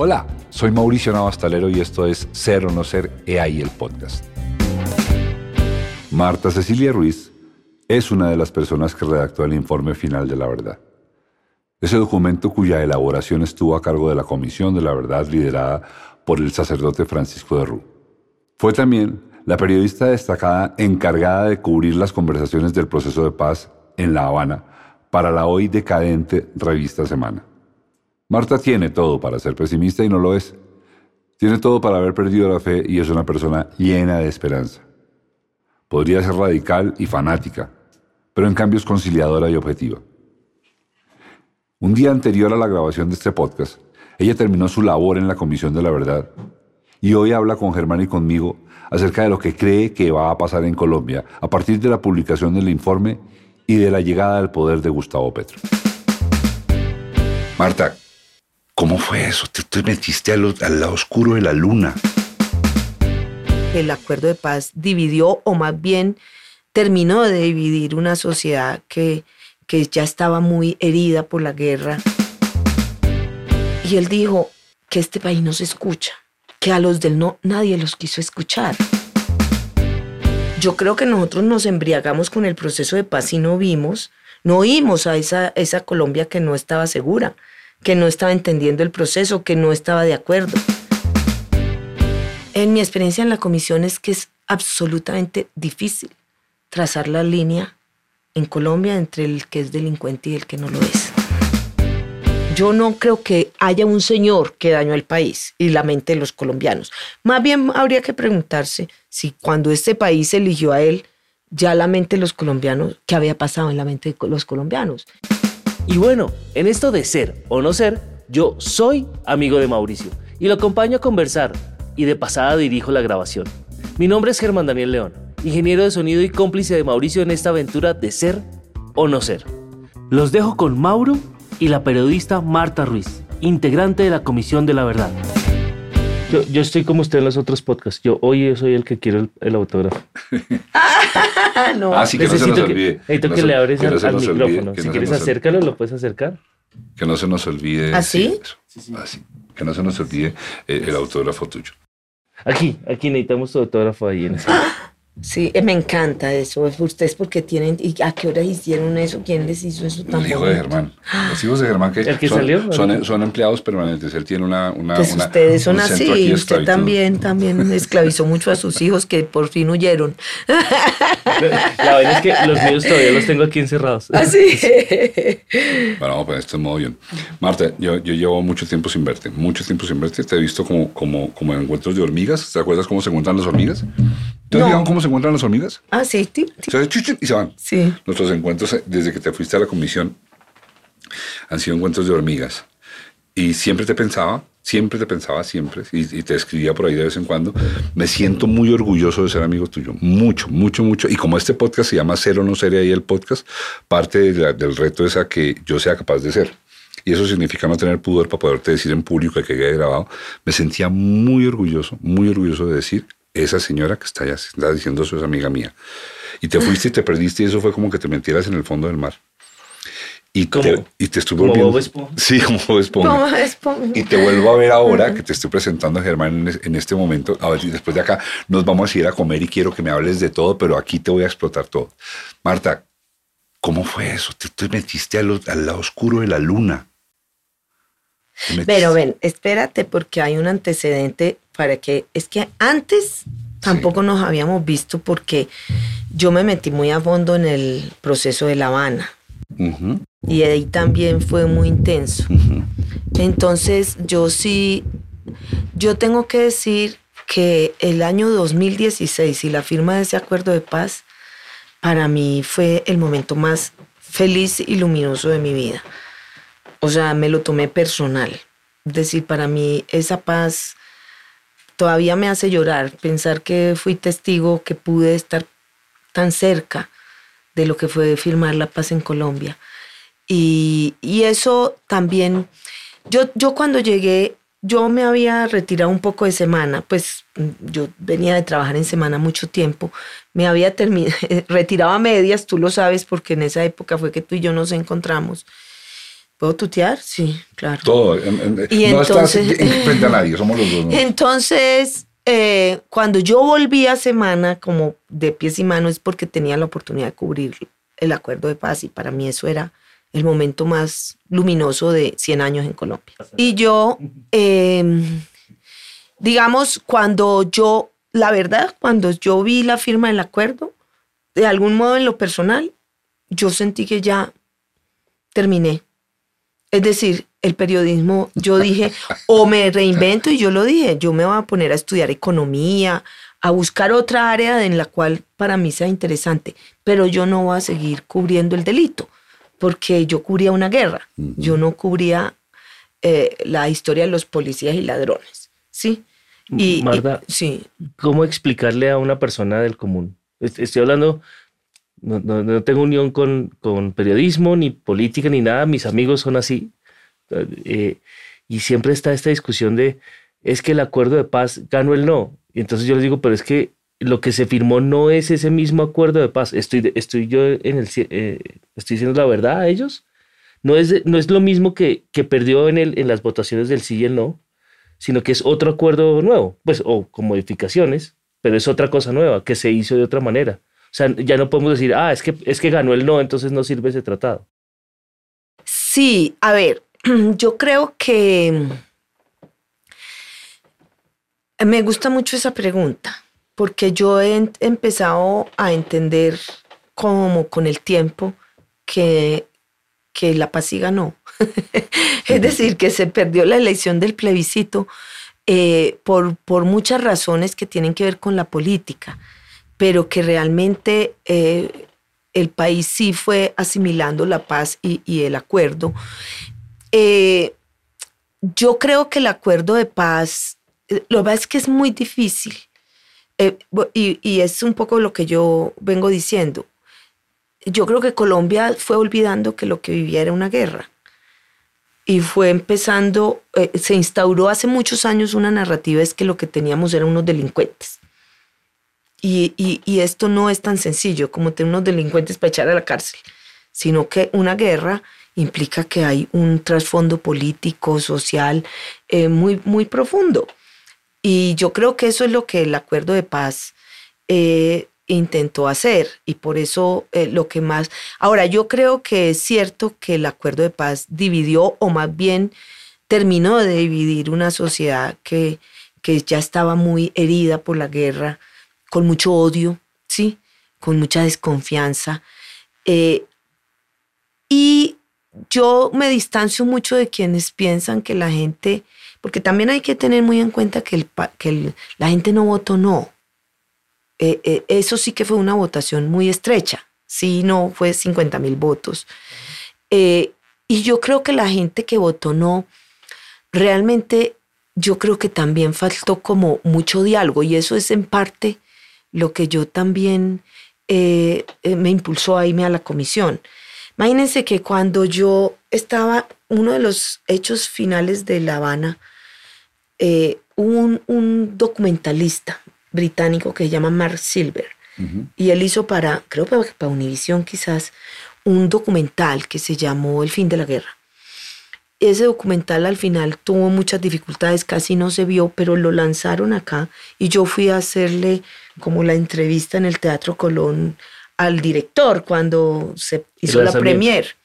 Hola, soy Mauricio Navastalero y esto es Ser o No Ser EAI el podcast. Marta Cecilia Ruiz es una de las personas que redactó el informe final de la verdad. Ese documento cuya elaboración estuvo a cargo de la Comisión de la Verdad liderada por el sacerdote Francisco de Rú. Fue también la periodista destacada encargada de cubrir las conversaciones del proceso de paz en La Habana para la hoy decadente revista Semana. Marta tiene todo para ser pesimista y no lo es. Tiene todo para haber perdido la fe y es una persona llena de esperanza. Podría ser radical y fanática, pero en cambio es conciliadora y objetiva. Un día anterior a la grabación de este podcast, ella terminó su labor en la Comisión de la Verdad y hoy habla con Germán y conmigo acerca de lo que cree que va a pasar en Colombia a partir de la publicación del informe y de la llegada al poder de Gustavo Petro. Marta, ¿Cómo fue eso? Te, te metiste al, lado oscuro de la luna. El acuerdo de paz dividió, o más bien terminó de dividir una sociedad que, ya estaba muy herida por la guerra. Y él dijo que este país no se escucha, que a los del no nadie los quiso escuchar. Yo creo que nosotros nos embriagamos con el proceso de paz y no vimos, no oímos a esa Colombia que no estaba segura que no estaba entendiendo el proceso, que no estaba de acuerdo. En mi experiencia en la comisión es que es absolutamente difícil trazar la línea en Colombia entre el que es delincuente y el que no lo es. Yo no creo que haya un señor que dañó al país y la mente de los colombianos. Más bien habría que preguntarse si cuando este país eligió a él, ya la mente de los colombianos, ¿qué había pasado en la mente de los colombianos? Y bueno, en esto de ser o no ser, yo soy amigo de Mauricio y lo acompaño a conversar y de pasada dirijo la grabación. Mi nombre es Germán Daniel León, ingeniero de sonido y cómplice de Mauricio en esta aventura de ser o no ser. Los dejo con Mauro y la periodista Marta Ruiz, integrante de la Comisión de la Verdad. Yo, estoy como usted en los otros podcasts. Yo hoy soy el que quiero el, autógrafo. no. Así ah, que no se nos olvide. necesito que, le abres al, micrófono. si quieres acércalo, lo puedes acercar. Que no se nos olvide. ¿Así? ¿Ah, Así. Que no se nos olvide eh, el autógrafo tuyo. Aquí, aquí necesitamos tu autógrafo ahí en ese. Sí, eh, me encanta eso. Ustedes porque tienen, ¿y a qué hora hicieron eso? ¿Quién les hizo eso tan Los hijos de Germán. Los hijos de Germán que, ¿El que son, salió? Son, son, empleados permanentes. Él tiene una... una pues ustedes son así. Usted también, también esclavizó mucho a sus hijos que por fin huyeron. La verdad es que los míos todavía los tengo aquí encerrados. Así. bueno, vamos a poner esto en modo bien. Marta, yo, yo llevo mucho tiempo sin verte. Mucho tiempo sin verte. Te he visto como, como, como en encuentros de hormigas. ¿Te acuerdas cómo se encuentran las hormigas? ¿Te no. cómo se encuentran las hormigas? Ah, sí, sí. y se van. Sí. Nuestros encuentros, eh, desde que te fuiste a la comisión, han sido encuentros de hormigas. Y siempre te pensaba, siempre te pensaba, siempre, y, te escribía por ahí de vez en cuando, me siento muy orgulloso de ser amigo tuyo. Mucho, mucho, mucho. Y como este podcast se llama Ser o No Ser ahí el podcast, parte del reto es a que yo sea capaz de ser. Y eso significa no tener pudor para poderte decir en público que quede grabado. Me sentía muy orgulloso, muy orgulloso de decir esa señora que está, allá, está diciendo eso es amiga mía. Y te fuiste y te perdiste y eso fue como que te metieras en el fondo del mar. Y te, y te estuvo viendo. Sí, como Bob Esponja. Y te vuelvo a ver ahora que te estoy presentando a Germán en, este momento. A ver, después de acá nos vamos a ir a comer y quiero que me hables de todo, pero aquí te voy a explotar todo. Marta, ¿cómo fue eso? Te, te metiste al, al lado oscuro de la luna. Pero ven, espérate porque hay un antecedente para que, es que antes tampoco nos habíamos visto porque yo me metí muy a fondo en el proceso de La Habana. Y ahí también fue muy intenso. Entonces yo sí, yo tengo que decir que el año 2016 y la firma de ese acuerdo de paz, para mí fue el momento más feliz y luminoso de mi vida. O sea, me lo tomé personal. Es decir, para mí esa paz todavía me hace llorar pensar que fui testigo, que pude estar tan cerca de lo que fue firmar la paz en Colombia. Y, eso también, yo, yo cuando llegué, yo me había retirado un poco de semana, pues yo venía de trabajar en semana mucho tiempo, me había retirado a medias, tú lo sabes, porque en esa época fue que tú y yo nos encontramos. ¿Puedo tutear? Sí, claro. Todo. y no entonces, estás frente a nadie, somos los dos. Entonces, eh, cuando yo volví a semana como de pies y manos es porque tenía la oportunidad de cubrir el acuerdo de paz y para mí eso era el momento más luminoso de 100 años en Colombia. Y yo, em, digamos, cuando yo, la verdad, cuando yo vi la firma del acuerdo, de algún modo en lo personal, yo sentí que ya terminé. Es decir, el periodismo, yo dije, o me reinvento y yo lo dije, yo me voy a poner a estudiar economía, a buscar otra área en la cual para mí sea interesante, pero yo no voy a seguir cubriendo el delito, porque yo cubría una guerra, yo no cubría eh, la historia de los policías y ladrones, ¿sí? Y, sí. ¿cómo explicarle a una persona del común? Estoy hablando no, tengo unión con, periodismo, ni política, ni nada. Mis amigos son así. Eh, y siempre está esta discusión de, es que el acuerdo de paz ganó el no. Y entonces yo les digo, pero es que lo que se firmó no es ese mismo acuerdo de paz. Estoy, estoy yo en el, eh, estoy diciendo la verdad a ellos. No es, no es lo mismo que, que perdió en, el, en las votaciones del sí y el no, sino que es otro acuerdo nuevo, pues, o con modificaciones, pero es otra cosa nueva que se hizo de otra manera. O sea, ya no podemos decir, ah, es que, es que ganó el no, entonces no sirve ese tratado. Sí, a ver, yo creo que me gusta mucho esa pregunta, porque yo he empezado a entender como con el tiempo que, que la paz sí ganó. es decir, que se perdió la elección del plebiscito eh, por, por muchas razones que tienen que ver con la política pero que realmente eh, el país sí fue asimilando la paz y, el acuerdo. Eh, yo creo que el acuerdo de paz, eh, lo que es que es muy difícil, y, y, es un poco lo que yo vengo diciendo. Yo creo que Colombia fue olvidando que lo que vivía era una guerra. Y fue empezando, se instauró hace muchos años una narrativa, es que lo que teníamos eran unos delincuentes y, esto no es tan sencillo como tener unos delincuentes para echar a la cárcel, sino que una guerra implica que hay un trasfondo político, social, eh, muy, muy profundo. Y yo creo que eso es lo que el acuerdo de paz eh, intentó hacer y por eso eh, lo que más... Ahora, yo creo que es cierto que el acuerdo de paz dividió o más bien terminó de dividir una sociedad que, que ya estaba muy herida por la guerra, con mucho odio, ¿sí? Con mucha desconfianza. Eh, y yo me distancio mucho de quienes piensan que la gente, porque también hay que tener muy en cuenta que, la gente no votó no. Eh, eh, eso sí que fue una votación muy estrecha, sí, no, fue 50 mil votos. y yo creo que la gente que votó no, realmente yo creo que también faltó como mucho diálogo y eso es en parte lo que yo también eh, eh, me impulsó a irme a la comisión. Imagínense que cuando yo estaba, uno de los hechos finales de La Habana, eh, un, un, documentalista británico que se llama Mark Silver, y él hizo para, creo que para Univision quizás, un documental que se llamó El fin de la guerra. Ese documental al final tuvo muchas dificultades, casi no se vio, pero lo lanzaron acá y yo fui a hacerle como la entrevista en el Teatro Colón al director cuando se hizo la premier.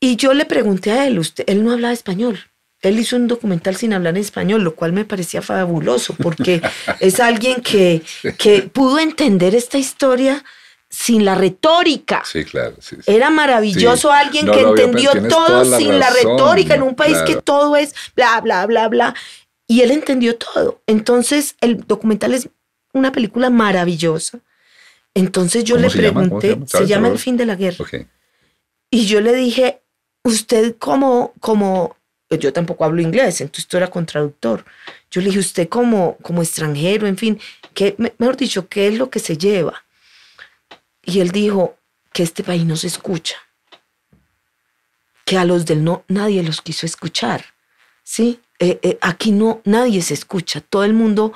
Y yo le pregunté a él, usted, él no hablaba español. Él hizo un documental sin hablar en español, lo cual me parecía fabuloso, porque es alguien que, que pudo entender esta historia sin la retórica. Sí, claro. Era maravilloso alguien que entendió todo sin la retórica en un país que todo es bla, bla, bla, bla. Y él entendió todo. Entonces, el documental es una película maravillosa. Entonces yo le pregunté, se llama? El fin de la guerra. Y yo le dije, usted como, como, yo tampoco hablo inglés, entonces tú era con traductor. Yo le dije, usted como, como extranjero, en fin, que, mejor dicho, ¿qué es lo que se lleva? Y él dijo que este país no se escucha, que a los del no nadie los quiso escuchar, ¿sí? Eh, eh, aquí no, nadie se escucha, todo el mundo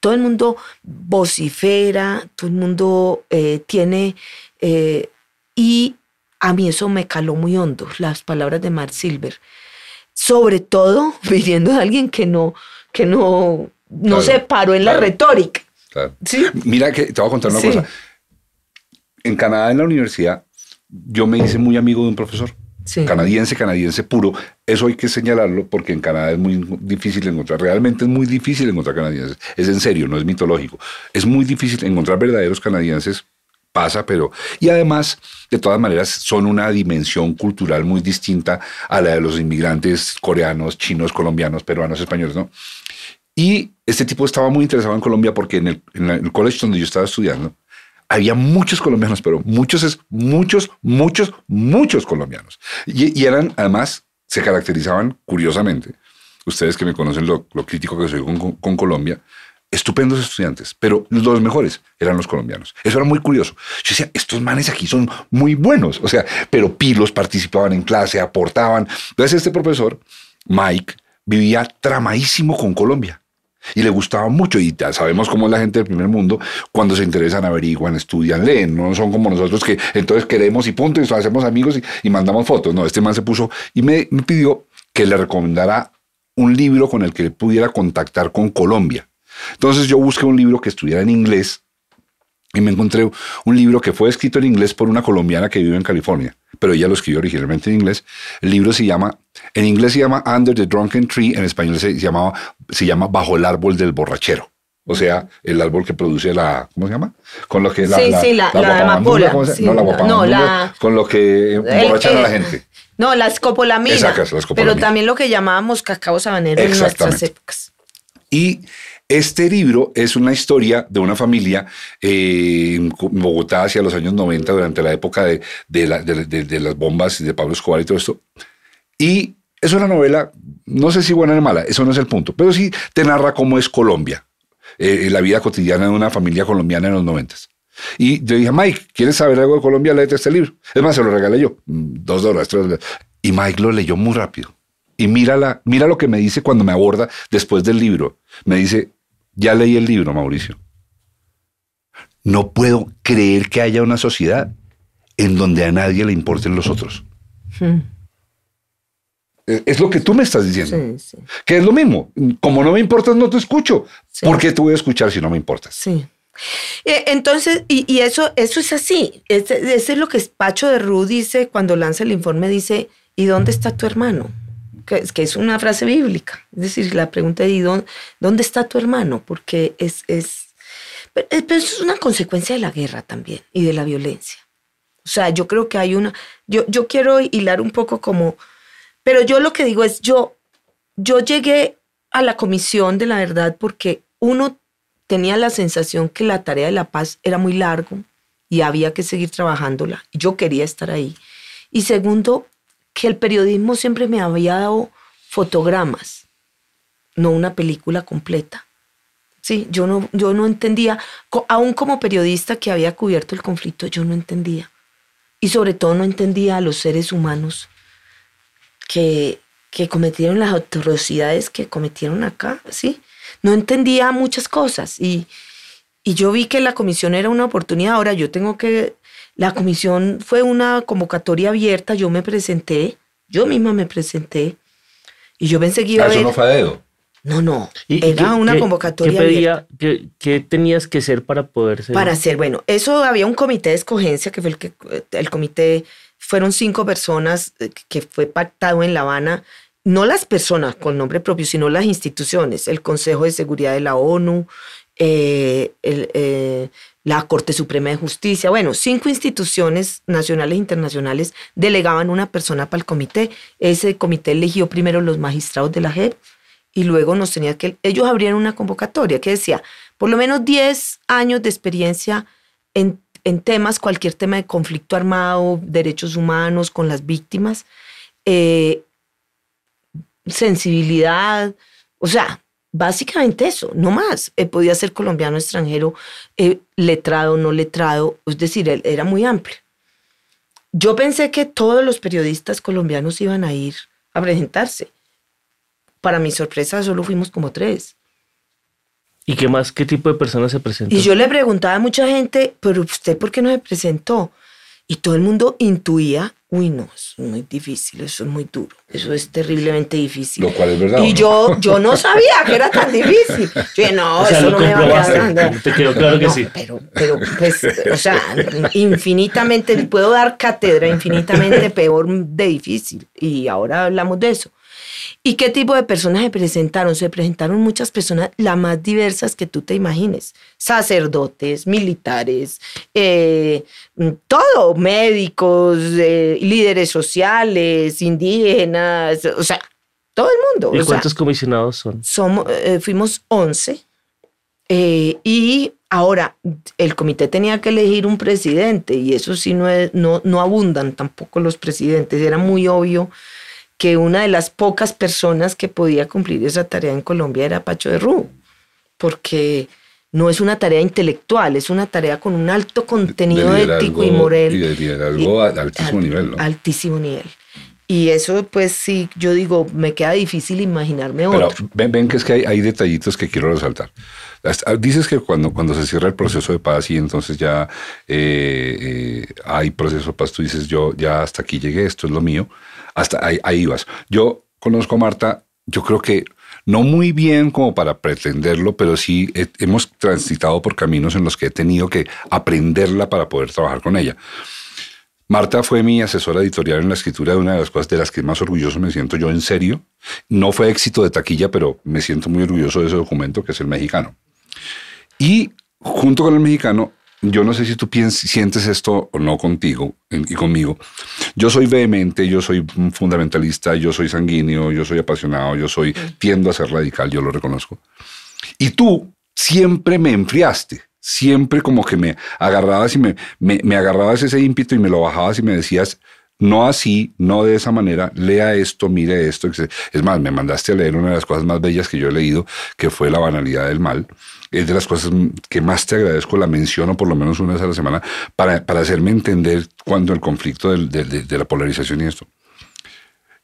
todo el mundo vocifera, todo el mundo eh, tiene... Eh, y a mí eso me caló muy hondo, las palabras de Mark Silver. Sobre todo viniendo de alguien que no, que no, no se paró en la retórica. ¿Sí? Mira que te voy a contar una cosa. En Canadá, en la universidad, yo me hice muy amigo de un profesor. Canadiense, canadiense puro. Eso hay que señalarlo porque en Canadá es muy difícil encontrar, realmente es muy difícil encontrar canadienses. Es en serio, no es mitológico. Es muy difícil encontrar verdaderos canadienses pasa, pero... Y además, de todas maneras, son una dimensión cultural muy distinta a la de los inmigrantes coreanos, chinos, colombianos, peruanos, españoles, ¿no? Y este tipo estaba muy interesado en Colombia porque en el, en el college donde yo estaba estudiando, había muchos colombianos, pero muchos es muchos, muchos, muchos colombianos. Y, eran, además, se caracterizaban curiosamente, ustedes que me conocen lo, crítico que soy con Colombia, estupendos estudiantes, pero los mejores eran los colombianos. Eso era muy curioso. Yo decía, estos manes aquí son muy buenos, o sea, pero pilos participaban en clase, aportaban. Entonces este profesor, Mike, vivía tramadísimo con Colombia. Y le gustaba mucho, y sabemos cómo es la gente del primer mundo, cuando se interesan, averiguan, estudian, leen, no son como nosotros que entonces queremos y punto, y hacemos amigos y, mandamos fotos. No, este man se puso y me, me pidió que le recomendara un libro con el que pudiera contactar con Colombia. Entonces yo busqué un libro que estudiara en inglés y me encontré un libro que fue escrito en inglés por una colombiana que vive en California, pero ella lo escribió originalmente en inglés. El libro se llama, en inglés se llama Under the Drunken Tree, en español se, llamaba, se llama Bajo el árbol del borrachero. O sea, el árbol que produce la, ¿cómo se llama? Con lo que la, sí, sí, la, la, amapola. no, la no, la, con lo que emborrachan a la gente. No, la escopolamina. Exacto, la escopolamina. Pero también lo que llamábamos cacao sabanero en nuestras épocas. Y este libro es una historia de una familia eh, en Bogotá hacia los años 90, durante la época de, las bombas de Pablo Escobar y todo esto. Y es una novela, no sé si buena o mala, eso no es el punto, pero sí te narra cómo es Colombia, eh, la vida cotidiana de una familia colombiana en los 90. Y yo dije, Mike, ¿quieres saber algo de Colombia? Léete este libro. Es más, se lo regalé yo, mm, dos dólares, tres dólares. Y Mike lo leyó muy rápido. Y mira, mira lo que me dice cuando me aborda después del libro. Me dice, ya leí el libro, Mauricio. No puedo creer que haya una sociedad en donde a nadie le importen los otros. Hmm. Es lo que tú me estás diciendo. Sí, sí. Que es lo mismo. Como no me importas, no te escucho. ¿Por qué te voy a escuchar si no me importas? Sí. Eh, entonces, y, eso, eso es así. Eso es lo que Pacho de Ru dice cuando lanza el informe, dice, ¿y dónde está tu hermano? Que, es una frase bíblica. Es decir, la pregunta de ¿dónde, dónde está tu hermano? Porque es, es, pero eso es una consecuencia de la guerra también y de la violencia. O sea, yo creo que hay una, yo, yo quiero hilar un poco como, pero yo lo que digo es, yo, yo llegué a la comisión de la verdad porque uno tenía la sensación que la tarea de la paz era muy largo y había que seguir trabajándola. Yo quería estar ahí. Y segundo, que el periodismo siempre me había dado fotogramas, no una película completa. Sí, yo no, yo no entendía, aún como periodista que había cubierto el conflicto, yo no entendía. Y sobre todo no entendía a los seres humanos que, que cometieron las atrocidades que cometieron acá, ¿sí? No entendía muchas cosas y, y yo vi que la comisión era una oportunidad. Ahora yo tengo que la comisión fue una convocatoria abierta, yo me presenté, yo misma me presenté y yo pensé que iba a Eso no fue dedo. No, no, era una convocatoria ¿qué pedía, ¿qué, tenías que ser para poder ser? Para ser, bueno, eso había un comité de escogencia que fue el que, el comité, fueron cinco personas eh, que fue pactado en La Habana, no las personas con nombre propio, sino las instituciones, el Consejo de Seguridad de la ONU, eh, el, eh, la Corte Suprema de Justicia, bueno, cinco instituciones nacionales e internacionales delegaban una persona para el comité. Ese comité eligió primero los magistrados de la JEP y luego nos tenía que, ellos abrieron una convocatoria que decía, por lo menos 10 años de experiencia en, temas, cualquier tema de conflicto armado, derechos humanos con las víctimas, eh, sensibilidad, o sea, Básicamente eso, no más. Eh, podía ser colombiano, extranjero, eh, letrado, no letrado, es decir, él era muy amplio. Yo pensé que todos los periodistas colombianos iban a ir a presentarse. Para mi sorpresa, solo fuimos como tres. ¿Y qué más? ¿Qué tipo de personas se presentaron? Y yo le preguntaba a mucha gente, pero usted, ¿por qué no se presentó? Y todo el mundo intuía, uy, no, eso es muy difícil, eso es muy duro, eso es terriblemente difícil. Lo cual es verdad. Y yo, yo no sabía que era tan difícil. Yo dije, no, O sea, eso lo no me va a quedar. no. Te quedó claro que No, sí. Pero, pero, pues, o sea, infinitamente, puedo dar cátedra infinitamente peor de difícil. Y ahora hablamos de eso. ¿Y qué tipo de personas se presentaron? Se presentaron muchas personas, las más diversas que tú te imagines. Sacerdotes, militares, eh, todo, médicos, eh, líderes sociales, indígenas, o sea, todo el mundo. ¿Y o sea, cuántos comisionados son? somos, eh, fuimos 11 eh, y ahora el comité tenía que elegir un presidente y eso sí no, es- no, no abundan tampoco los presidentes. Era muy obvio que una de las pocas personas que podía cumplir esa tarea en Colombia era Pacho de Rú, porque no es una tarea intelectual, es una tarea con un alto contenido De ético y moral. y de liderazgo a altísimo al- nivel, ¿no? Altísimo nivel. Y eso, pues sí, yo digo, me queda difícil imaginarme Pero otro. ven, ven que es que hay, hay detallitos que quiero resaltar. Hasta- Dices que cuando, cuando se cierra el proceso de paz y entonces ya eh, eh, hay proceso de paz, tú dices, yo ya hasta aquí llegué, esto es lo mío, hasta ahí, ahí vas. Yo conozco a Marta, yo creo que no muy bien como para pretenderlo, pero sí he- hemos transitado por caminos en los que he tenido que aprenderla para poder trabajar con ella. Marta fue mi asesora editorial en la escritura de una de las cosas de las que más orgulloso me siento yo en serio. No fue éxito de taquilla, pero me siento muy orgulloso de ese documento que es el mexicano. Y junto con el mexicano, yo no sé si tú sientes esto o no contigo y conmigo. Yo soy vehemente, yo soy un fundamentalista, yo soy sanguíneo, yo soy apasionado, yo soy tiendo a ser radical, yo lo reconozco. Y tú siempre me enfriaste, siempre como que me agarrabas y me, me, me agarrabas ese ímpetu y me lo bajabas y me decías, no así, no de esa manera, lea esto, mire esto. Es más, me mandaste a leer una de las cosas más bellas que yo he leído, que fue La banalidad del mal. Es de las cosas que más te agradezco, la menciono por lo menos una vez a la semana, para, para hacerme entender cuando el conflicto de, de la polarización y esto.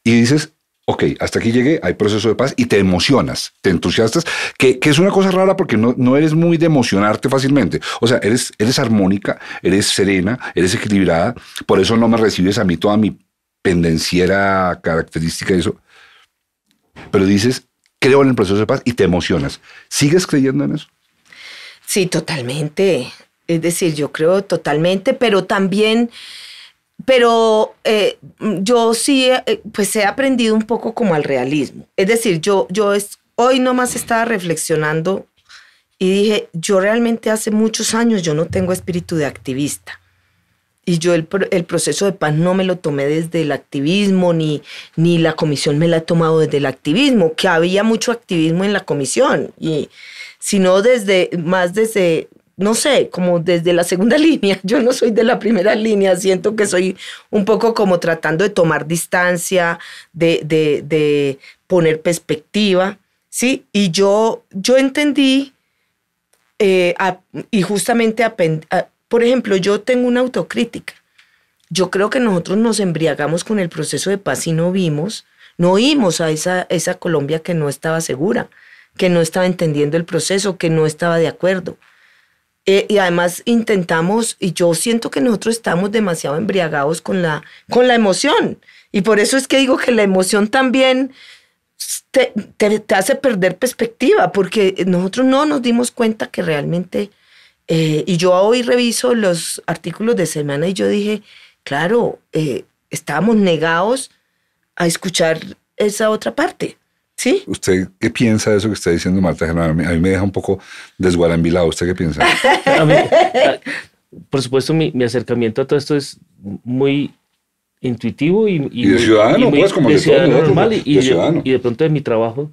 Y dices, ok, hasta aquí llegué, hay proceso de paz y te emocionas, te entusiastas, que, que es una cosa rara porque no, no eres muy de emocionarte fácilmente. O sea, eres, eres armónica, eres serena, eres equilibrada, por eso no me recibes a mí toda mi pendenciera característica y eso. Pero dices, creo en el proceso de paz y te emocionas. ¿Sigues creyendo en eso? Sí, totalmente. Es decir, yo creo totalmente, pero también, pero eh, yo sí, eh, pues he aprendido un poco como al realismo. Es decir, yo, yo es, hoy nomás estaba reflexionando y dije, yo realmente hace muchos años yo no tengo espíritu de activista. Y yo el, el proceso de paz no me lo tomé desde el activismo, ni, ni la comisión me la ha tomado desde el activismo, que había mucho activismo en la comisión, y, sino desde, más desde, no sé, como desde la segunda línea. Yo no soy de la primera línea, siento que soy un poco como tratando de tomar distancia, de, de, poner perspectiva, ¿sí? Y yo, yo entendí eh, y justamente, por ejemplo, yo tengo una autocrítica. Yo creo que nosotros nos embriagamos con el proceso de paz y no vimos, no oímos a esa, esa Colombia que no estaba segura, que no estaba entendiendo el proceso, que no estaba de acuerdo. Eh, y además intentamos, y yo siento que nosotros estamos demasiado embriagados con la, con la emoción. Y por eso es que digo que la emoción también te, te- te hace perder perspectiva, porque nosotros no nos dimos cuenta que realmente, eh, y yo hoy reviso los artículos de semana y yo dije, claro, eh, estábamos negados a escuchar esa otra parte, ¿sí? ¿Usted qué piensa de eso que está diciendo Marta Germán? A mí, a mí me deja un poco desguarambilado. ¿Usted qué piensa? A mí, a- por supuesto, mi, mi acercamiento a todo esto es muy intuitivo y, Y de muy- ciudadano, muy pues, como de de ciudadano normal y, de y de, ciudadano. y de pronto de mi trabajo.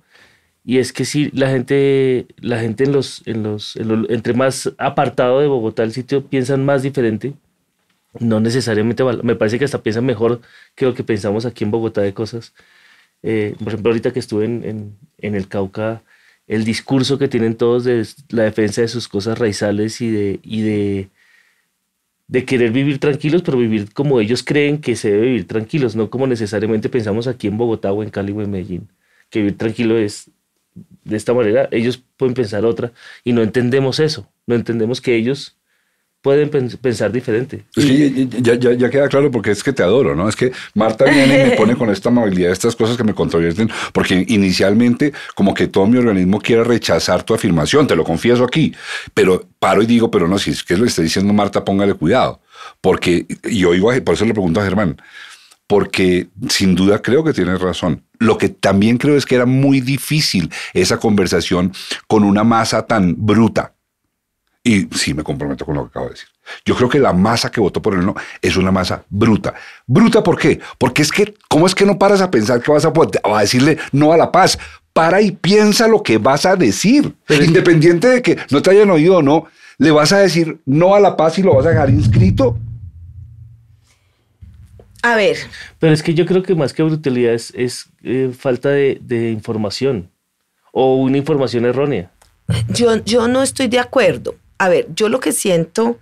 Y es que sí, la gente, la gente en los, en los, en los- entre más apartado de Bogotá el sitio, piensan más diferente. No necesariamente, me parece que hasta piensan mejor que lo que pensamos aquí en Bogotá de cosas. Eh, por ejemplo, ahorita que estuve en, en, en el Cauca, el discurso que tienen todos de la defensa de sus cosas raizales y de, y de, de querer vivir tranquilos, pero vivir como ellos creen que se debe vivir tranquilos, no como necesariamente pensamos aquí en Bogotá o en Cali o en Medellín, que vivir tranquilo es de esta manera, ellos pueden pensar otra y no entendemos eso, no entendemos que ellos pueden pensar diferente. Que ya, ya, ya, queda claro porque es que te adoro, ¿no? Es que Marta viene y me pone con esta amabilidad estas cosas que me controvierten, porque inicialmente como que todo mi organismo quiere rechazar tu afirmación, te lo confieso aquí, pero paro y digo, pero no, si es que lo está diciendo Marta, póngale cuidado, porque yo oigo, por eso le pregunto a Germán, porque sin duda creo que tienes razón. Lo que también creo es que era muy difícil esa conversación con una masa tan bruta y sí, me comprometo con lo que acabo de decir. Yo creo que la masa que votó por el no es una masa bruta. ¿Bruta por qué? Porque es que, ¿cómo es que no paras a pensar que vas a, a decirle no a la paz? Para y piensa lo que vas a decir. Independiente de que no te hayan oído o no, ¿le vas a decir no a la paz y lo vas a dejar inscrito? A ver. Pero es que yo creo que más que brutalidad es, eh, falta de, de, información o una información errónea. Yo, yo no estoy de acuerdo a ver, yo lo que siento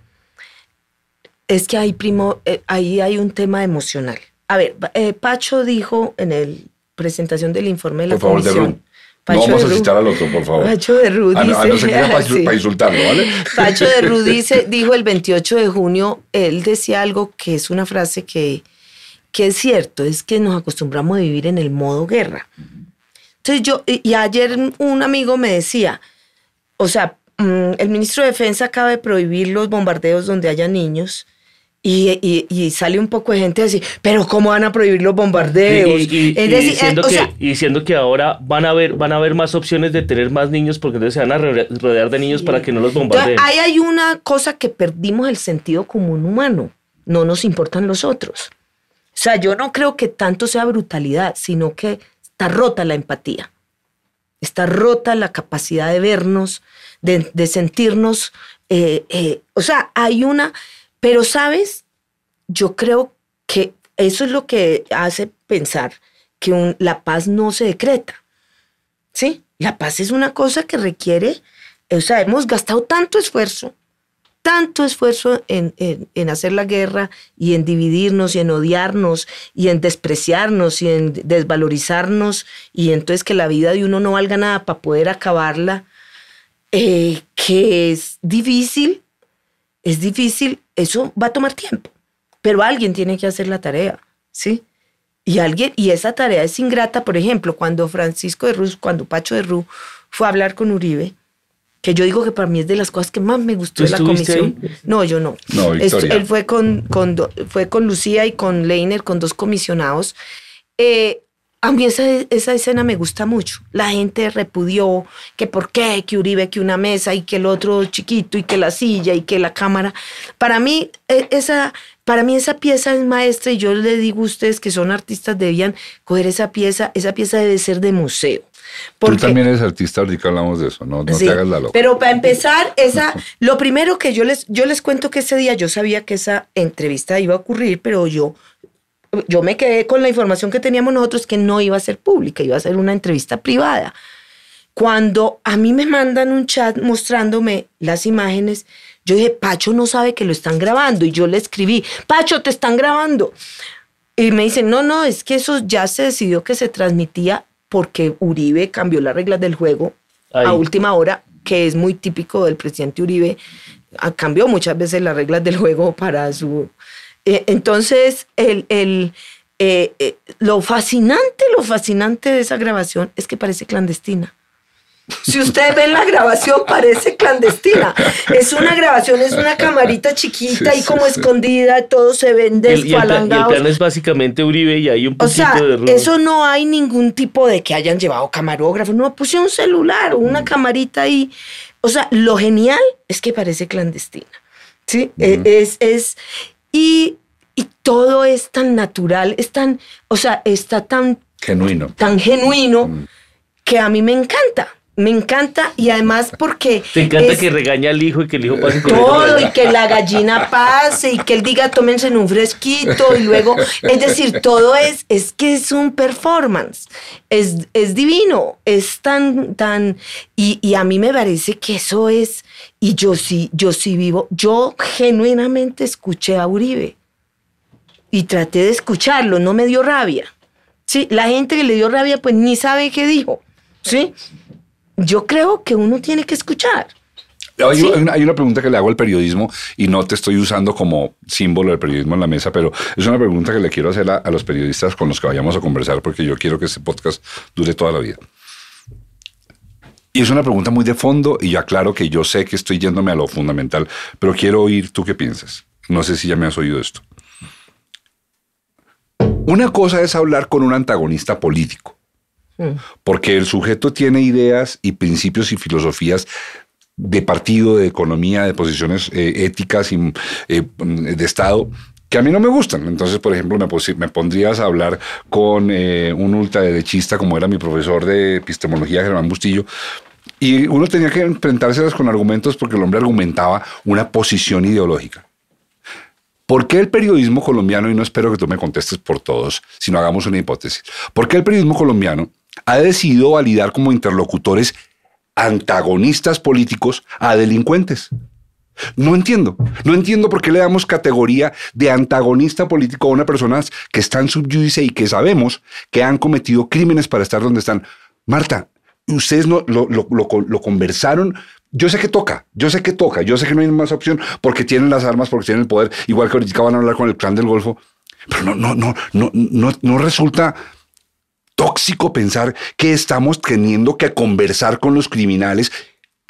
es que hay primo, eh, ahí hay un tema emocional. A ver, eh, Pacho dijo en la presentación del informe de la por favor, comisión. no vamos a citar al otro, por favor. Pacho de Ru dice. A no, ser que para, insultarlo, ¿vale? Pacho de Ru dice, dijo el 28 de junio, él decía algo que es una frase que, que es cierto, es que nos acostumbramos a vivir en el modo guerra. Entonces yo, y ayer un amigo me decía, o sea, el ministro de Defensa acaba de prohibir los bombardeos donde haya niños. Y, sale un poco de gente a decir, pero ¿cómo van a prohibir los bombardeos? Y, diciendo, que, ahora van a, haber, van a haber más opciones de tener más niños porque entonces se van a rodear de niños para que no los bombardeen. Ahí hay una cosa que perdimos el sentido común humano. No nos importan los otros. O sea, yo no creo que tanto sea brutalidad, sino que está rota la empatía. Está rota la capacidad de vernos, de, sentirnos, eh, eh, o sea, hay una, pero sabes, yo creo que eso es lo que hace pensar que la paz no se decreta. ¿Sí? La paz es una cosa que requiere, o sea, hemos gastado tanto esfuerzo, tanto esfuerzo en, en, hacer la guerra y en dividirnos y en odiarnos y en despreciarnos y en desvalorizarnos y entonces que la vida de uno no valga nada para poder acabarla eh, que es difícil, es difícil, eso va a tomar tiempo, pero alguien tiene que hacer la tarea, ¿sí? Y alguien, y esa tarea es ingrata, por ejemplo, cuando Francisco de Ruz, cuando Pacho de Ruz fue a hablar con Uribe, que yo digo que para mí es de las cosas que más me gustó de la comisión. No, yo no. No, él fue con, con, fue con Lucía y con Leiner, con dos comisionados. Eh, a mí esa, esa, escena me gusta mucho. La gente repudió que por qué, que Uribe, que una mesa y que el otro chiquito y que la silla y que la cámara. Para mí, e, esa, para mí esa pieza es maestra y yo le digo a ustedes que son artistas, debían coger esa pieza. Esa pieza debe ser de museo. Tú también eres artista, ahorita hablamos de eso, no, no te hagas la loca. Pero para empezar, esa, lo primero que yo les, yo les cuento que ese día yo sabía que esa entrevista iba a ocurrir, pero yo yo me quedé con la información que teníamos nosotros que no iba a ser pública, iba a ser una entrevista privada. Cuando a mí me mandan un chat mostrándome las imágenes, yo dije, Pacho no sabe que lo están grabando. Y yo le escribí, Pacho, te están grabando. Y me dicen, no, no, es que eso ya se decidió que se transmitía porque Uribe cambió las reglas del juego a última hora, que es muy típico del presidente Uribe. Ah, cambió muchas veces las reglas del juego para su eh, entonces, el, el, eh, eh, lo fascinante, lo fascinante de esa grabación es que parece clandestina. Si ustedes ven la grabación, parece clandestina. Es una grabación, es una camarita chiquita y como escondida, todo se ven desfalangados. Y el, plan es básicamente Uribe y hay un poquito o sea, de Eso no hay ningún tipo de que hayan llevado camarógrafo, no, pusieron un celular o una camarita ahí. O sea, lo genial es que parece clandestina. Sí, es, es, y, todo es tan natural, es tan, o sea, está tan genuino, tan genuino mm. que a mí me encanta. Me encanta y además porque... Te encanta que regaña al hijo y que el hijo pase Todo y que la gallina pase y que él diga tómense en un fresquito y luego... Es decir, todo es, es que es un performance. Es, es divino, es tan, tan... Y, y, a mí me parece que eso es... Y yo sí, yo sí vivo... Yo genuinamente escuché a Uribe y traté de escucharlo, no me dio rabia. Sí, la gente que le dio rabia pues ni sabe qué dijo. ¿Sí? Yo creo que uno tiene que escuchar. Hay, una, pregunta que le hago al periodismo y no te estoy usando como símbolo del periodismo en la mesa, pero es una pregunta que le quiero hacer a, los periodistas con los que vayamos a conversar porque yo quiero que este podcast dure toda la vida. Y es una pregunta muy de fondo y ya claro que yo sé que estoy yéndome a lo fundamental, pero quiero oír tú qué piensas. No sé si ya me has oído esto. Una cosa es hablar con un antagonista político. Porque el sujeto tiene ideas y principios y filosofías de partido, de economía, de posiciones eh, éticas y eh, de Estado que a mí no me gustan. Entonces, por ejemplo, me, me pondrías a hablar con eh, un ultraderechista como era mi profesor de epistemología, Germán Bustillo, y uno tenía que enfrentárselas con argumentos porque el hombre argumentaba una posición ideológica. ¿Por qué el periodismo colombiano, y no espero que tú me contestes por todos, sino hagamos una hipótesis, ¿por qué el periodismo colombiano ha decidido validar como interlocutores antagonistas políticos a delincuentes? No entiendo. No entiendo por qué le damos categoría de antagonista político a una personas que están subyudice y que sabemos que han cometido crímenes para estar donde están. Marta, ustedes no, lo, conversaron. Yo sé que toca, yo sé que toca, yo sé que no hay más opción porque tienen las armas, porque tienen el poder, igual que ahorita van a hablar con el clan del Golfo, pero no, no, no, no, no, no resulta tóxico pensar que estamos teniendo que conversar con los criminales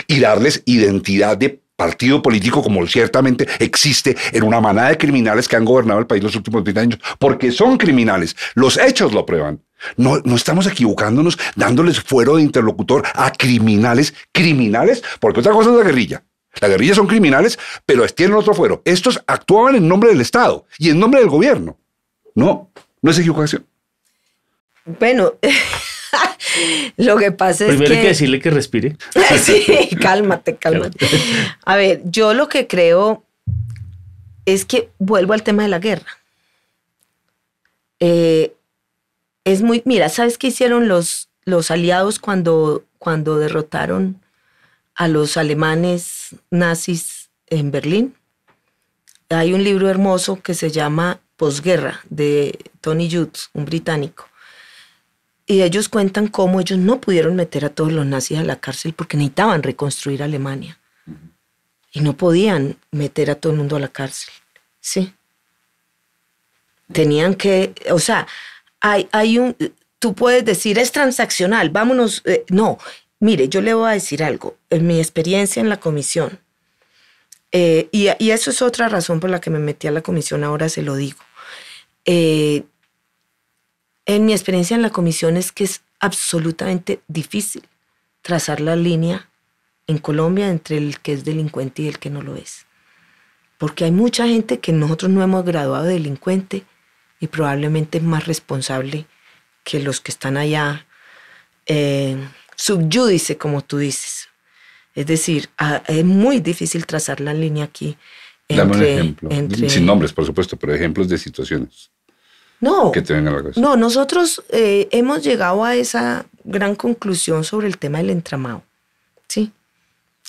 y darles identidad de partido político como ciertamente existe en una manada de criminales que han gobernado el país los últimos 20 años, porque son criminales. Los hechos lo prueban. No, no estamos equivocándonos dándoles fuero de interlocutor a criminales, criminales, porque otra cosa es la guerrilla. La guerrilla son criminales, pero tienen otro fuero. Estos actuaban en nombre del Estado y en nombre del gobierno. No, no es equivocación. Bueno, Lo que pasa es que... Primero hay que decirle que respire. sí, cálmate, cálmate. A ver, yo lo que creo es que vuelvo al tema de la guerra. Eh, es muy... Mira, ¿sabes qué hicieron los, los aliados cuando, cuando derrotaron a los alemanes nazis en Berlín? Hay un libro hermoso que se llama Posguerra de Tony Judd, un británico y ellos cuentan cómo ellos no pudieron meter a todos los nazis a la cárcel porque necesitaban reconstruir Alemania. Y no podían meter a todo el mundo a la cárcel. Sí. Tenían que, o sea, hay, hay un, tú puedes decir, es transaccional, vámonos. Eh, no, mire, yo le voy a decir algo. En mi experiencia en la comisión, eh, y, y, eso es otra razón por la que me metí a la comisión, ahora se lo digo. Eh, en mi experiencia en la comisión es que es absolutamente difícil trazar la línea en Colombia entre el que es delincuente y el que no lo es. Porque hay mucha gente que nosotros no hemos graduado de delincuente y probablemente es más responsable que los que están allá eh, subyúdice, como tú dices. Es decir, es muy difícil trazar la línea aquí. Dame un ejemplo. Sin nombres, por supuesto, pero ejemplos de situaciones. No, no, nosotros eh, hemos llegado a esa gran conclusión sobre el tema del entramado. Sí,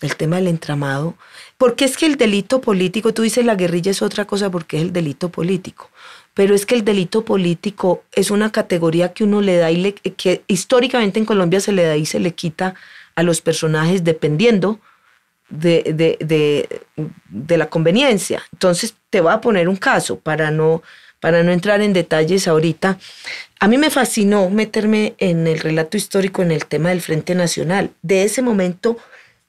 el tema del entramado. Porque es que el delito político, tú dices la guerrilla es otra cosa porque es el delito político. Pero es que el delito político es una categoría que uno le da y le, que históricamente en Colombia se le da y se le quita a los personajes dependiendo de, de, de, de la conveniencia. Entonces te voy a poner un caso para no para no entrar en detalles ahorita, a mí me fascinó meterme en el relato histórico en el tema del Frente Nacional, de ese momento,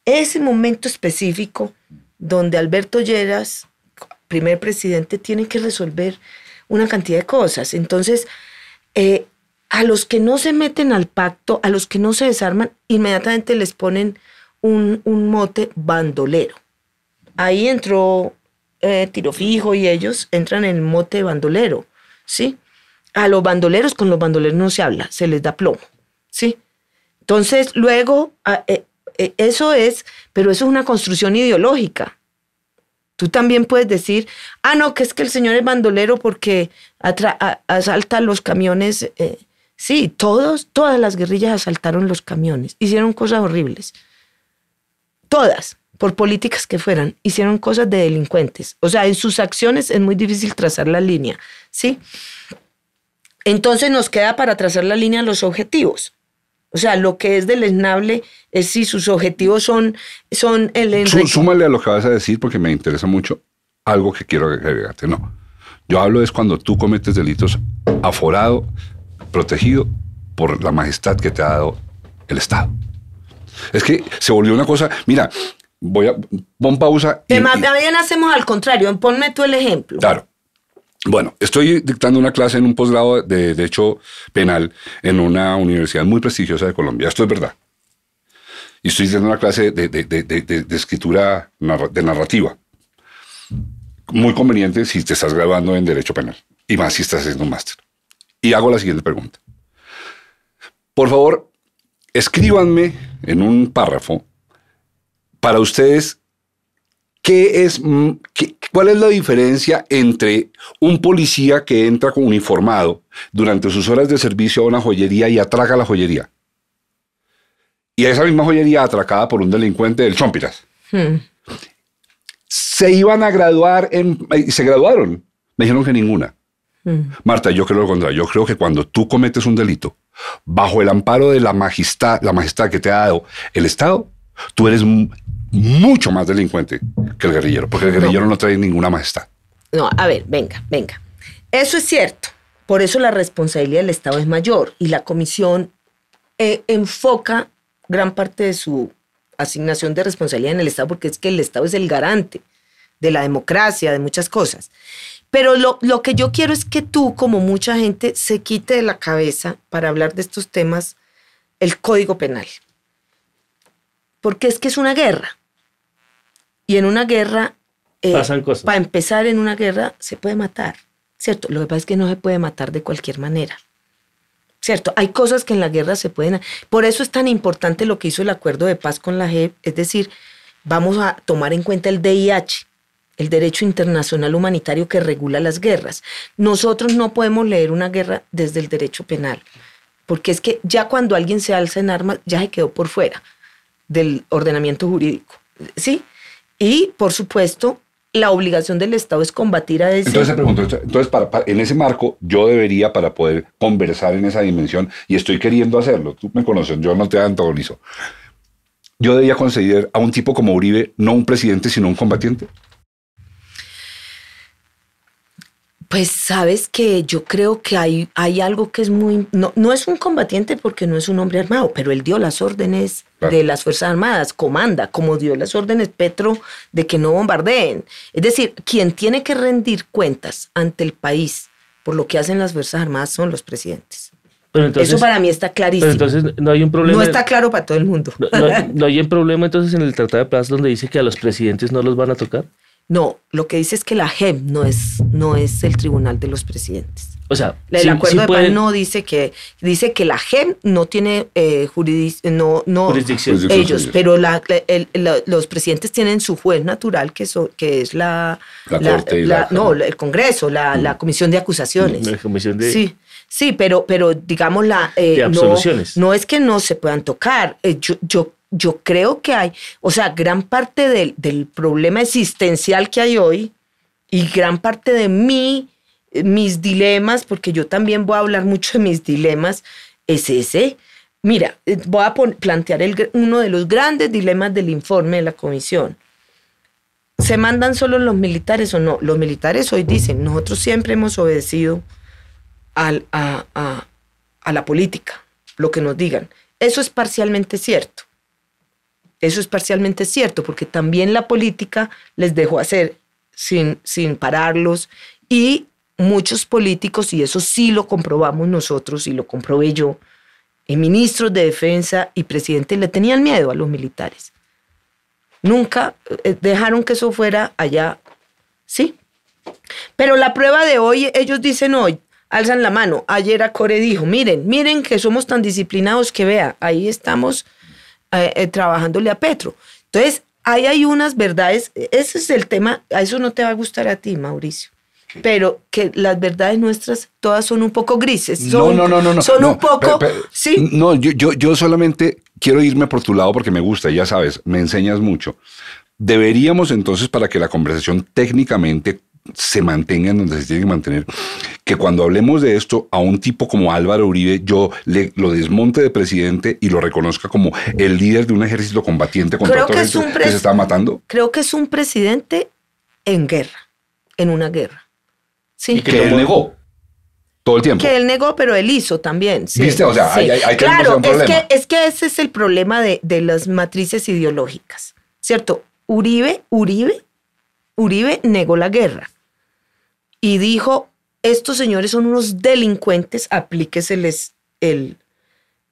ese momento específico donde Alberto Lleras, primer presidente, tiene que resolver una cantidad de cosas. Entonces, eh, a los que no se meten al pacto, a los que no se desarman, inmediatamente les ponen un, un mote bandolero. Ahí entró eh, tiro fijo y ellos entran en el mote bandolero, ¿sí? A los bandoleros, con los bandoleros no se habla, se les da plomo, ¿sí? Entonces, luego, eh, eh, eso es, pero eso es una construcción ideológica. Tú también puedes decir, ah, no, que es que el señor es bandolero porque asalta los camiones. sí, todos, todas las guerrillas asaltaron los camiones, hicieron cosas horribles. Todas por políticas que fueran, hicieron cosas de delincuentes. O sea, en sus acciones es muy difícil trazar la línea, ¿sí? Entonces nos queda para trazar la línea los objetivos. O sea, lo que es deleznable es si sus objetivos son, son el súmale a lo que vas a decir porque me interesa mucho algo que quiero agregarte. No. Yo hablo es cuando tú cometes delitos aforado, protegido por la majestad que te ha dado el Estado. Es que se volvió una cosa, mira, voy a pon pausa. Y, más bien hacemos al contrario, ponme tú el ejemplo. Claro. Bueno, estoy dictando una clase en un posgrado de Derecho Penal en una universidad muy prestigiosa de Colombia. Esto es verdad. Y estoy diciendo una clase de, de, escritura de narrativa. Muy conveniente si te estás graduando en Derecho Penal. Y más si estás haciendo un máster. Y hago la siguiente pregunta. Por favor, escríbanme en un párrafo para ustedes ¿Qué es, mm, ¿Cuál es la diferencia entre un policía que entra con uniformado durante sus horas de servicio a una joyería y atraca la joyería? Y esa misma joyería atracada por un delincuente del Chompiras. Hmm. Se iban a graduar y se graduaron. Me dijeron que ninguna. Hmm. Marta, yo creo lo contrario. Yo creo que cuando tú cometes un delito, bajo el amparo de la majestad, la majestad que te ha dado el Estado, tú eres mucho más delincuente que el guerrillero, porque el guerrillero no, trae ninguna majestad. No, a ver, venga, venga. Eso es cierto. Por eso la responsabilidad del Estado es mayor y la comisión eh, enfoca gran parte de su asignación de responsabilidad en el Estado porque es que el Estado es el garante de la democracia, de muchas cosas. Pero lo, lo, que yo quiero es que tú, como mucha gente, se quite de la cabeza para hablar de estos temas el código penal. Porque es que es una guerra. Y en una guerra, eh, Pasan cosas. para empezar en una guerra, se puede matar, ¿cierto? Lo que pasa es que no se puede matar de cualquier manera. ¿Cierto? Hay cosas que en la guerra se pueden... Por eso es tan importante lo que hizo el acuerdo de paz con la JEP, es decir, vamos a tomar en cuenta el DIH, el derecho internacional humanitario que regula las guerras. Nosotros no podemos leer una guerra desde el derecho penal, porque es que ya cuando alguien se alza en armas, ya se quedó por fuera del ordenamiento jurídico. ¿Sí? Y, por supuesto, la obligación del Estado es combatir a ese... Entonces, pregunto, entonces en ese marco, yo debería, para poder conversar en esa dimensión, y estoy queriendo hacerlo, tú me conoces, yo no te antagonizo, yo debería conceder a un tipo como Uribe no un presidente, sino un combatiente. Pues sabes que yo creo que hay, hay algo que es muy... No, no es un combatiente porque no es un hombre armado, pero él dio las órdenes de las Fuerzas Armadas, comanda, como dio las órdenes Petro de que no bombardeen. Es decir, quien tiene que rendir cuentas ante el país por lo que hacen las Fuerzas Armadas son los presidentes. Eso para mí está clarísimo. Pero entonces no hay un problema. No está claro para todo el mundo. No, hay un problema entonces en el Tratado de Paz donde dice que a los presidentes no los van a tocar. No, lo que dice es que la JEP no es, no es el tribunal de los presidentes. O sea, el acuerdo de paz no dice que dice que la JEP no tiene eh, no, no jurisdicción. ellos, pero la, los presidentes tienen su juez natural que, que es la, la, no el Congreso, la, mm. comisión de acusaciones. La comisión de sí. Sí, pero, pero digamos la eh, no, es que no se puedan tocar. Eh, yo, yo yo creo que hay, o sea, gran parte del, problema existencial que hay hoy y gran parte de mí, mis dilemas, porque yo también voy a hablar mucho de mis dilemas, es ese. Mira, eh, voy a plantear el, uno de los grandes dilemas del informe de la comisión. ¿Se mandan solo los militares o no? Los militares hoy dicen, nosotros siempre hemos obedecido al, a, a la política, lo que nos digan. Eso es parcialmente cierto. Eso es parcialmente cierto, porque también la política les dejó hacer sin, sin pararlos y muchos políticos, y eso sí lo comprobamos nosotros y lo comprobé yo, y ministros de defensa y presidentes le tenían miedo a los militares. Nunca eh, dejaron que eso fuera allá, ¿sí? Pero la prueba de hoy, ellos dicen hoy, alzan la mano. Ayer a Core dijo, miren, miren que somos tan disciplinados que vea, ahí estamos eh, eh, trabajándole a Petro. Entonces, ahí hay unas verdades, ese es el tema, a eso no te va a gustar a ti, Mauricio. Pero que las verdades nuestras todas son un poco grises. Son, no, no, no, no. Son un poco. sí. No, yo, yo, yo solamente quiero irme por tu lado porque me gusta, ya sabes, me enseñas mucho. Deberíamos entonces, para que la conversación técnicamente se mantengan donde se tienen que mantener, que cuando hablemos de esto a un tipo como Álvaro Uribe, yo le, lo desmonte de presidente y lo reconozca como el líder de un ejército combatiente contra todo que, que se está matando? Creo que es un presidente en guerra, en una guerra. Sí. Y que él negó todo el tiempo. Que él negó, pero él hizo también. ¿Viste? O sea, hay, hay, claro, es que, es que ese es el problema de, de las matrices ideológicas, ¿cierto? Uribe, Uribe, Uribe negó la guerra y dijo, estos señores son unos delincuentes, aplíqueseles el,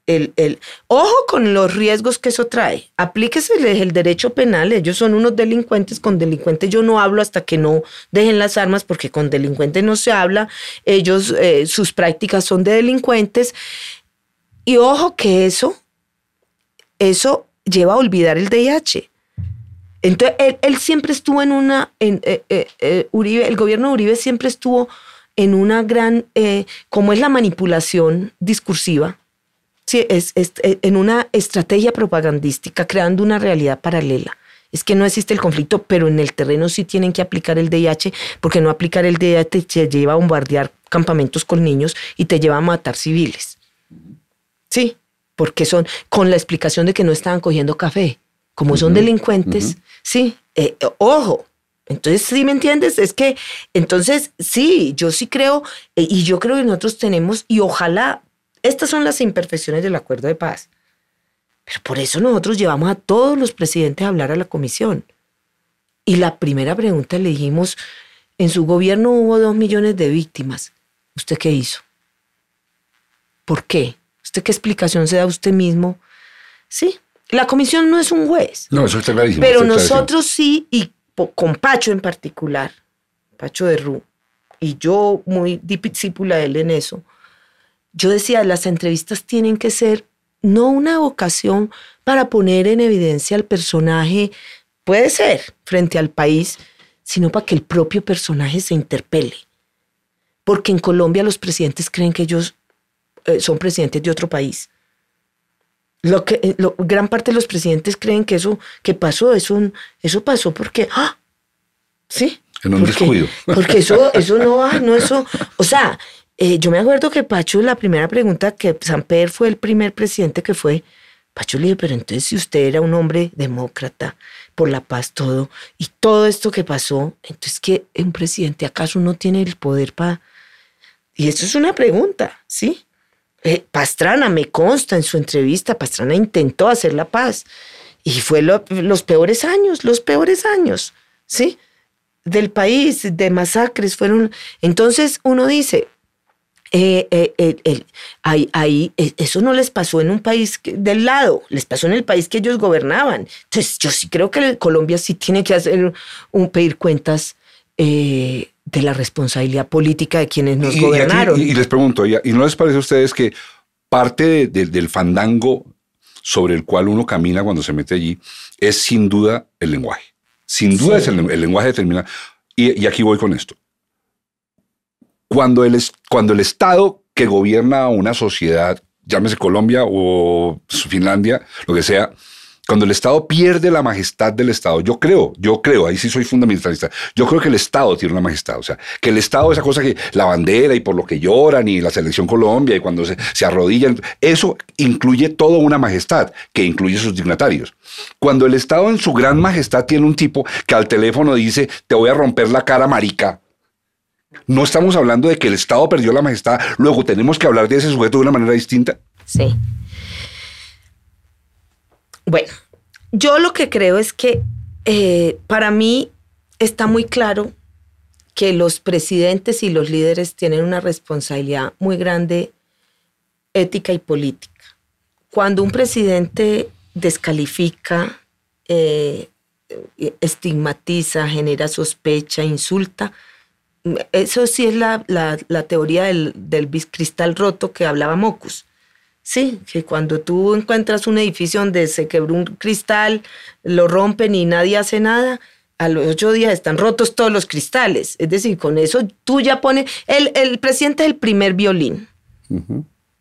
el, el, ojo con los riesgos que eso trae. Aplíqueseles el derecho penal. Ellos son unos delincuentes. Con delincuentes yo no hablo hasta que no dejen las armas, porque con delincuentes no se habla. Ellos, eh, sus prácticas son de delincuentes. Y ojo que eso, eso lleva a olvidar el DIH. Entonces, él, siempre estuvo en una, eh, eh, eh, Uribe, el gobierno de Uribe siempre estuvo en una gran, como es la manipulación discursiva, sí, es, en una estrategia propagandística, creando una realidad paralela. Es que no existe el conflicto, pero en el terreno sí tienen que aplicar el DIH, porque no aplicar el DIH te lleva a bombardear campamentos con niños y te lleva a matar civiles. Sí, porque son con la explicación de que no estaban cogiendo café como son delincuentes, sí, eh, ojo. Entonces, ¿sí me entiendes? Es que, entonces, sí, yo sí creo, eh, y yo creo que nosotros tenemos, y ojalá, estas son las imperfecciones del acuerdo de paz. Pero por eso nosotros llevamos a todos los presidentes a hablar a la comisión. Y la primera pregunta le dijimos, en su gobierno hubo dos millones de víctimas. ¿Usted qué hizo? ¿Por qué? ¿Usted qué explicación se da a usted mismo? Sí, la comisión no es un juez. No, eso está clarísimo. Pero nosotros sí, y con Pacho en particular, Pacho de Ru, y yo muy discípula de él en eso, yo decía, las entrevistas tienen que ser no una ocasión para poner en evidencia al personaje, puede ser, frente al país, sino para que el propio personaje se interpele. Porque en Colombia los presidentes creen que ellos eh, son presidentes de otro país lo que eh, gran parte de los presidentes creen que eso que pasó, eso, eso pasó porque, ¡ah! ¿sí? En un descuido. Porque eso, eso no, no eso, o sea, eh, yo me acuerdo que Pacho, la primera pregunta que Samper fue el primer presidente que fue, Pacho le dije, pero entonces si usted era un hombre demócrata, por la paz todo, y todo esto que pasó, entonces que un presidente acaso no tiene el poder para... Y eso es una pregunta, ¿sí? Eh, Pastrana, me consta en su entrevista, Pastrana intentó hacer la paz y fue los peores años, los peores años, ¿sí? Del país, de masacres, fueron... Entonces uno dice, eh, eh, ahí, eso no les pasó en un país del lado, les pasó en el país que ellos gobernaban. Entonces yo sí creo que Colombia sí tiene que hacer un pedir cuentas de la responsabilidad política de quienes nos gobernaron. Y, les pregunto, ¿y no les parece a ustedes que parte del fandango sobre el cual uno camina cuando se mete allí es sin duda el lenguaje? Sin duda es el, lenguaje determinado. Y, aquí voy con esto. Cuando el, cuando el Estado que gobierna una sociedad, llámese Colombia o Finlandia, lo que sea, cuando el Estado pierde la majestad del Estado, yo creo, yo creo, ahí sí soy fundamentalista, yo creo que el Estado tiene una majestad, o sea, que el Estado, esa cosa que la bandera y por lo que lloran y la selección Colombia y cuando se, se arrodillan, eso incluye toda una majestad que incluye sus dignatarios. Cuando el Estado en su gran majestad tiene un tipo que al teléfono dice, te voy a romper la cara, marica, no estamos hablando de que el Estado perdió la majestad, luego tenemos que hablar de ese sujeto de una manera distinta. Sí. Bueno, yo lo que creo es que eh, para mí está muy claro que los presidentes y los líderes tienen una responsabilidad muy grande ética y política. Cuando un presidente descalifica, eh, estigmatiza, genera sospecha, insulta, eso sí es la, teoría del, del cristal roto que hablaba Mocus. Sí, que cuando tú encuentras un edificio donde se quebró un cristal, lo rompen y nadie hace nada, a los ocho días están rotos todos los cristales. Es decir, con eso tú ya pones, el, el presidente es el primer violín.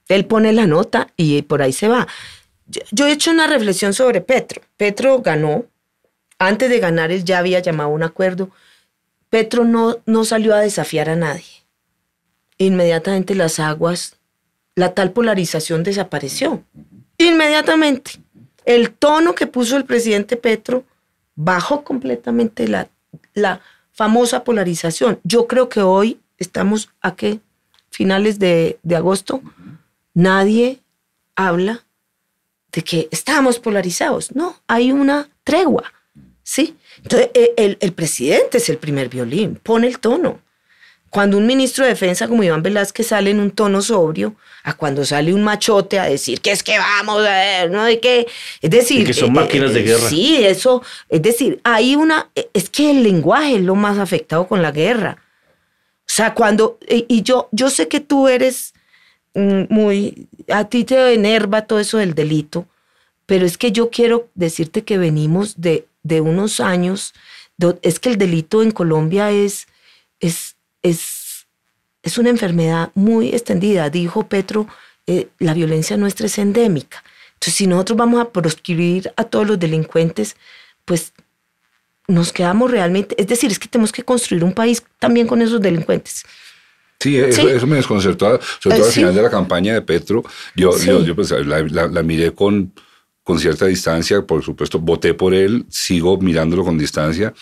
Él pone la nota y por ahí se va. Yo, he hecho una reflexión sobre Petro. Petro ganó, antes de ganar él ya había llamado un acuerdo, Petro no, no salió a desafiar a nadie. Inmediatamente las aguas, la tal polarización desapareció. Inmediatamente. El tono que puso el presidente Petro bajó completamente la, la famosa polarización. Yo creo que hoy estamos a qué? Finales de, de agosto. Nadie habla de que estamos polarizados. No, hay una tregua. ¿sí? Entonces, eh, el, el, presidente es el primer violín, pone el tono. Cuando un ministro de defensa como Iván Velázquez sale en un tono sobrio, a cuando sale un machote a decir que es que vamos a ver, ¿no? De qué. Es decir. que son máquinas de guerra. Sí, eso. Es decir, hay una. Es que el lenguaje es lo más afectado con la guerra. O sea, cuando. Y yo, yo sé que tú eres mm, muy. A ti te enerva todo eso del delito, pero es que yo quiero decirte que venimos de, de unos años. es que el delito en Colombia es. es es, es una enfermedad muy extendida. Dijo Petro, eh, la violencia nuestra es endémica. Entonces, si nosotros vamos a proscribir a todos los delincuentes, pues nos quedamos realmente, es decir, es que tenemos que construir un país también con esos delincuentes. Sí, eso, eso me desconcertó, sobre todo al final de la campaña de Petro. Yo, yo, yo pues, la, la, la miré con, con cierta distancia, por supuesto, voté por él, sigo mirándolo con distancia,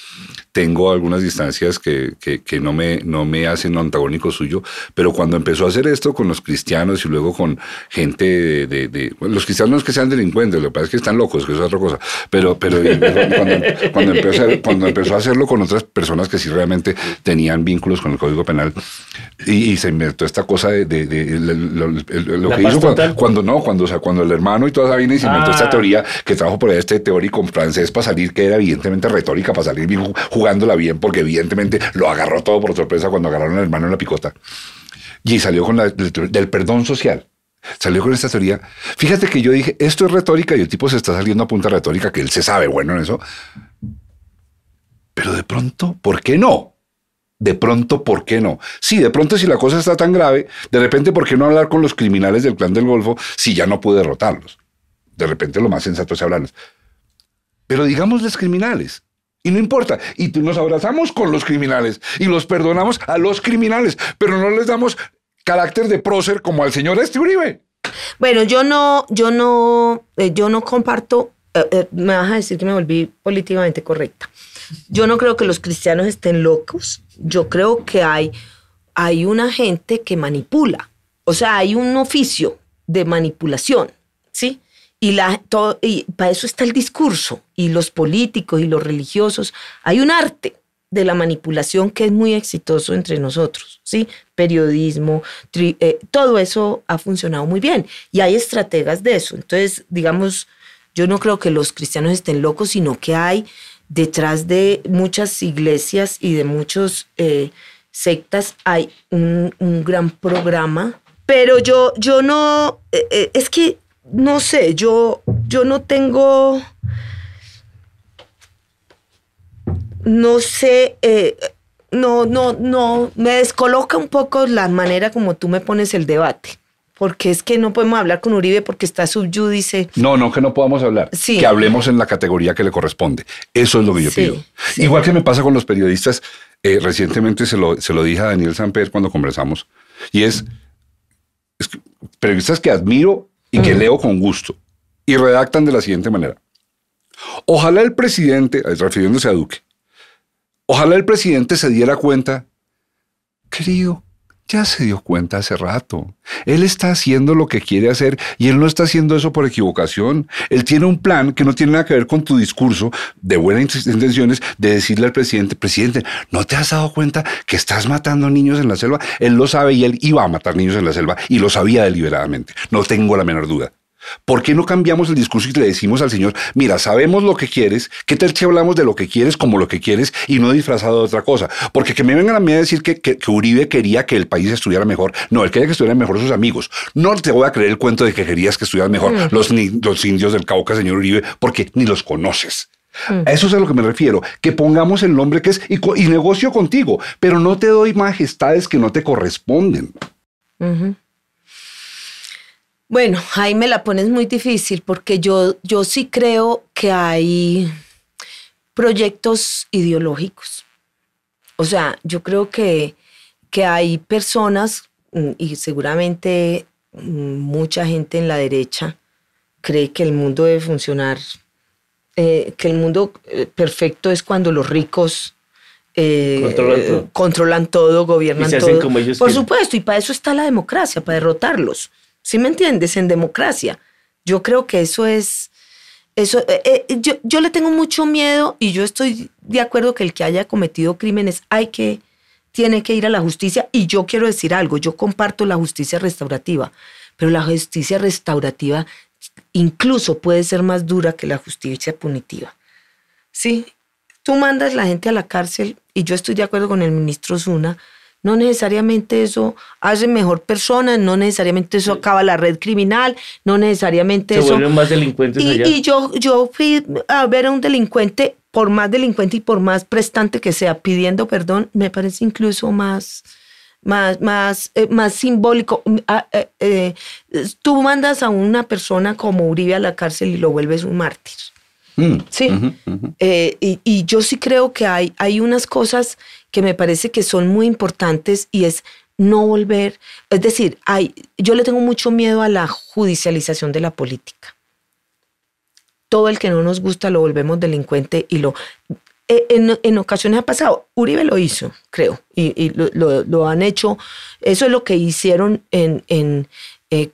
tengo algunas distancias que, que, que, no, me, no me hacen antagónico suyo, pero cuando empezó a hacer esto con los cristianos y luego con gente de... de, de bueno, los cristianos no es que sean delincuentes, lo que pasa es que están locos, que eso es otra cosa, pero, pero cuando, cuando, empezó a, cuando empezó a hacerlo con otras personas que sí realmente tenían vínculos con el Código Penal y, y se inventó esta cosa de, de, lo, lo que hizo cuando, cuando, no, cuando, o sea, cuando el hermano y toda esa vaina y se inventó ah. esta teoría que trajo por este teórico francés para salir, que era evidentemente retórica, para salir bien, jugándola bien, porque evidentemente lo agarró todo por sorpresa cuando agarraron al hermano en la picota. Y salió con la del perdón social. Salió con esta teoría. Fíjate que yo dije, esto es retórica y el tipo se está saliendo a punta retórica, que él se sabe bueno en eso. Pero de pronto, ¿por qué no? De pronto, ¿por qué no? Sí, de pronto si la cosa está tan grave, de repente, ¿por qué no hablar con los criminales del clan del Golfo si ya no pude derrotarlos? De repente lo más sensato es hablarles. Pero digámosles criminales. Y no importa. Y nos abrazamos con los criminales y los perdonamos a los criminales, pero no les damos carácter de prócer como al señor este Uribe. Bueno, yo no, yo no, eh, yo no comparto. Eh, eh, me vas a decir que me volví políticamente correcta. Yo no creo que los cristianos estén locos. Yo creo que hay, hay una gente que manipula. O sea, hay un oficio de manipulación, ¿sí? Y, la, todo, y para eso está el discurso y los políticos y los religiosos. Hay un arte de la manipulación que es muy exitoso entre nosotros, ¿sí? Periodismo, eh, todo eso ha funcionado muy bien y hay estrategas de eso. Entonces, digamos, yo no creo que los cristianos estén locos, sino que hay detrás de muchas iglesias y de muchos eh, sectas hay un, un, gran programa. Pero yo, yo no, eh es que no sé, yo, yo no tengo, no sé, eh, no, no, no, me descoloca un poco la manera como tú me pones el debate. Porque es que no podemos hablar con Uribe porque está subyúdice. No, no, que no podamos hablar. Sí. Que hablemos en la categoría que le corresponde. Eso es lo que yo sí, pido. Sí. Igual que me pasa con los periodistas, eh, recientemente se lo, se lo dije a Daniel Samper cuando conversamos, y es, periodistas que admiro y que leo con gusto. Y redactan de la siguiente manera. Ojalá el presidente, refiriéndose a Duque, ojalá el presidente se diera cuenta, querido, ya se dio cuenta hace rato. Él está haciendo lo que quiere hacer y él no está haciendo eso por equivocación. Él tiene un plan que no tiene nada que ver con tu discurso de buenas intenciones de decirle al presidente, presidente, ¿no te has dado cuenta que estás matando niños en la selva? Él lo sabe y él iba a matar niños en la selva y lo sabía deliberadamente. No tengo la menor duda. ¿Por qué no cambiamos el discurso y le decimos al Señor, mira, sabemos lo que quieres, qué tal si hablamos de lo que quieres como lo que quieres y no disfrazado de otra cosa? Porque que me vengan a mí a decir que, que, que Uribe quería que el país estuviera mejor. No, él quería que estuvieran mejor sus amigos. No te voy a creer el cuento de que querías que estuvieran mejor mm. los, los indios del Cauca, señor Uribe, porque ni los conoces. Mm. A eso es a lo que me refiero, que pongamos el nombre que es y, y, negocio contigo, pero no te doy majestades que no te corresponden. Uh -huh. Bueno, ahí me la pones muy difícil porque yo, yo sí creo que hay proyectos ideológicos O sea, yo creo que, que hay personas, mm, y seguramente mm, mucha gente en la derecha cree que el mundo debe funcionar, eh, que el mundo eh, perfecto es cuando los ricos eh, Controlan todo. controlan todo, gobiernan Y se hacen todo. como ellos Por quieren. supuesto, y para eso está la democracia, para derrotarlos. ¿Sí me entiendes? En democracia. Yo creo que eso es... Eso, eh, eh, yo, yo le tengo mucho miedo y yo estoy de acuerdo que el que haya cometido crímenes hay que, tiene que ir a la justicia. Y yo quiero decir algo, yo comparto la justicia restaurativa, pero la justicia restaurativa incluso puede ser más dura que la justicia punitiva. Sí, tú mandas la gente a la cárcel y yo estoy de acuerdo con el ministro Zuna. No necesariamente eso hace mejor persona, no necesariamente eso acaba la red criminal, no necesariamente Se eso. vuelven más delincuentes Y, allá. y yo, yo fui a ver a un delincuente, por más delincuente y por más prestante que sea, pidiendo perdón, me parece incluso más, más, más, eh, más simbólico. Mm, ah, eh, eh, tú mandas a una persona como Uribe a la cárcel y lo vuelves un mártir. Mm, Sí. Eh, y, y yo sí creo que hay, hay unas cosas que me parece que son muy importantes y es no volver, es decir, hay, yo le tengo mucho miedo a la judicialización de la política. Todo el que no nos gusta lo volvemos delincuente y lo... eh, En, en ocasiones ha pasado, Uribe lo hizo, creo, y, y lo, lo- lo han hecho, eso es lo que hicieron en, en, eh,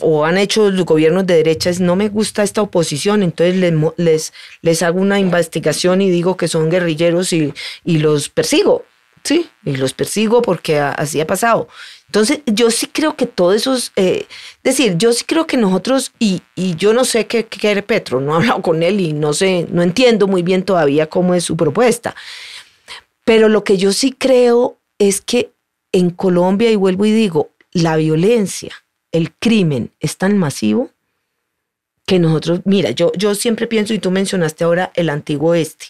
o han hecho los gobiernos de derecha, no me gusta esta oposición, entonces les, les, les hago una investigación y digo que son guerrilleros y, y los persigo, ¿sí? Y los persigo porque así ha pasado. Entonces, yo sí creo que todo eso es, eh, decir, yo sí creo que nosotros, y, y yo no sé qué qué quiere Petro, no he hablado con él y no sé, no entiendo muy bien todavía cómo es su propuesta. Pero lo que yo sí creo es que en Colombia, y vuelvo y digo, la violencia, el crimen es tan masivo que nosotros, mira, yo, yo siempre pienso, y tú mencionaste ahora el antiguo oeste,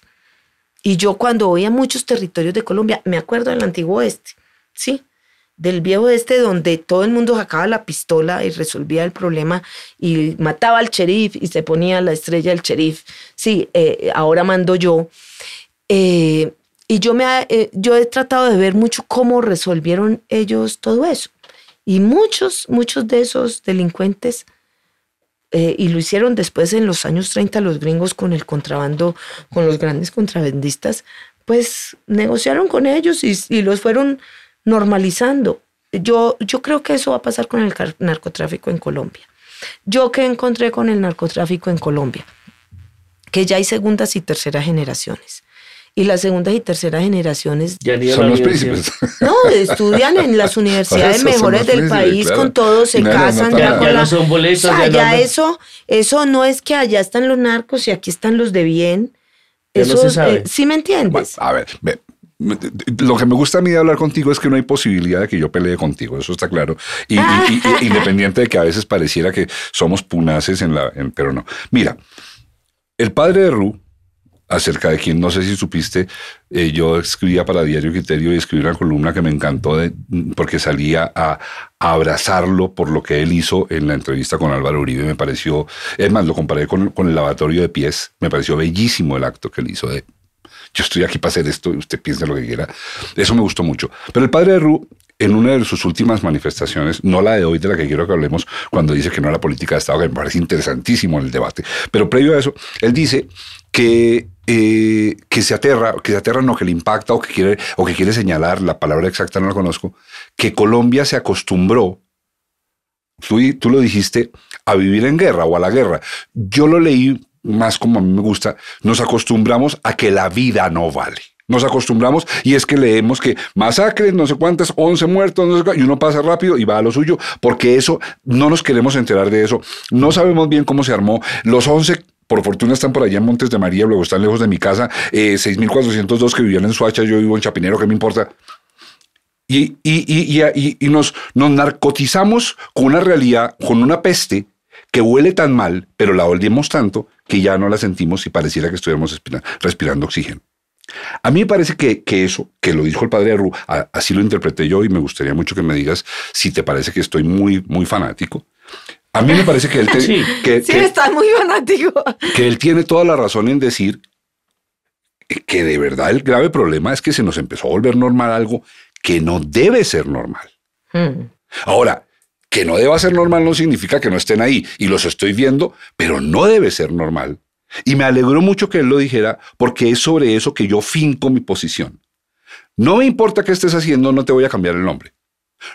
y yo cuando voy a muchos territorios de Colombia, me acuerdo del antiguo oeste, ¿sí? Del viejo oeste donde todo el mundo sacaba la pistola y resolvía el problema y mataba al sheriff y se ponía la estrella del sheriff. Sí, eh, ahora mando yo. Eh, y yo, me, eh, yo he tratado de ver mucho cómo resolvieron ellos todo eso. Y muchos, muchos de esos delincuentes, eh, y lo hicieron después en los años 30 los gringos con el contrabando, con los grandes contrabandistas, pues negociaron con ellos y, los fueron normalizando. Yo, yo creo que eso va a pasar con el narcotráfico en Colombia. Yo que encontré con el narcotráfico en Colombia, que ya hay segundas y terceras generaciones. Y las segundas y terceras generaciones Son los príncipes. no, estudian en las universidades mejores del país claro. con todo, se No, no, no, casan ya nada. con Ya la... no son boletos, O sea, ya no ya andan- eso, eso no es que allá están los narcos y aquí están los de bien. Eso, eh, ¿Sí me Bueno, entiendes? a ver, ve, lo que me gusta a mí de hablar contigo es que no hay posibilidad de que yo pelee contigo, eso está claro. Y, y- y- y- independiente de que a veces pareciera que somos punaces en la, en- pero no. Mira, el padre de Ru, acerca de quien no sé si supiste, eh, yo escribía para Diario Criterio y escribí una columna que me encantó de- porque salía a, abrazarlo por lo que él hizo en la entrevista con Álvaro Uribe. Me pareció, es más, lo comparé con, el lavatorio de pies, me pareció bellísimo el acto que él hizo de yo estoy aquí para hacer esto usted piensa lo que quiera. Eso me gustó mucho. Pero el padre de Ru, en una de sus últimas manifestaciones, no la de hoy, de la que quiero que hablemos, cuando dice que no era política de Estado, que me parece interesantísimo el debate, pero previo a eso, él dice que, eh, que se aterra, que se aterra no, que le impacta o que, quiere, o que quiere señalar, la palabra exacta no la conozco, que Colombia se acostumbró Tú, tú, lo dijiste, a vivir en guerra o a la guerra. Yo lo leí más como a mí me gusta. Nos acostumbramos a que la vida no vale. Nos acostumbramos y es que leemos que masacres, no sé cuántas, 11 muertos, no sé cuántas, y uno pasa rápido y va a lo suyo, porque eso no nos queremos enterar de eso. No sabemos bien cómo se armó. Los 11 por fortuna están por allá en Montes de María, luego están lejos de mi casa, eh, 6.402 que vivían en Suacha, yo vivo en Chapinero, ¿qué me importa? Y, y, y, y, nos, narcotizamos con una realidad, con una peste que huele tan mal, pero la odiamos tanto que ya no la sentimos y pareciera que estuviéramos respirando, oxígeno. A mí me parece que, que, eso, que lo dijo el padre Arru, así lo interpreté yo y me gustaría mucho que me digas si te parece que estoy muy, muy fanático. A mí me parece que él, te, sí. que, sí, que, está muy fanático. que él tiene toda la razón en decir que de verdad el grave problema es que se nos empezó a volver normal algo que no debe ser normal. Hmm. Ahora, que no deba ser normal no significa que no estén ahí y los estoy viendo, pero no debe ser normal. Y me alegró mucho que él lo dijera porque es sobre eso que yo finco mi posición. No me importa qué estés haciendo, no te voy a cambiar el nombre.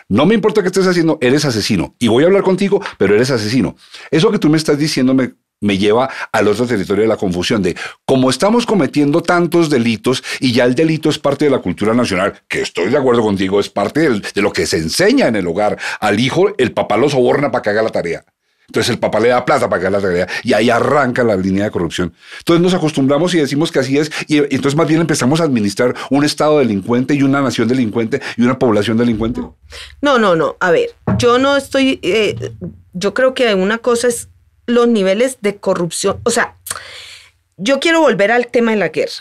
No me importa qué estés haciendo, eres asesino. Y voy a hablar contigo, pero eres asesino. Eso que tú me estás diciendo me, lleva al otro territorio de la confusión de cómo estamos cometiendo tantos delitos y ya el delito es parte de la cultura nacional, que estoy de acuerdo contigo, es parte de lo que se enseña en el hogar. Al hijo el papá lo soborna para que haga la tarea. Entonces el papá le da plata para haga la tarea y ahí arranca la línea de corrupción. Entonces nos acostumbramos y decimos que así es y, entonces más bien empezamos a administrar un Estado delincuente y una nación delincuente y una población delincuente. No, no, no. A ver, yo no estoy, eh, yo creo que una cosa es los niveles de corrupción. O sea, yo quiero volver al tema de la guerra.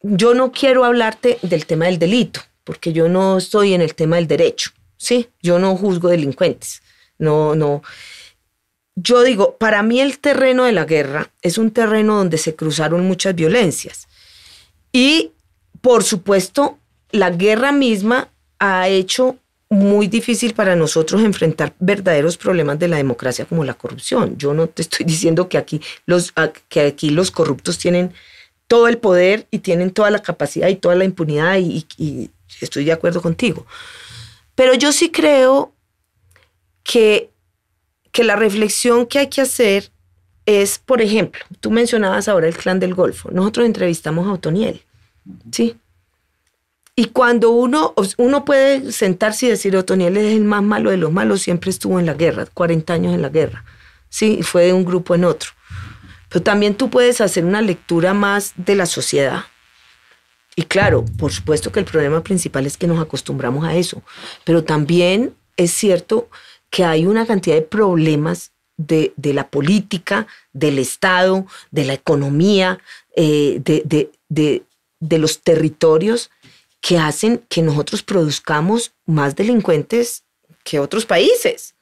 Yo no quiero hablarte del tema del delito, porque yo no estoy en el tema del derecho, ¿sí? Yo no juzgo delincuentes. No, no. Yo digo, para mí el terreno de la guerra es un terreno donde se cruzaron muchas violencias. Y, por supuesto, la guerra misma ha hecho muy difícil para nosotros enfrentar verdaderos problemas de la democracia como la corrupción. Yo no te estoy diciendo que aquí los, que aquí los corruptos tienen todo el poder y tienen toda la capacidad y toda la impunidad y, y estoy de acuerdo contigo. Pero yo sí creo que, que la reflexión que hay que hacer es, por ejemplo, tú mencionabas ahora el clan del Golfo. Nosotros entrevistamos a Otoniel, ¿sí? Y cuando uno, uno puede sentarse y decir, Otoniel es el más malo de los malos, siempre estuvo en la guerra, 40 años en la guerra, ¿sí? Fue de un grupo en otro. Pero también tú puedes hacer una lectura más de la sociedad. Y claro, por supuesto que el problema principal es que nos acostumbramos a eso, pero también es cierto que hay una cantidad de problemas de, la política, del Estado, de la economía, eh, de, de los territorios que hacen que nosotros produzcamos más delincuentes que otros países,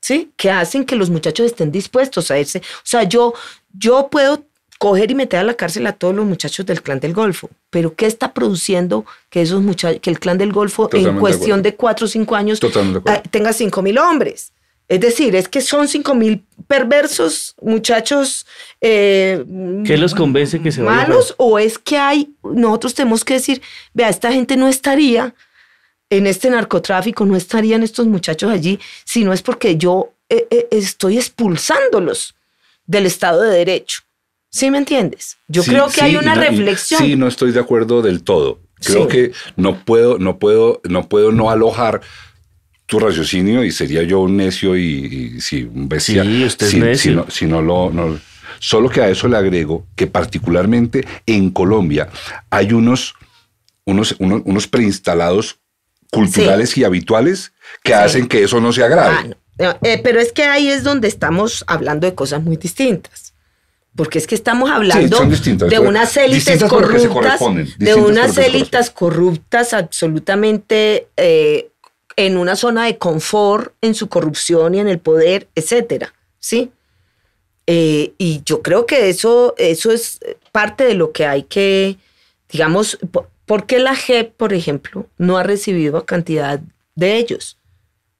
¿sí? Que hacen que los muchachos estén dispuestos a irse. O sea, yo, yo puedo coger y meter a la cárcel a todos los muchachos del clan del Golfo, pero ¿qué está produciendo que esos muchachos, que el clan del Golfo en cuestión de, cuatro o cinco años ah, tenga cinco mil hombres? Es decir, es que son cinco mil perversos muchachos. Eh, ¿Qué los convence que se vayan? Malos, o es que hay, nosotros tenemos que decir, vea, esta gente no estaría en este narcotráfico, no estarían estos muchachos allí, si no es porque yo eh, eh, estoy expulsándolos del Estado de Derecho. ¿Sí me entiendes? Yo creo que hay una reflexión. sí, no estoy de acuerdo del todo. Creo que no puedo, no puedo, no puedo no alojar tu raciocinio y sería yo un necio y, si un bestia. Sí, usted si, necio. Si no, lo. No, solo que a eso le agrego que particularmente en Colombia hay unos, unos, unos, preinstalados culturales y habituales que hacen que eso no sea grave. Ah, eh, pero es que ahí es donde estamos hablando de cosas muy distintas. Porque es que estamos hablando de unas élites corruptas, de unas élites corruptas absolutamente eh, en una zona de confort en su corrupción y en el poder, etcétera, ¿sí? Eh, y yo creo que eso, eso es parte de lo que hay que, digamos, ¿por qué la JEP, por ejemplo, no ha recibido cantidad de ellos?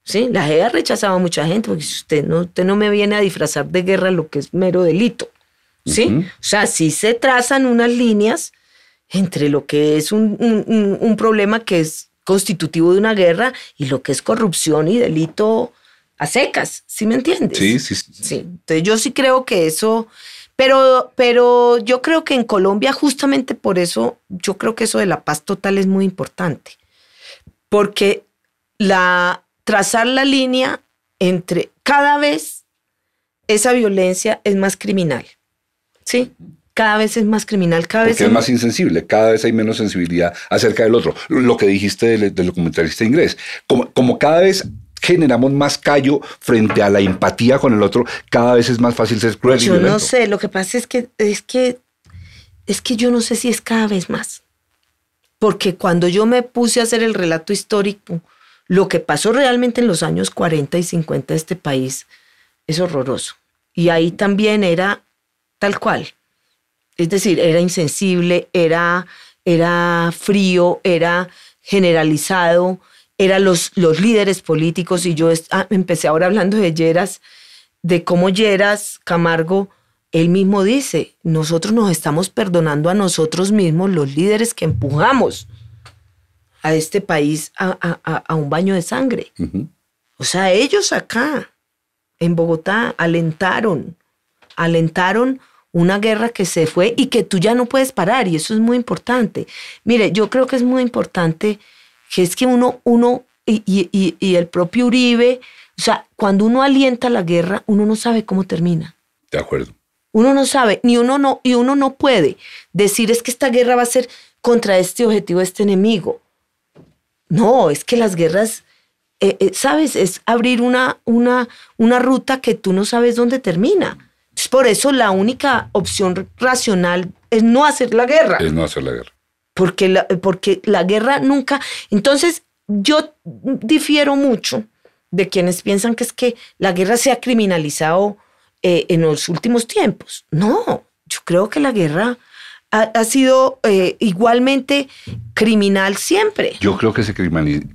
¿Sí? La JEP ha rechazado a mucha gente porque usted no, usted no me viene a disfrazar de guerra lo que es mero delito. ¿Sí? O sea, sí se trazan unas líneas entre lo que es un, un problema que es constitutivo de una guerra y lo que es corrupción y delito a secas, ¿sí me entiendes? Sí, sí, sí. Entonces yo sí creo que eso, pero, pero yo creo que en Colombia justamente por eso, yo creo que eso de la paz total es muy importante, porque la, trazar la línea entre cada vez esa violencia es más criminal, ¿sí? cada vez es más criminal, cada vez es más insensible, cada vez hay menos sensibilidad acerca del otro. Lo que dijiste del, documentalista inglés, como, como cada vez generamos más callo frente a la empatía con el otro, cada vez es más fácil ser cruel. Yo no sé, lo que pasa es que, es que es que yo no sé si es cada vez más. Porque cuando yo me puse a hacer el relato histórico, lo que pasó realmente en los años 40 y 50 de este país es horroroso. Y ahí también era tal cual. Es decir, era insensible, era, era frío, era generalizado, eran los, los líderes políticos. Y yo ah, empecé ahora hablando de Lleras, de cómo Lleras Camargo, él mismo dice, nosotros nos estamos perdonando a nosotros mismos, los líderes que empujamos a este país a, un baño de sangre. O sea, ellos acá, en Bogotá, alentaron, alentaron una guerra que se fue y que tú ya no puedes parar, y eso es muy importante. Mire, yo creo que es muy importante que es que uno, uno y, y, y, el propio Uribe, o sea, cuando uno alienta la guerra, uno no sabe cómo termina. De acuerdo. Uno no sabe, ni uno no, y uno no puede decir es que esta guerra va a ser contra este objetivo, este enemigo. No, es que las guerras, eh, eh, ¿sabes? Es abrir una, una, una ruta que tú no sabes dónde termina. Es por eso la única opción racional es no hacer la guerra. Es no hacer la guerra porque la, porque la guerra nunca... Entonces, yo difiero mucho de quienes piensan que es que la guerra se ha criminalizado eh, en los últimos tiempos. No, yo creo que la guerra ha, sido eh, igualmente criminal siempre. Yo creo que se, criminalizó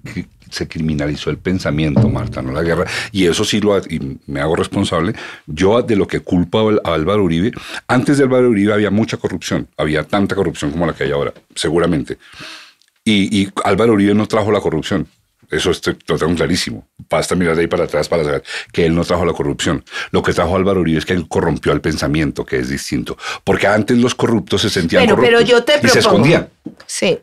se criminalizó el pensamiento, Marta, no la guerra. Y eso sí lo y me hago responsable. Yo de lo que culpo a Álvaro Uribe, antes de Álvaro Uribe había mucha corrupción, había tanta corrupción como la que hay ahora, seguramente. Y, y Álvaro Uribe no trajo la corrupción. Eso lo tengo clarísimo. Basta mirar de ahí para atrás para saber que él no trajo la corrupción. Lo que trajo Álvaro Uribe es que él corrompió el pensamiento, que es distinto. Porque antes los corruptos se sentían corruptos pero yo te y se escondían. Sí.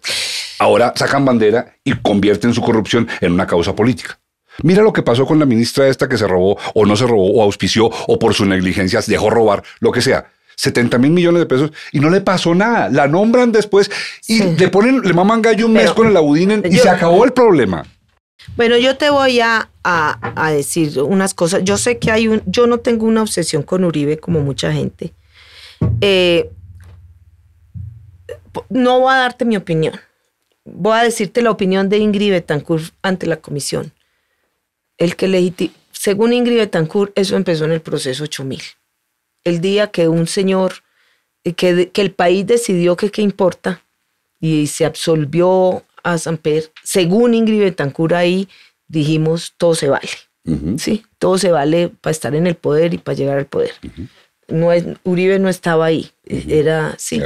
Ahora sacan bandera y convierten su corrupción en una causa política. Mira lo que pasó con la ministra esta que se robó o no se robó o auspició o por sus negligencias dejó robar, lo que sea. 70 mil millones de pesos y no le pasó nada. La nombran después y le ponen, le maman gallo un mes con el Audinen y se acabó el problema. Bueno, yo te voy a, decir unas cosas. Yo sé que hay un, yo no tengo una obsesión con Uribe como mucha gente. Eh, no voy a darte mi opinión. Voy a decirte la opinión de Ingrid Betancourt ante la comisión. El que según Ingrid Betancourt, eso empezó en el proceso 8000. El día que un señor, que, que el país decidió que qué importa y se absolvió a Samper, según Ingrid Betancourt ahí dijimos todo se vale. Sí, todo se vale para estar en el poder y para llegar al poder. no es, Uribe no estaba ahí, era sí.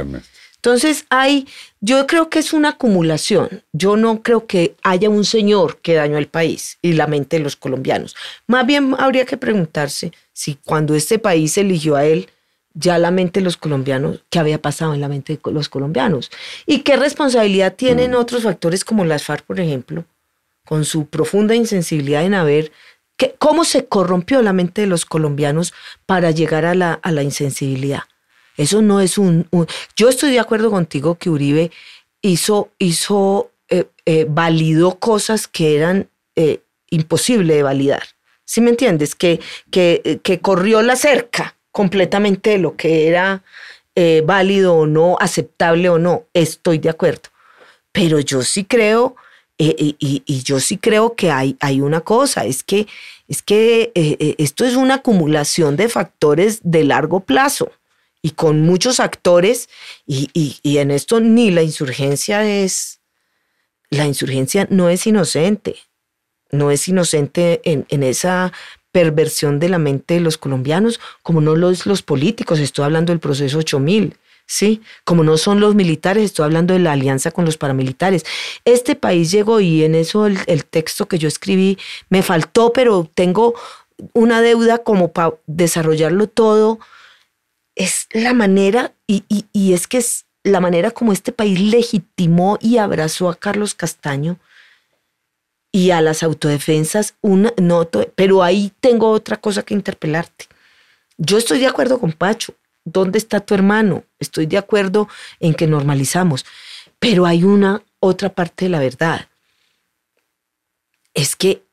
Entonces hay, yo creo que es una acumulación. Yo no creo que haya un señor que dañó al país y la mente de los colombianos. Más bien habría que preguntarse si cuando este país eligió a él, ya la mente de los colombianos, qué había pasado en la mente de los colombianos y qué responsabilidad tienen mm. otros factores como las FARC, por ejemplo, con su profunda insensibilidad en haber, que, cómo se corrompió la mente de los colombianos para llegar a la, a la insensibilidad. Eso no es un, Yo estoy de acuerdo contigo que Uribe hizo, hizo eh, eh, validó cosas que eran eh, imposible de validar. ¿Sí me entiendes? Que, que, que corrió la cerca completamente lo que era válido o no, aceptable o no. Estoy de acuerdo. Pero yo sí creo, y, yo sí creo que hay, hay una cosa, es que, es que esto es una acumulación de factores de largo plazo y con muchos actores, y, en esto ni la insurgencia es, la insurgencia no es inocente, no es inocente en, en esa perversión de la mente de los colombianos, como no los, los políticos, estoy hablando del proceso 8000. ¿sí? Como no son los militares, estoy hablando de la alianza con los paramilitares. Este país llegó y en eso el, texto que yo escribí me faltó, pero tengo una deuda como para desarrollarlo todo. Es la manera, y, y es que es la manera como este país legitimó y abrazó a Carlos Castaño y a las autodefensas, una, no, pero ahí tengo otra cosa que interpelarte. Yo estoy de acuerdo con Pacho. ¿Dónde está tu hermano? Estoy de acuerdo en que normalizamos, pero hay una otra parte de la verdad. Es que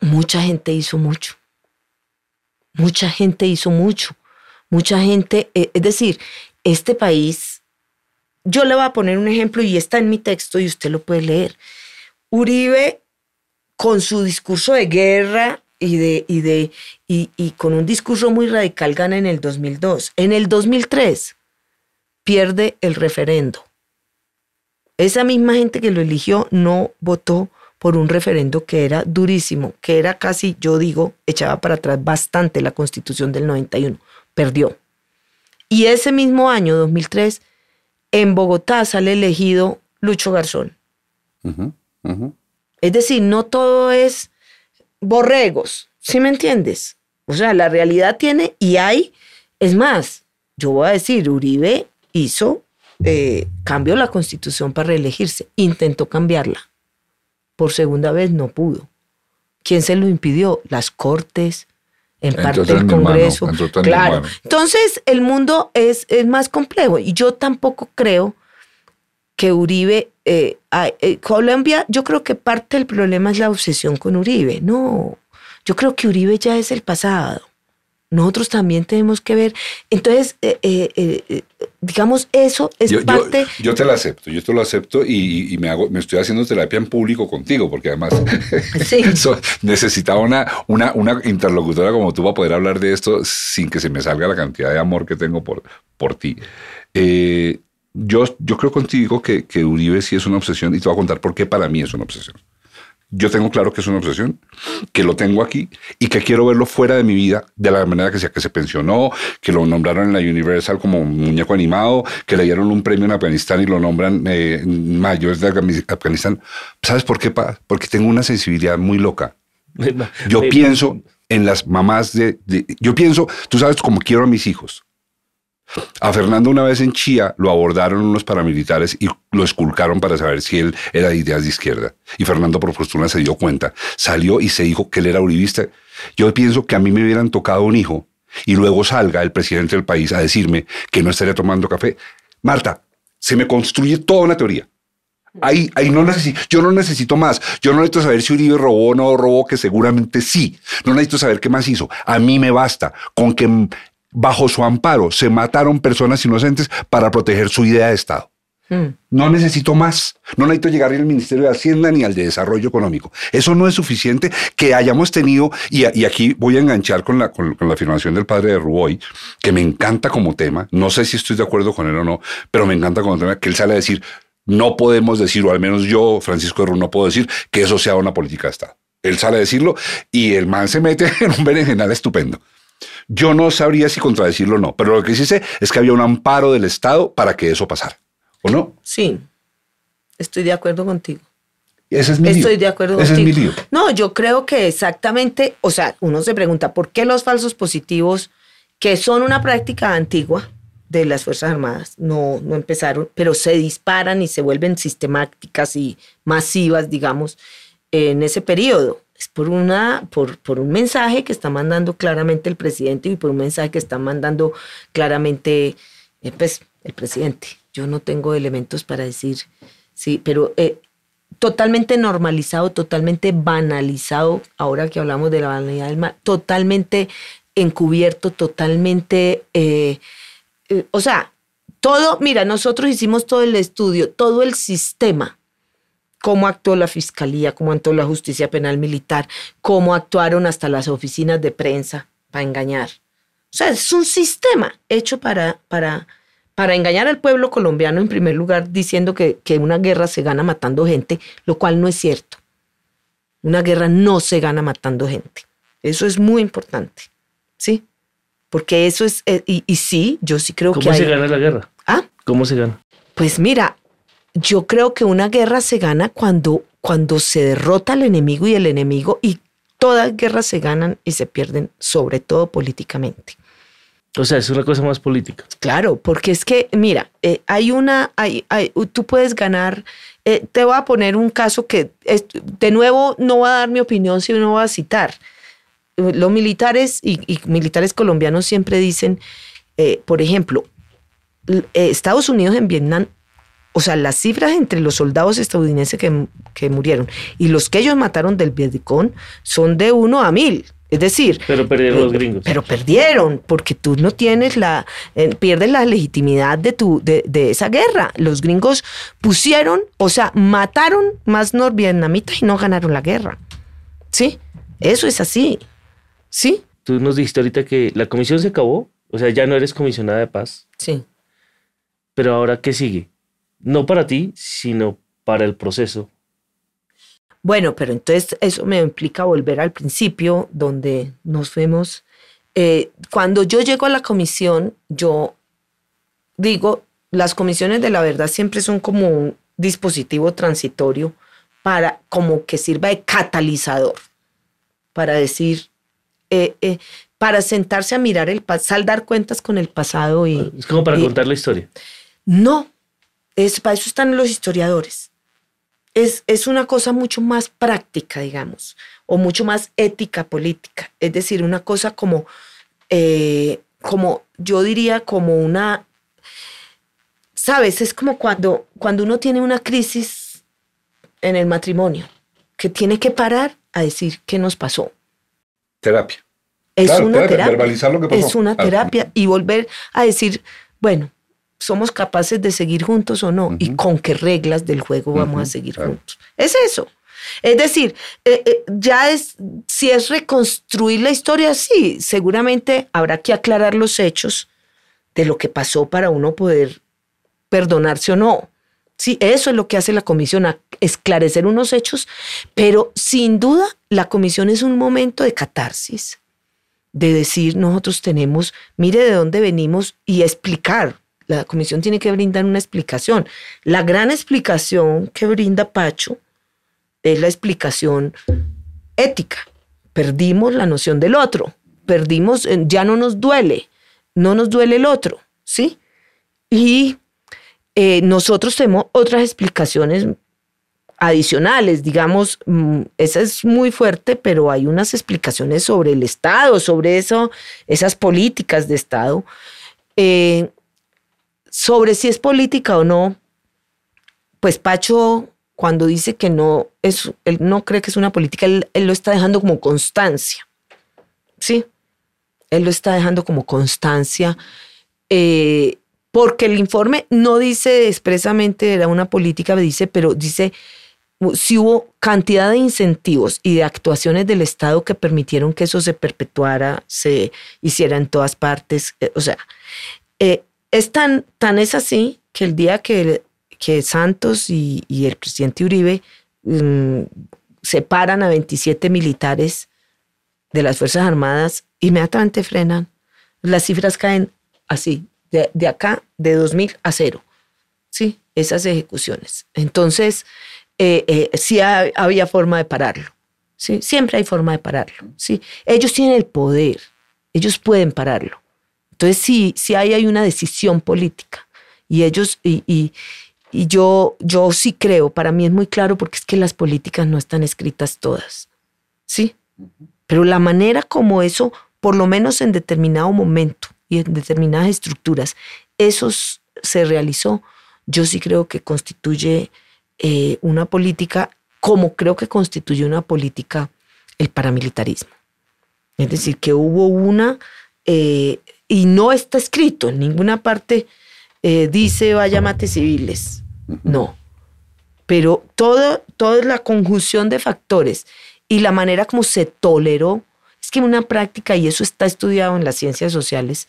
mucha gente hizo mucho. Mucha gente hizo mucho. Mucha gente, eh, es decir, este país, yo le voy a poner un ejemplo y está en mi texto y usted lo puede leer. Uribe, con su discurso de guerra y, de, y, de, y, con un discurso muy radical, gana en el 2002. En el 2003, pierde el referendo. Esa misma gente que lo eligió no votó por un referendo que era durísimo, que era casi, yo digo, echaba para atrás bastante la constitución del 91. Perdió. Y ese mismo año, 2003, en Bogotá sale elegido Lucho Garzón. Es decir, no todo es borregos, ¿sí me entiendes? O sea, la realidad tiene y hay, es más, yo voy a decir, Uribe hizo, eh, cambió la constitución para reelegirse, intentó cambiarla. Por segunda vez no pudo. ¿Quién se lo impidió? Las cortes, en parte del Congreso. claro. Entonces, el mundo es, es más complejo y yo tampoco creo que Uribe, eh, eh, Colombia, yo creo que parte del problema es la obsesión con Uribe. No, yo creo que Uribe ya es el pasado. Nosotros también tenemos que ver. Entonces, eh, digamos, eso es parte. Yo, te lo acepto, yo te lo acepto y, me, hago, me estoy haciendo terapia en público contigo, porque además necesitaba una, una, una interlocutora como tú para poder hablar de esto sin que se me salga la cantidad de amor que tengo por, por ti. Eh, yo, yo creo contigo que, que Uribe sí es una obsesión y te voy a contar por qué para mí es una obsesión. Yo tengo claro que es una obsesión, que lo tengo aquí y que quiero verlo fuera de mi vida de la manera que sea, que se pensionó, que lo nombraron en la Universal como muñeco animado, que le dieron un premio en Afganistán y lo nombran eh, mayor de Afganistán. ¿Sabes por qué? Porque tengo una sensibilidad muy loca. Yo pienso en las mamás de, de, Yo pienso, tú sabes cómo quiero a mis hijos. A Fernando una vez en Chía lo abordaron unos paramilitares y lo esculcaron para saber si él era de ideas de izquierda. Y Fernando por fortuna se dio cuenta, salió y se dijo que él era uribista. Yo pienso que a mí me hubieran tocado un hijo y luego salga el presidente del país a decirme que no estaría tomando café. Marta, se me construye toda una teoría. Ahí, ahí no yo no necesito más. Yo no necesito saber si Uribe robó o no robó, que seguramente sí. No necesito saber qué más hizo. A mí me basta con que bajo su amparo se mataron personas inocentes para proteger su idea de Estado. Hmm. No necesito más. No necesito llegar al Ministerio de Hacienda ni al de Desarrollo Económico. Eso no es suficiente que hayamos tenido, y, aquí voy a enganchar con la, con, la afirmación del padre de Ruboy, que me encanta como tema. No sé si estoy de acuerdo con él o no, pero me encanta como tema que él sale a decir, no podemos decir, o al menos yo, Francisco de no puedo decir que eso sea una política de Estado. Él sale a decirlo y el man se mete en un berenjenal estupendo. Yo no sabría si contradecirlo o no, pero lo que sí sé es que había un amparo del Estado para que eso pasara, ¿o no? Sí, estoy de acuerdo contigo. Ese es mi Estoy de acuerdo Ese contigo. Es mi lío. No, yo creo que exactamente, o sea, uno se pregunta, ¿por qué los falsos positivos, que son una práctica antigua de las Fuerzas Armadas, no, no empezaron, pero se disparan y se vuelven sistemáticas y masivas, digamos, en ese periodo? Es por, una, por, por un mensaje que está mandando claramente el presidente y por un mensaje que está mandando claramente eh, pues, el presidente. Yo no tengo elementos para decir, sí, pero eh, totalmente normalizado, totalmente banalizado, ahora que hablamos de la banalidad del mar, totalmente encubierto, totalmente, eh, o sea, todo, mira, nosotros hicimos todo el estudio, todo el sistema cómo actuó la Fiscalía, cómo actuó la Justicia Penal Militar, cómo actuaron hasta las oficinas de prensa para engañar. O sea, es un sistema hecho para, para, para engañar al pueblo colombiano, en primer lugar, diciendo que, que una guerra se gana matando gente, lo cual no es cierto. Una guerra no se gana matando gente. Eso es muy importante. ¿Sí? Porque eso es, eh, y, sí, yo sí creo que... ¿Cómo se gana la guerra? ¿Ah? ¿Cómo se gana? Pues mira, yo creo que una guerra se gana cuando, cuando se derrota al enemigo y el enemigo, y todas guerras se ganan y se pierden, sobre todo políticamente. O sea, es una cosa más política. Claro, porque es que, mira, eh, hay una, hay, tú puedes ganar, eh, te voy a poner un caso que, de nuevo, no voy a dar mi opinión, sino voy a citar. Los militares y, militares colombianos siempre dicen, eh, por ejemplo, Estados Unidos en Vietnam o sea, las cifras entre los soldados estadounidenses que, murieron y los que ellos mataron del Vietcong son de uno a mil. Es decir, pero perdieron los gringos. Pero perdieron, porque tú no tienes la, eh, pierdes la legitimidad de, tu, de, de, esa guerra. Los gringos pusieron, o sea, mataron más norvietnamitas y no ganaron la guerra. ¿Sí? Eso es así. ¿Sí? Tú nos dijiste ahorita que la comisión se acabó, o sea, ya no eres comisionada de paz. Sí Pero ahora, ¿qué sigue? No para ti, sino para el proceso. Bueno, pero entonces eso me implica volver al principio, donde nos vemos. Eh, cuando yo llego a la comisión, yo digo, las comisiones de la verdad siempre son como un dispositivo transitorio para como que sirva de catalizador, para decir, eh, eh, para sentarse a mirar el pasado, saldar cuentas con el pasado y... Es como para contar la historia. No, es, para eso están los historiadores. Es, es, una cosa mucho más práctica, digamos, o mucho más ética política. Es decir, una cosa como, eh, como yo diría, como una Sabes, es como cuando, cuando uno tiene una crisis en el matrimonio, que tiene que parar a decir qué nos pasó. Terapia. Es una terapia. Verbalizar lo que pasó. Es una terapia y volver a decir, bueno, somos capaces de seguir juntos o no y con qué reglas del juego vamos a seguir juntos. Es eso. Es decir, eh, eh, ya es, si es reconstruir la historia, sí, seguramente habrá que aclarar los hechos de lo que pasó para uno poder perdonarse o no. Sí, eso es lo que hace la comisión, esclarecer unos hechos, pero sin duda la comisión es un momento de catarsis, de decir nosotros tenemos, mire de dónde venimos y explicar. La comisión tiene que brindar una explicación. La gran explicación que brinda Pacho es la explicación ética. Perdimos la noción del otro, perdimos, eh, ya no nos duele, no nos duele el otro, ¿sí? Y eh, nosotros tenemos otras explicaciones adicionales, digamos, mm, esa es muy fuerte, pero hay unas explicaciones sobre el Estado, sobre eso, esas políticas de Estado, eh, sobre si es política o no. Pues Pacho, cuando dice que no, es, él no cree que es una política, él, lo está dejando como constancia, ¿sí? Él lo está dejando como constancia. Eh, porque el informe no dice expresamente era una política, dice, pero dice si hubo cantidad de incentivos y de actuaciones del Estado que permitieron que eso se perpetuara, se hiciera en todas partes. Eh, o sea, eh, es tan, tan es así que el día que, que Santos y, el presidente Uribe mm, separan a 27 militares de las Fuerzas Armadas, inmediatamente frenan. Las cifras caen así, de, acá, de 2000 a cero. ¿sí? Esas ejecuciones. Entonces, eh, eh, sí había forma de pararlo. ¿sí? Siempre hay forma de pararlo. ¿sí? Ellos tienen el poder, ellos pueden pararlo. Entonces, sí, sí hay, hay una decisión política. Y ellos, y, y, y, yo, yo sí creo, para mí es muy claro porque es que las políticas no están escritas todas. ¿Sí? Pero la manera como eso, por lo menos en determinado momento, y en determinadas estructuras, eso se realizó, yo sí creo que constituye eh, una política, como creo que constituye una política el paramilitarismo. Es decir, que hubo una, eh, y no está escrito en ninguna parte, eh, dice vaya mate civiles. No. Pero toda, toda la conjunción de factores y la manera como se toleró es que una práctica, y eso está estudiado en las ciencias sociales,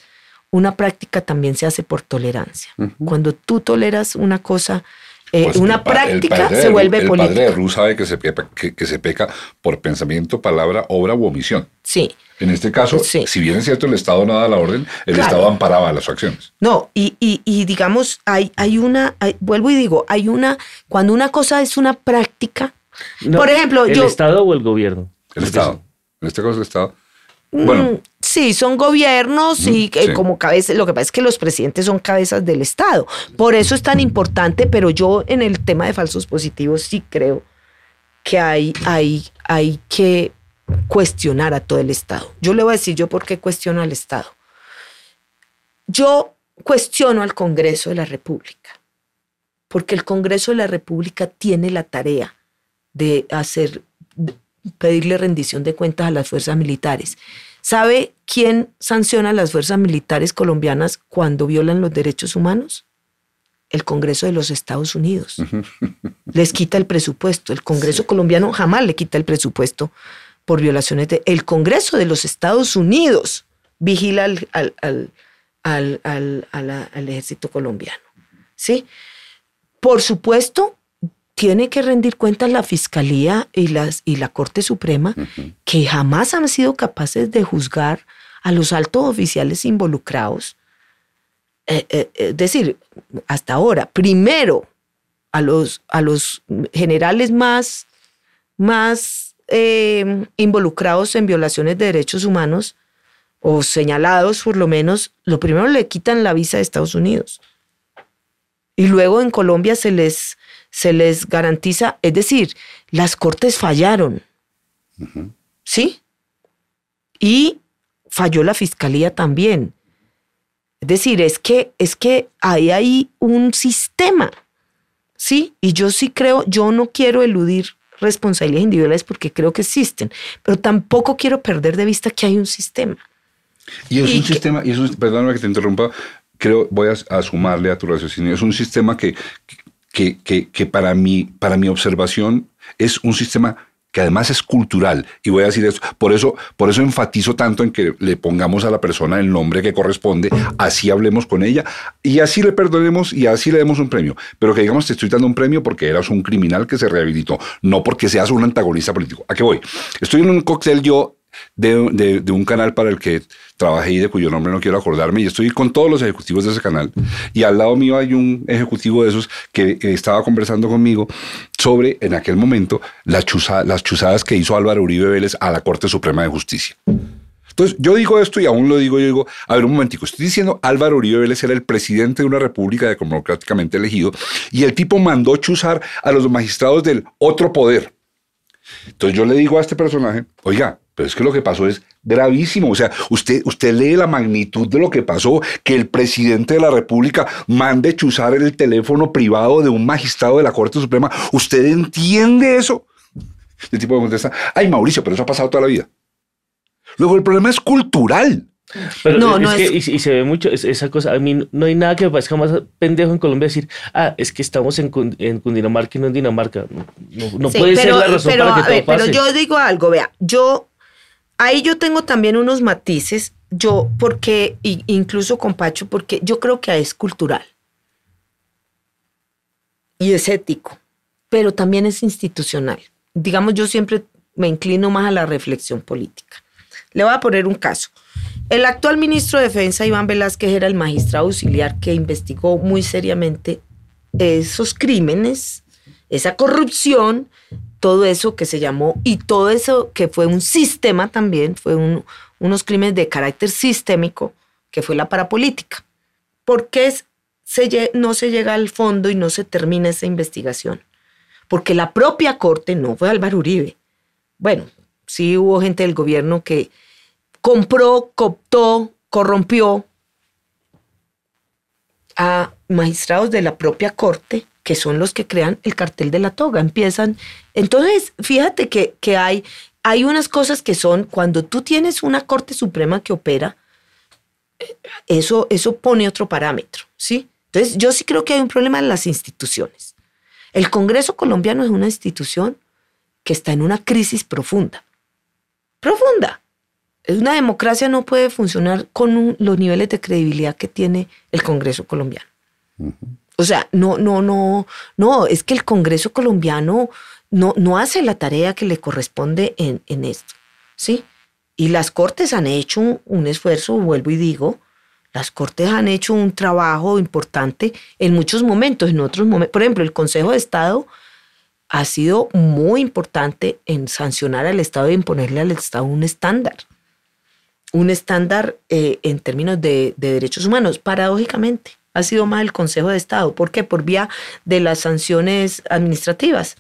una práctica también se hace por tolerancia. Cuando tú toleras una cosa, eh, pues una práctica se vuelve política. El padre de Rus sabe que se, peca, que, se peca por pensamiento, palabra, obra u omisión. Sí. En este caso, si bien es cierto el Estado no da la orden, el Estado amparaba las acciones. No, y, y, digamos, hay, hay una, vuelvo y digo, hay una, cuando una cosa es una práctica, por ejemplo, ¿El Estado o el gobierno? El Estado. En este caso el Estado. Mm, bueno. Sí, son gobiernos y como cabeza, lo que pasa es que los presidentes son cabezas del Estado. Por eso es tan importante, pero yo en el tema de falsos positivos sí creo que hay, hay, hay que cuestionar a todo el Estado. Yo le voy a decir yo por qué cuestiono al Estado. Yo cuestiono al Congreso de la República, porque el Congreso de la República tiene la tarea de hacer, pedirle rendición de cuentas a las fuerzas militares. ¿Sabe quién sanciona a las fuerzas militares colombianas cuando violan los derechos humanos? El Congreso de los Estados Unidos. Les quita el presupuesto. El Congreso colombiano jamás le quita el presupuesto por violaciones de... El Congreso de los Estados Unidos vigila al, al, al, al ejército colombiano. ¿sí? Por supuesto, tiene que rendir cuentas la Fiscalía y, las, y la Corte Suprema, que jamás han sido capaces de juzgar a los altos oficiales involucrados. Eh, eh, es decir, hasta ahora, primero a los, a los generales más, más eh, involucrados en violaciones de derechos humanos o señalados por lo menos, lo primero le quitan la visa de Estados Unidos. Y luego en Colombia se les, se les garantiza, es decir, las cortes fallaron. ¿Sí? Y falló la fiscalía también. Es decir, es que, es que hay ahí un sistema. ¿Sí? Y yo sí creo, yo no quiero eludir responsabilidades individuales porque creo que existen, pero tampoco quiero perder de vista que hay un sistema. Y es un sistema, y es un, perdóname que te interrumpa, creo, voy a, sumarle a tu raciocinio, es un sistema que, que, que, que, para, mi, para mi observación es un sistema además es cultural. Y voy a decir eso, por eso, por eso enfatizo tanto en que le pongamos a la persona el nombre que corresponde, así hablemos con ella y así le perdonemos y así le demos un premio. Pero que digamos, te estoy dando un premio porque eras un criminal que se rehabilitó, no porque seas un antagonista político. ¿A qué voy? Estoy en un cóctel yo de, un canal para el que trabajé y de cuyo nombre no quiero acordarme, y estoy con todos los ejecutivos de ese canal. Y al lado mío hay un ejecutivo de esos que, estaba conversando conmigo sobre, en aquel momento, las, chuzadas que hizo Álvaro Uribe Vélez a la Corte Suprema de Justicia. Entonces, yo digo esto y aún lo digo, yo digo, a ver un momentico, estoy diciendo Álvaro Uribe Vélez era el presidente de una república democráticamente elegido y el tipo mandó chuzar a los magistrados del otro poder. Entonces yo le digo a este personaje, oiga, pero es que lo que pasó es gravísimo. O sea, usted, usted lee la magnitud de lo que pasó, que el presidente de la República mande chuzar el teléfono privado de un magistrado de la Corte Suprema. ¿Usted entiende eso? El tipo me contesta, ay Mauricio, pero eso ha pasado toda la vida. Luego el problema es cultural. No, no es, que, Y, se ve mucho esa cosa. A mí no hay nada que me parezca más pendejo en Colombia decir, ah, es que estamos en, Cundinamarca y no en Dinamarca. No, puede ser la razón para que todo pase. Pero yo digo algo, vea, yo ahí yo tengo también unos matices, yo, porque, incluso con Pacho, porque yo creo que es cultural y es ético, pero también es institucional. Digamos, yo siempre me inclino más a la reflexión política. Le voy a poner un caso. El actual ministro de Defensa, Iván Velázquez, era el magistrado auxiliar que investigó muy seriamente esos crímenes, esa corrupción todo eso que se llamó y todo eso que fue un sistema también, fue unos crímenes de carácter sistémico, que fue la parapolítica. ¿Por qué no se llega al fondo y no se termina esa investigación? Porque la propia corte, no fue Álvaro Uribe, bueno, sí hubo gente del gobierno que compró, cooptó, corrompió a magistrados de la propia corte que son los que crean el cartel de la toga. Empiezan. Entonces, fíjate que, que hay, hay unas cosas que son, cuando tú tienes una Corte Suprema que opera, eso, eso pone otro parámetro, ¿sí? Entonces, yo sí creo que hay un problema en las instituciones. El Congreso colombiano es una institución que está en una crisis profunda. Profunda. Una democracia no puede funcionar con los niveles de credibilidad que tiene el Congreso colombiano. O sea, no, no, no, no, es que el Congreso colombiano no, no hace la tarea que le corresponde en, en esto, ¿sí? Y las Cortes han hecho un, esfuerzo, vuelvo y digo, las Cortes han hecho un trabajo importante en muchos momentos, en otros momentos. Por ejemplo, el Consejo de Estado ha sido muy importante en sancionar al Estado y imponerle al Estado un estándar. Un estándar eh, en términos de, de derechos humanos, paradójicamente ha sido más el Consejo de Estado. ¿Por qué? Por vía de las sanciones administrativas,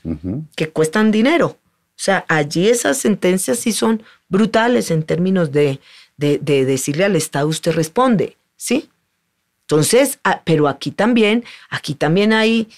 que cuestan dinero. O sea, allí esas sentencias sí son brutales en términos de, de, decirle al Estado usted responde, ¿sí? Entonces, ah, pero aquí también, aquí también hay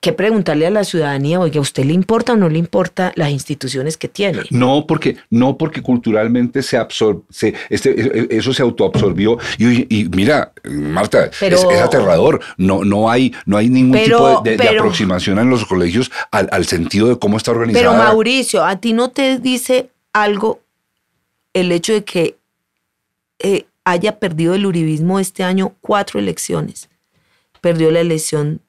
que preguntarle a la ciudadanía, oye, ¿a usted le importa o no le importa las instituciones que tiene? No, porque, no porque culturalmente se absorbe, este, e, e, eso se autoabsorbió. Y, mira, Marta, es, aterrador. No, no, hay, no hay ningún tipo de, aproximación en los colegios al, sentido de cómo está organizado. Pero Mauricio, ¿a ti no te dice algo el hecho de que eh, haya perdido el uribismo este año cuatro elecciones? perdió la elección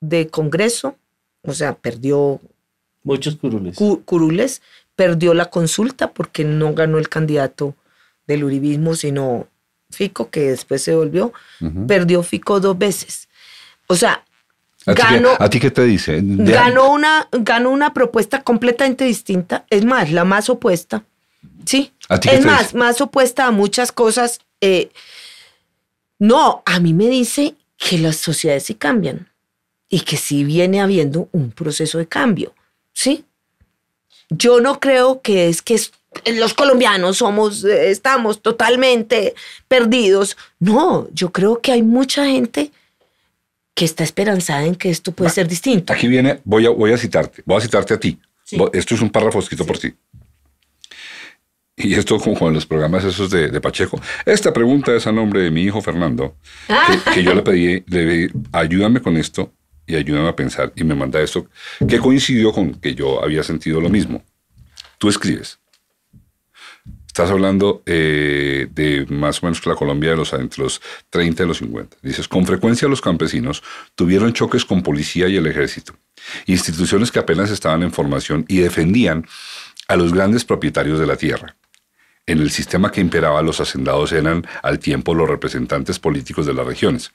de Congreso, o sea, perdió Muchos curules. curules, perdió la consulta porque no ganó el candidato del uribismo, sino Fico, que después se volvió, perdió Fico dos veces. O sea, ¿A ti, ganó, qué, ¿A ti qué te dice? De- ganó, una, ganó una propuesta completamente distinta, es más, la más opuesta, ¿sí? ¿A ti qué Es te más, dice? más opuesta a muchas cosas. eh, no, a mí me dice que las sociedades sí cambian y que sí viene habiendo un proceso de cambio, ¿sí? Yo no creo que es que los colombianos somos, eh, estamos totalmente perdidos. No, yo creo que hay mucha gente que está esperanzada en que esto puede ser distinto. Aquí viene, voy a, voy a citarte, voy a citarte a ti. Sí. Esto es un párrafo escrito por ti. Y esto como con los programas esos de, de Pacheco. Esta pregunta es a nombre de mi hijo Fernando, que, que yo le pedí, le pedí, ayúdame con esto y ayúdame a pensar. Y me manda esto, que coincidió con que yo había sentido lo mismo. Tú escribes. Estás hablando eh, de más o menos la Colombia de los, entre los 30 y los 50. Dices, con frecuencia los campesinos tuvieron choques con policía y el ejército, instituciones que apenas estaban en formación y defendían a los grandes propietarios de la tierra. En el sistema que imperaba, los hacendados eran al tiempo los representantes políticos de las regiones.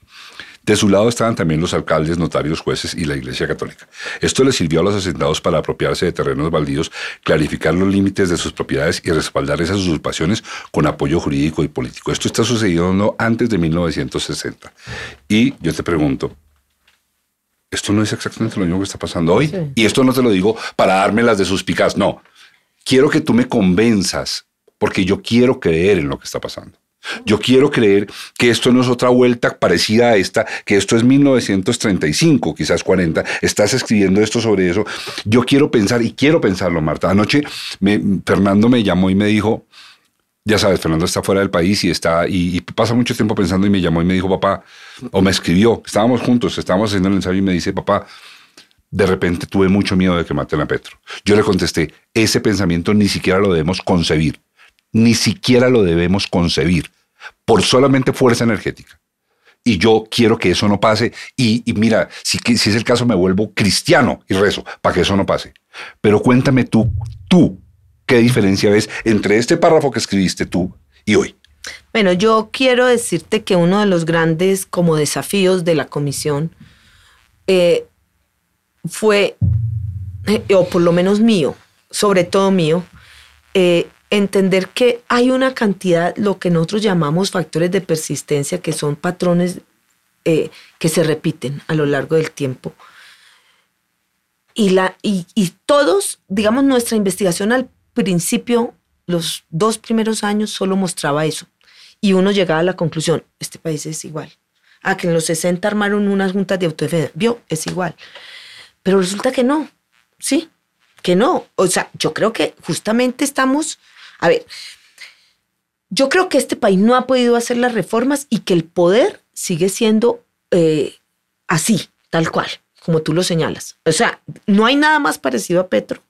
De su lado estaban también los alcaldes, notarios, jueces y la Iglesia Católica. Esto les sirvió a los hacendados para apropiarse de terrenos baldíos, clarificar los límites de sus propiedades y respaldar esas usurpaciones con apoyo jurídico y político. Esto está sucediendo antes de 1960. Y yo te pregunto, esto no es exactamente lo mismo que está pasando hoy. Sí. Y esto no te lo digo para darme las de suspicaz, no. Quiero que tú me convenzas, porque yo quiero creer en lo que está pasando. Yo quiero creer que esto no es otra vuelta parecida a esta, que esto es 1935, quizás 40. Estás escribiendo esto sobre eso. Yo quiero pensar, y quiero pensarlo, Marta. Anoche Fernando me llamó y me dijo, ya sabes, Fernando está fuera del país y está y, y pasa mucho tiempo pensando y me llamó y me dijo, papá, o me escribió, estábamos juntos, estábamos haciendo el ensayo y me dice, papá, de repente tuve mucho miedo de que maten a Petro. Yo le contesté, ese pensamiento ni siquiera lo debemos concebir, ni siquiera lo debemos concebir, por solamente fuerza energética. Y yo quiero que eso no pase. Y, mira, si, si es el caso, me vuelvo cristiano y rezo para que eso no pase. Pero cuéntame tú, tú, ¿qué diferencia ves entre este párrafo que escribiste tú y hoy? Bueno, yo quiero decirte que uno de los grandes como desafíos de la comisión eh, fue, eh, o por lo menos mío, sobre todo mío, eh, entender que hay una cantidad, lo que nosotros llamamos factores de persistencia, que son patrones eh, que se repiten a lo largo del tiempo. Y, la, y, y todos, digamos, nuestra investigación al principio, los dos primeros años, solo mostraba eso. Y uno llegaba a la conclusión, este país es igual. A que en los 60 armaron unas juntas de autodefensa. Vio, es igual. Pero resulta que no, ¿sí? Que no. O sea, yo creo que justamente estamos, a ver, yo creo que este país no ha podido hacer las reformas y que el poder sigue siendo eh, así, tal cual, como tú lo señalas. O sea, no hay nada más parecido a Petro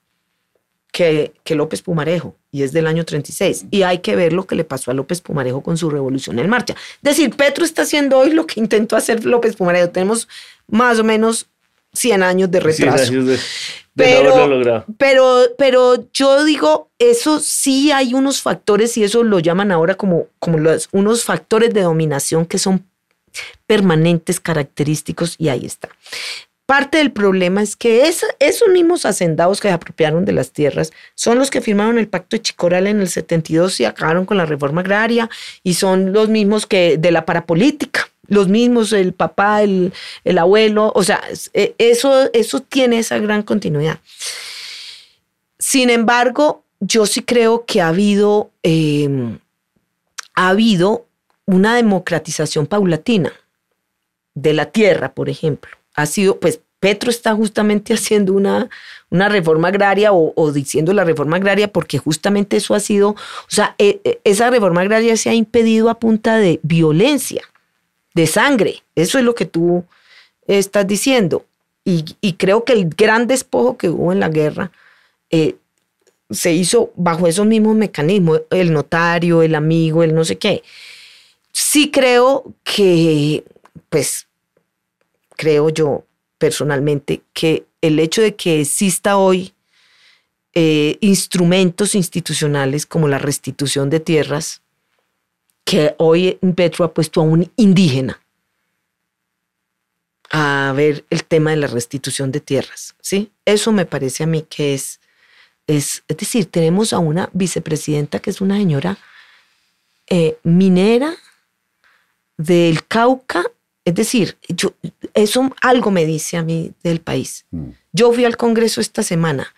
que, que López Pumarejo, y es del año 36. Y hay que ver lo que le pasó a López Pumarejo con su revolución en marcha. Es decir, Petro está haciendo hoy lo que intentó hacer López Pumarejo. Tenemos más o menos 100 años de retraso. años de, Pero-. Pero, pero yo digo, eso sí hay unos factores, y eso lo llaman ahora como, como los, unos factores de dominación que son permanentes, característicos, y ahí está. Parte del problema es que esos mismos hacendados que se apropiaron de las tierras son los que firmaron el pacto de Chicoral en el 72 y acabaron con la reforma agraria y son los mismos que de la parapolítica, los mismos, el papá, el, el abuelo, o sea, eh, eso, eso tiene esa gran continuidad. Sin embargo, yo sí creo que ha habido, eh, ha habido una democratización paulatina de la tierra, por ejemplo. Ha sido, pues, Petro está justamente haciendo una, una reforma agraria o, diciendo la reforma agraria porque justamente eso ha sido, o sea, eh, eh, esa reforma agraria se ha impedido a punta de violencia, de sangre. Eso es lo que tú estás diciendo. Y, y creo que el gran despojo que hubo en la guerra eh, se hizo bajo esos mismos mecanismos, el notario, el amigo, el no sé qué. Sí creo que, pues, creo yo personalmente, que el hecho de que exista hoy eh, instrumentos institucionales como la restitución de tierras, que hoy Petro ha puesto a un indígena a ver el tema de la restitución de tierras, ¿sí? Eso me parece a mí que es, es, es decir, tenemos a una vicepresidenta que es una señora eh, minera del Cauca, es decir, yo, eso algo me dice a mí del país. Mm. Yo fui al Congreso esta semana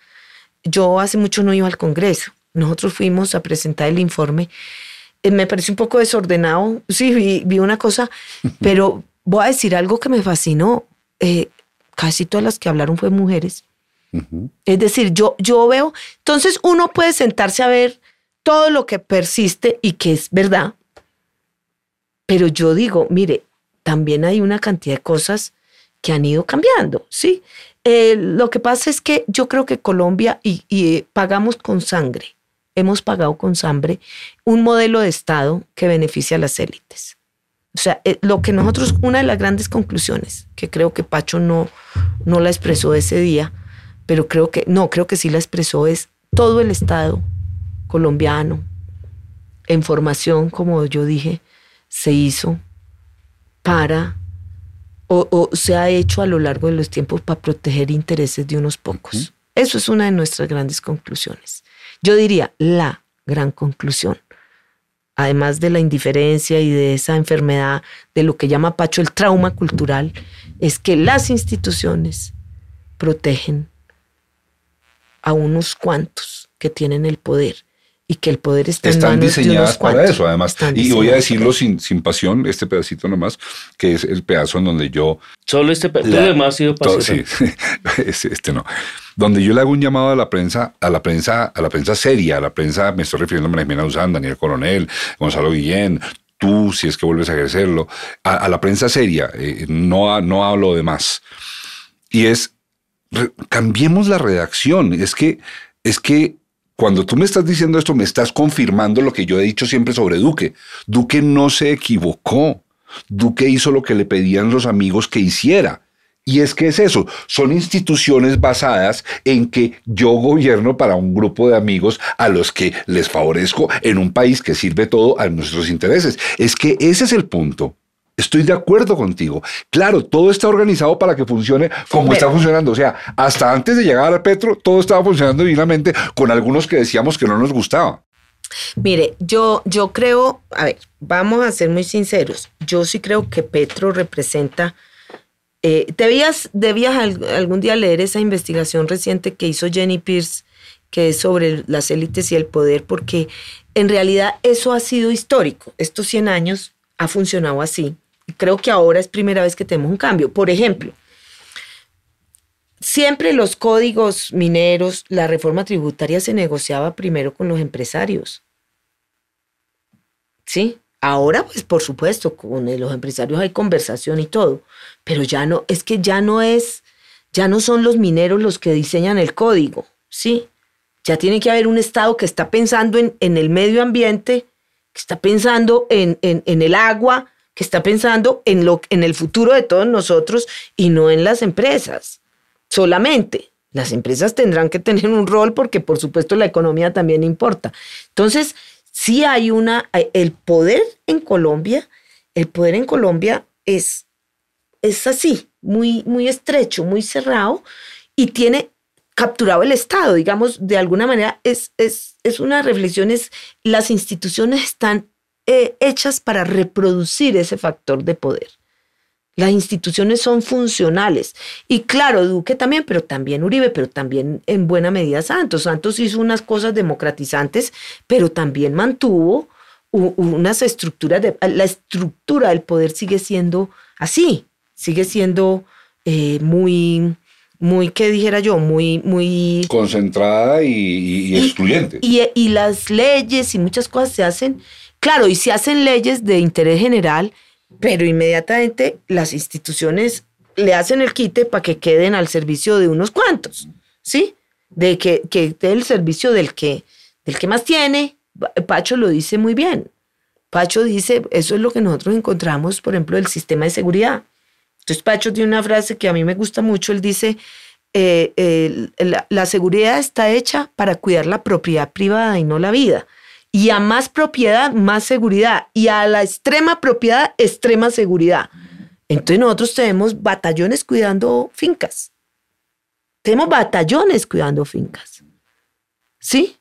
yo hace mucho no iba al Congreso. Nosotros fuimos a presentar el informe. Eh, me pareció un poco desordenado. Sí, vi, una cosa, pero voy a decir algo que me fascinó. Eh, casi todas las que hablaron fueron mujeres. Es decir, yo, yo veo, entonces uno puede sentarse a ver todo lo que persiste y que es verdad, pero yo digo, mire, también hay una cantidad de cosas que han ido cambiando, ¿sí? Eh, lo que pasa es que yo creo que Colombia, y, eh, pagamos con sangre, hemos pagado con sangre un modelo de Estado que beneficia a las élites. O sea, eh, lo que nosotros, una de las grandes conclusiones, que creo que Pacho no, no la expresó ese día, pero creo que, no, creo que sí la expresó, es todo el Estado colombiano, en formación, como yo dije, se hizo para o, se ha hecho a lo largo de los tiempos para proteger intereses de unos pocos. Eso es una de nuestras grandes conclusiones. Yo diría la gran conclusión, además de la indiferencia y de esa enfermedad de lo que llama Pacho el trauma cultural, es que las instituciones protegen a unos cuantos que tienen el poder y que el poder está Están en manos diseñadas para eso, además. y voy a decirlo sin, sin pasión, este pedacito nomás, que es el pedazo en donde yo... Solo este pedazo, demás ha sido Sí, este no. Donde yo le hago un llamado a la prensa, a la prensa, a la prensa seria, a la prensa, me estoy refiriendo a María Jimena Usán, Daniel Coronel, Gonzalo Guillén, tú, si es que vuelves a ejercerlo, a, la prensa seria, eh, no, no hablo de más. Y es, cambiemos la redacción, es que, es que cuando tú me estás diciendo esto, me estás confirmando lo que yo he dicho siempre sobre Duque. Duque no se equivocó. Duque hizo lo que le pedían los amigos que hiciera. Y es que es eso, son instituciones basadas en que yo gobierno para un grupo de amigos a los que les favorezco en un país que sirve todo a nuestros intereses. Es que ese es el punto. Estoy de acuerdo contigo. Claro, todo está organizado para que funcione como está funcionando. O sea, hasta antes de llegar a Petro, todo estaba funcionando divinamente con algunos que decíamos que no nos gustaba. Mire, yo, yo creo, a ver, vamos a ser muy sinceros. Yo sí creo que Petro representa. Eh, debías, debías algún día leer esa investigación reciente que hizo Jenny Pierce, que es sobre las élites y el poder, porque en realidad eso ha sido histórico. Estos 100 años ha funcionado así creo que ahora es primera vez que tenemos un cambio. Por ejemplo, siempre los códigos mineros, la reforma tributaria se negociaba primero con los empresarios. ¿Sí? Ahora, pues por supuesto, con los empresarios hay conversación y todo, pero ya no, es que ya no es, ya no son los mineros los que diseñan el código, ¿sí? Ya tiene que haber un Estado que está pensando en, el medio ambiente, que está pensando en, en el agua, que está pensando en, lo, en el futuro de todos nosotros y no en las empresas solamente. Las empresas tendrán que tener un rol porque por supuesto la economía también importa. Entonces, sí hay una, el poder en Colombia, el poder en Colombia es, es así, muy, muy estrecho, muy cerrado y tiene capturado el Estado, digamos, de alguna manera es, es, es una reflexión, es las instituciones están eh, hechas para reproducir ese factor de poder. Las instituciones son funcionales. Y claro, Duque también, pero también Uribe, pero también en buena medida Santos. Santos hizo unas cosas democratizantes, pero también mantuvo unas estructuras de... La estructura del poder sigue siendo así, sigue siendo eh, muy, muy, ¿qué dijera yo? Muy, muy... Concentrada y, excluyente. y, las leyes y muchas cosas se hacen Claro, y se hacen leyes de interés general, pero inmediatamente las instituciones le hacen el quite para que queden al servicio de unos cuantos, ¿sí? De que, que el servicio del que, del que más tiene. Pacho lo dice muy bien. Pacho dice, eso es lo que nosotros encontramos, por ejemplo, del sistema de seguridad. Entonces Pacho tiene una frase que a mí me gusta mucho, él dice, eh, la, seguridad está hecha para cuidar la propiedad privada y no la vida. Y a más propiedad, más seguridad. Y a la extrema propiedad, extrema seguridad. Entonces nosotros tenemos batallones cuidando fincas. Tenemos batallones cuidando fincas. ¿Sí?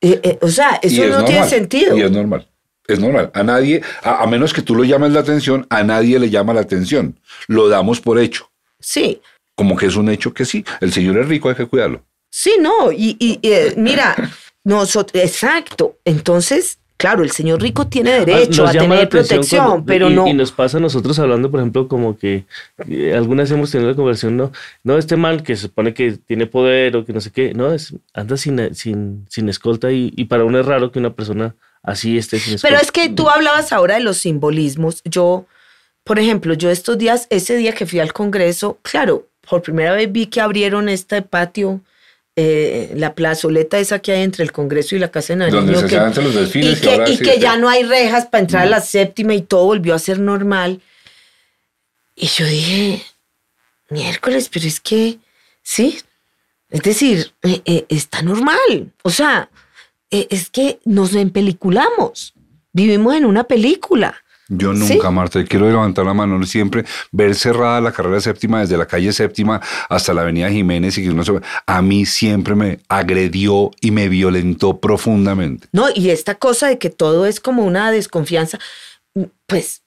Eh, eh, o sea, eso no tiene sentido. Y es normal. Es normal. A nadie, a, menos que tú lo llames la atención, a nadie le llama la atención. Lo damos por hecho. Sí. Como que es un hecho que sí. El señor es rico, hay que cuidarlo. Sí, no. Y, y eh, mira, nosotros, exacto. Entonces, claro, el señor rico tiene ah, derecho a tener protección, pero no. Y nos pasa a nosotros hablando, por ejemplo, como que algunas hemos tenido la conversación, no, no, este mal que se supone que tiene poder o que no sé qué, no, es, anda sin, sin, sin escolta y, y para uno es raro que una persona así esté sin escolta. Pero es que tú hablabas ahora de los simbolismos. Yo, por ejemplo, yo estos días, ese día que fui al Congreso, claro, por primera vez vi que abrieron este patio eh, la plazoleta esa que hay entre el Congreso y la Casa de Nariño. Donde se que, los desfiles. Y que, ya no hay rejas para entrar a la séptima y todo volvió a ser normal. Y yo dije, miércoles, pero es que, sí, es decir, eh, eh, está normal. O sea, es que nos empeliculamos. Vivimos en una película. Yo nunca, Marta, quiero levantar la mano siempre, ver cerrada la carrera séptima desde la calle séptima hasta la avenida Jiménez y que uno se... A mí siempre me agredió y me violentó profundamente. No, y esta cosa de que todo es como una desconfianza, pues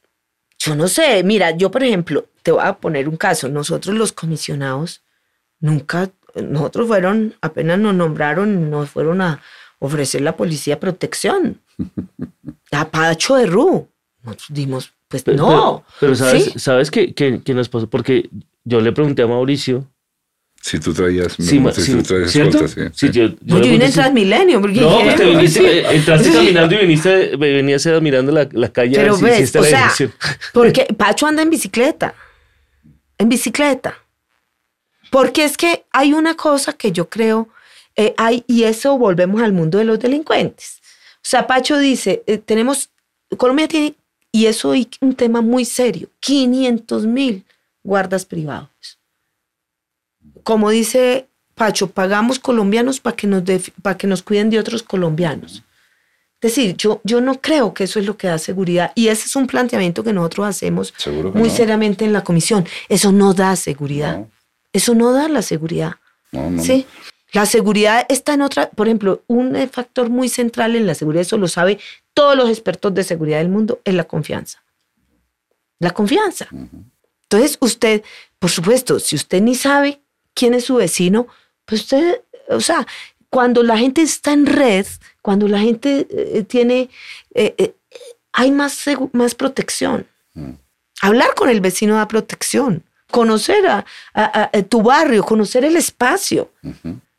yo no sé, mira, yo por ejemplo, te voy a poner un caso, nosotros los comisionados, nunca, nosotros fueron, apenas nos nombraron, nos fueron a ofrecer la policía protección. A Pacho de Ru nosotros dimos, pues no. Pero, sabes, ¿sabes qué, qué, nos pasó? Porque yo le pregunté a Mauricio. Si tú traías, sí, si tú traías ¿cierto? sí. sí. yo, yo, yo vine en Transmilenio. Porque no, pues te viniste, entraste caminando y viniste, venías mirando la, la calle. Pero ves, o sea, porque Pacho anda en bicicleta. En bicicleta. Porque es que hay una cosa que yo creo, eh, hay, y eso volvemos al mundo de los delincuentes. O sea, Pacho dice, eh, tenemos, Colombia tiene y eso es un tema muy serio. 500 mil guardas privados. Como dice Pacho, pagamos colombianos para que nos, para que nos cuiden de otros colombianos. Es decir, yo, yo no creo que eso es lo que da seguridad. Y ese es un planteamiento que nosotros hacemos muy seriamente en la comisión. Eso no da seguridad. Eso no da la seguridad. ¿sí? La seguridad está en otra, por ejemplo, un factor muy central en la seguridad, eso lo sabe todos los expertos de seguridad del mundo, es la confianza. La confianza. Entonces, usted, por supuesto, si usted ni sabe quién es su vecino, pues usted, o sea, cuando la gente está en red, cuando la gente eh, tiene, eh, eh, hay más, más protección. Hablar con el vecino da protección. Conocer a, tu barrio, conocer el espacio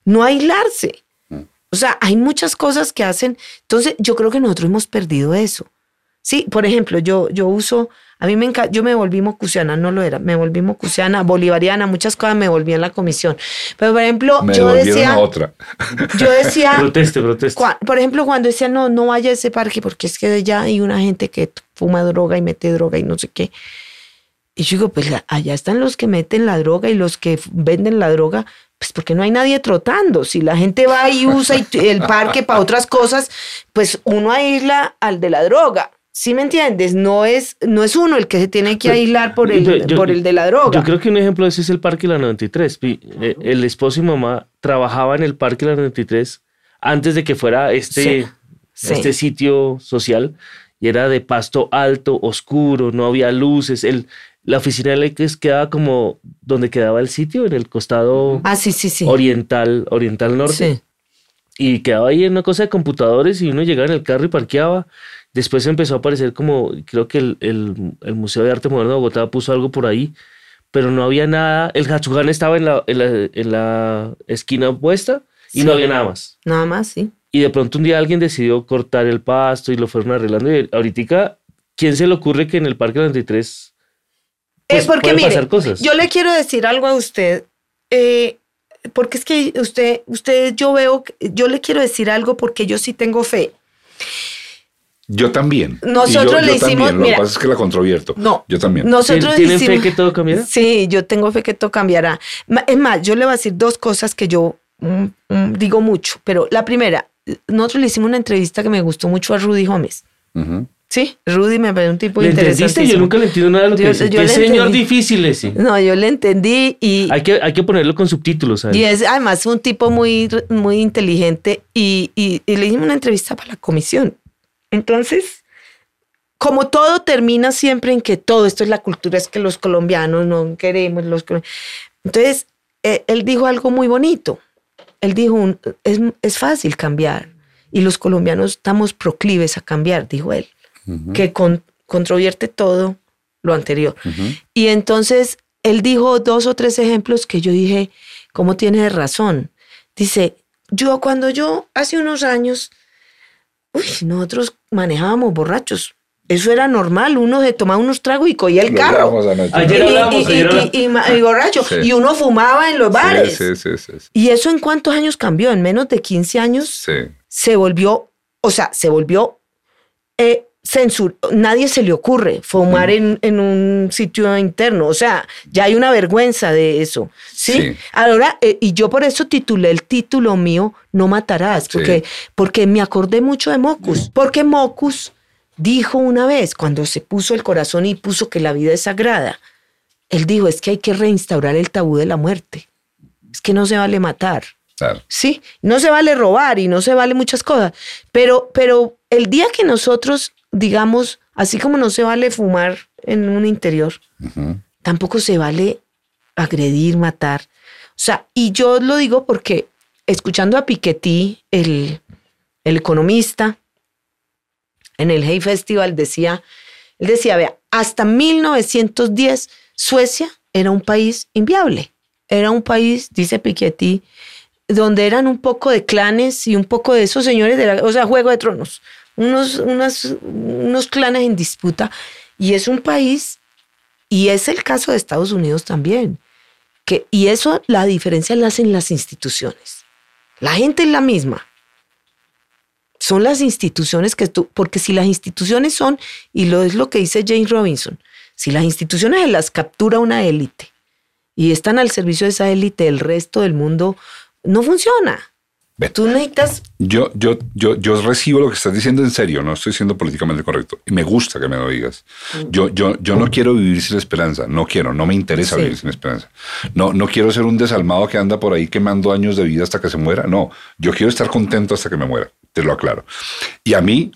no aislarse. Mm. O sea, hay muchas cosas que hacen. Entonces, yo creo que nosotros hemos perdido eso. Sí, por ejemplo, yo, yo uso, a mí me encanta, yo me volví mocusiana, no lo era, me volví mocusiana, bolivariana, muchas cosas me volví en la comisión. Pero, por ejemplo, yo decía... otra. Yo decía... proteste, proteste. por ejemplo, cuando decía, no, no vaya a ese parque porque es que ya hay una gente que fuma droga y mete droga y no sé qué. Y yo digo, pues allá están los que meten la droga y los que venden la droga, pues porque no hay nadie trotando. Si la gente va y usa el parque para otras cosas, pues uno aísla al de la droga. ¿Sí me entiendes? No es, no es uno el que se tiene que aislar por el, por el de la droga. Yo creo que un ejemplo de eso es el Parque La 93. Eh, el esposo y mamá trabajaban en el Parque La 93 antes de que fuera este, este sitio social y era de pasto alto, oscuro, no había luces. El, la oficina de Leques quedaba como donde quedaba el sitio, en el costado ah, sí, sí, sí. oriental, oriental norte. Y quedaba ahí en una cosa de computadores y uno llegaba en el carro y parqueaba. Después empezó a aparecer como, creo que el, el, Museo de Arte Moderno de Bogotá puso algo por ahí, pero no había nada. El Hachugan estaba en la, en la, esquina opuesta y no había nada más. Nada más, sí. Y de pronto un día alguien decidió cortar el pasto y lo fueron arreglando. Y ahorita, ¿quién se le ocurre que en el Parque 93 es pues, porque mire, yo le quiero decir algo a usted, eh, porque es que usted, usted, yo veo, yo le quiero decir algo porque yo sí tengo fe. Yo también. Nosotros yo- le yo hicimos- también. Lo mira. que pasa es que la controvierto. No. Yo también. Nosotros ¿Tienen fe que todo cambiará? Sí, yo tengo fe que todo cambiará. Es más, yo le voy a decir dos cosas que yo mm, mm, digo mucho. Pero la primera, nosotros le hicimos una entrevista que me gustó mucho a Rudy Gómez. Ujú. Sí, Rudy me parece un tipo ¿Le entendiste? interesante. Yo nunca le entiendo nada de lo que Yo- dice. yo Qué le señor entendí. difícil ese. No, yo le entendí y, Hay que, hay que ponerlo con subtítulos. ¿sabes? y es además un tipo muy, muy inteligente y, y- y le hicimos una entrevista para la comisión. Entonces, como todo termina siempre en que todo esto es la cultura, es que los colombianos no queremos los Entonces, eh, él dijo algo muy bonito. Él dijo, un- es, es fácil cambiar y los colombianos estamos proclives a cambiar, dijo él, que con, controvierte todo lo anterior. Y entonces él dijo dos o tres ejemplos que yo dije, ¿cómo tiene razón? Dice, yo cuando yo hace unos años, uy, nosotros manejábamos borrachos. Eso era normal, uno se tomaba unos tragos y cogía el carro. Y- borracho. Sí. Y uno fumaba en los bares. Sí, sí, sí, sí, sí. ¿Y eso en cuántos años cambió? En menos de 15 años Sí. se volvió, o sea, se volvió eh, censur. Nadie se le ocurre fumar en, en un sitio interno. O sea, ya hay una vergüenza de eso. Sí. Sí. Ahora, eh, y yo por eso titulé el título mío No matarás, porque, porque me acordé mucho de Mocus. Porque Mocus dijo una vez, cuando se puso el corazón y puso que la vida es sagrada, él dijo: es que hay que reinstaurar el tabú de la muerte. Es que no se vale matar. Claro. Sí, no se vale robar y no se vale muchas cosas, pero, pero el día que nosotros, digamos, así como no se vale fumar en un interior, tampoco se vale agredir, matar. O sea, y yo lo digo porque escuchando a Piketty, el, el economista, en el Hay Festival decía, él decía, vea, hasta 1910 Suecia era un país inviable. Era un país, dice Piketty, donde eran un poco de clanes y un poco de esos señores, de la, o sea, Juego de Tronos, unos, unas- unos clanes en disputa. Y es un país, y es el caso de Estados Unidos también, que, y eso la diferencia la hacen las instituciones. La gente es la misma. Son las instituciones que tú, porque si las instituciones son, y lo es lo que dice James Robinson, si las instituciones las captura una élite y están al servicio de esa élite, el resto del mundo no funciona. Tú necesitas Yo, yo, yo, yo recibo lo que estás diciendo en serio, no estoy siendo políticamente correcto. Y me gusta que me lo digas. Yo, yo, yo no quiero vivir sin esperanza, no quiero, no me interesa Sí. vivir sin esperanza. No, no quiero ser un desalmado que anda por ahí quemando años de vida hasta que se muera. No, yo quiero estar contento hasta que me muera, te lo aclaro. Y a mí,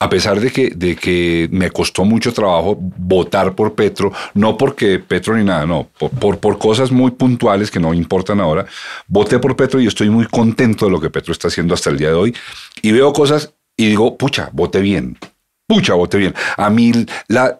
a pesar de que, de que me costó mucho trabajo votar por Petro, no porque Petro ni nada, no, por, por, por cosas muy puntuales que no importan ahora, voté por Petro y estoy muy contento de lo que Petro está haciendo hasta el día de hoy. Y veo cosas y digo, pucha, voté bien. Pucha, voté bien. A mí, la,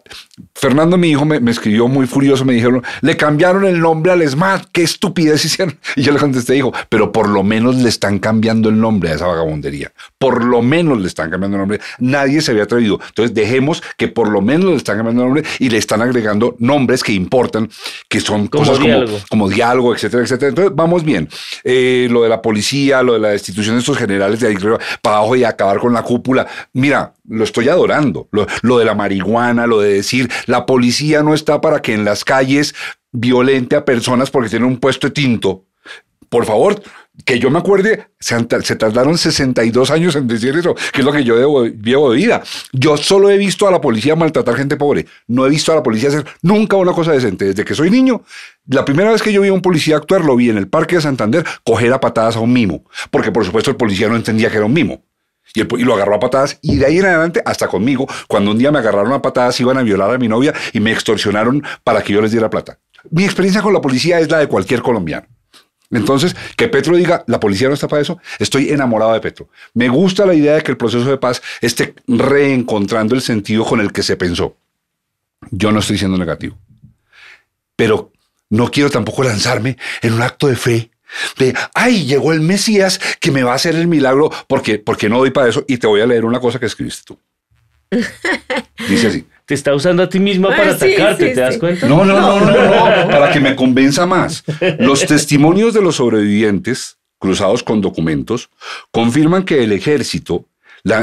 Fernando, mi hijo, me, me escribió muy furioso, me dijeron, le cambiaron el nombre al SMAT, qué estupidez hicieron. Y yo le contesté, hijo, pero por lo menos le están cambiando el nombre a esa vagabundería. Por lo menos le están cambiando el nombre. Nadie se había atrevido. Entonces dejemos que por lo menos le están cambiando el nombre y le están agregando nombres que importan, que son Como cosas diálogo. como, como diálogo, etcétera, etcétera. Entonces vamos bien. Eh, lo de la policía, lo de la destitución de estos generales de ahí para abajo y acabar con la cúpula. Mira, lo estoy adorando. Lo, lo de la marihuana, lo de decir, la policía no está para que en las calles violente a personas porque tienen un puesto de tinto. Por favor, que yo me acuerde, se, se tardaron 62 años en decir eso, que es lo que yo debo, llevo de vida. Yo solo he visto a la policía maltratar gente pobre. No he visto a la policía hacer nunca una cosa decente. Desde que soy niño, la primera vez que yo vi a un policía actuar, lo vi en el Parque de Santander coger a patadas a un mimo. Porque por supuesto el policía no entendía que era un mimo. Y, lo agarró a patadas y de ahí en adelante hasta conmigo, cuando un día me agarraron a patadas iban a violar a mi novia y me extorsionaron para que yo les diera plata. Mi experiencia con la policía es la de cualquier colombiano. Entonces, que Petro diga, la policía no está para eso, estoy enamorado de Petro. Me gusta la idea de que el proceso de paz esté reencontrando el sentido con el que se pensó. Yo no estoy siendo negativo. Pero no quiero tampoco lanzarme en un acto de fe. De, ay, llegó el Mesías que me va a hacer el milagro, porque, porque no doy para eso. Y te voy a leer una cosa que escribiste tú. Dice así. Te está usando a ti misma Ah, para sí, atacarte, sí, ¿te das cuenta? No, no, no, no, no, para que me convenza más. Los testimonios de los sobrevivientes, cruzados con documentos, confirman que el ejército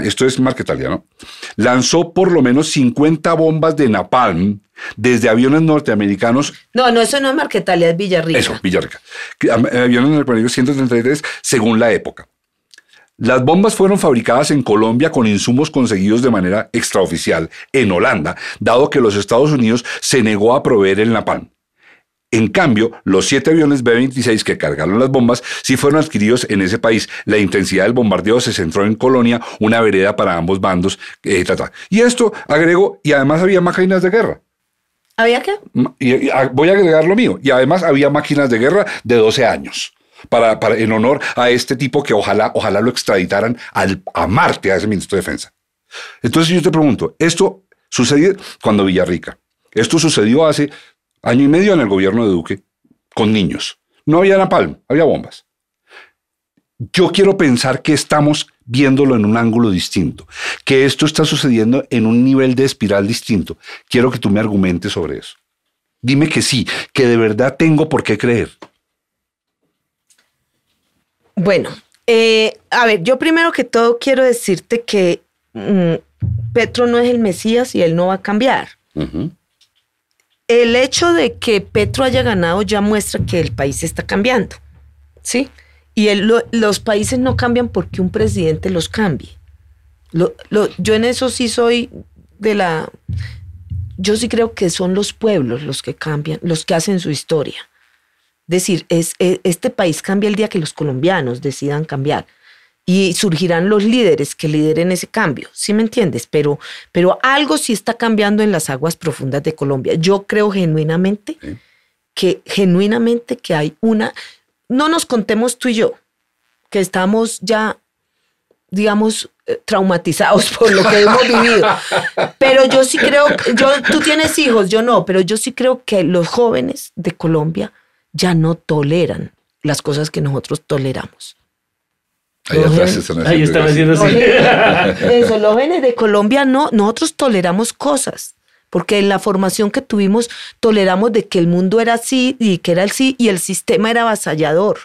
esto es Marquetalia, ¿no? Lanzó por lo menos 50 bombas de napalm desde aviones norteamericanos. No, no, eso no es Marquetalia, es Villarrica. Eso, Villarrica. Aviones norteamericanos 133 según la época. Las bombas fueron fabricadas en Colombia con insumos conseguidos de manera extraoficial en Holanda, dado que los Estados Unidos se negó a proveer el napalm. En cambio, los siete aviones B-26 que cargaron las bombas sí fueron adquiridos en ese país. La intensidad del bombardeo se centró en Colonia, una vereda para ambos bandos. Eh, y esto agregó, y además había máquinas de guerra. ¿Había qué? Y, ah, voy a agregar lo mío. Y además había máquinas de guerra de 12 años. Para, en honor a este tipo que ojalá, ojalá lo extraditaran al, a Marte, a ese ministro de Defensa. Entonces yo te pregunto, esto sucedió cuando Villarrica. Esto sucedió hace año y medio en el gobierno de Duque, con niños. No había napalm, había bombas. Yo quiero pensar que estamos viéndolo en un ángulo distinto, que esto está sucediendo en un nivel de espiral distinto. Quiero que tú me argumentes sobre eso. Dime que sí, que de verdad tengo por qué creer. Bueno, eh, a ver, yo primero que todo quiero decirte que mm, Petro no es el Mesías y él no va a cambiar el hecho de que Petro haya ganado ya muestra que el país está cambiando, ¿sí? Y los países no cambian porque un presidente los cambie. yo en eso sí soy de la... Yo sí creo que son los pueblos los que cambian, los que hacen su historia. Es decir, es, e, este país cambia el día que los colombianos decidan cambiar y surgirán los líderes que lideren ese cambio, ¿sí me entiendes? Pero, pero algo sí está cambiando en las aguas profundas de Colombia. Yo creo genuinamente que genuinamente que hay una, no nos contemos tú y yo, que estamos ya, digamos, eh, traumatizados por lo que hemos vivido. Pero yo sí creo, yo, tú tienes hijos, yo no, pero yo sí creo que los jóvenes de Colombia ya no toleran las cosas que nosotros toleramos. Ahí, están haciendo así. Eso, los jóvenes de Colombia no, nosotros toleramos cosas, porque en la formación que tuvimos toleramos de que el mundo era así y que era así y el sistema era avasallador.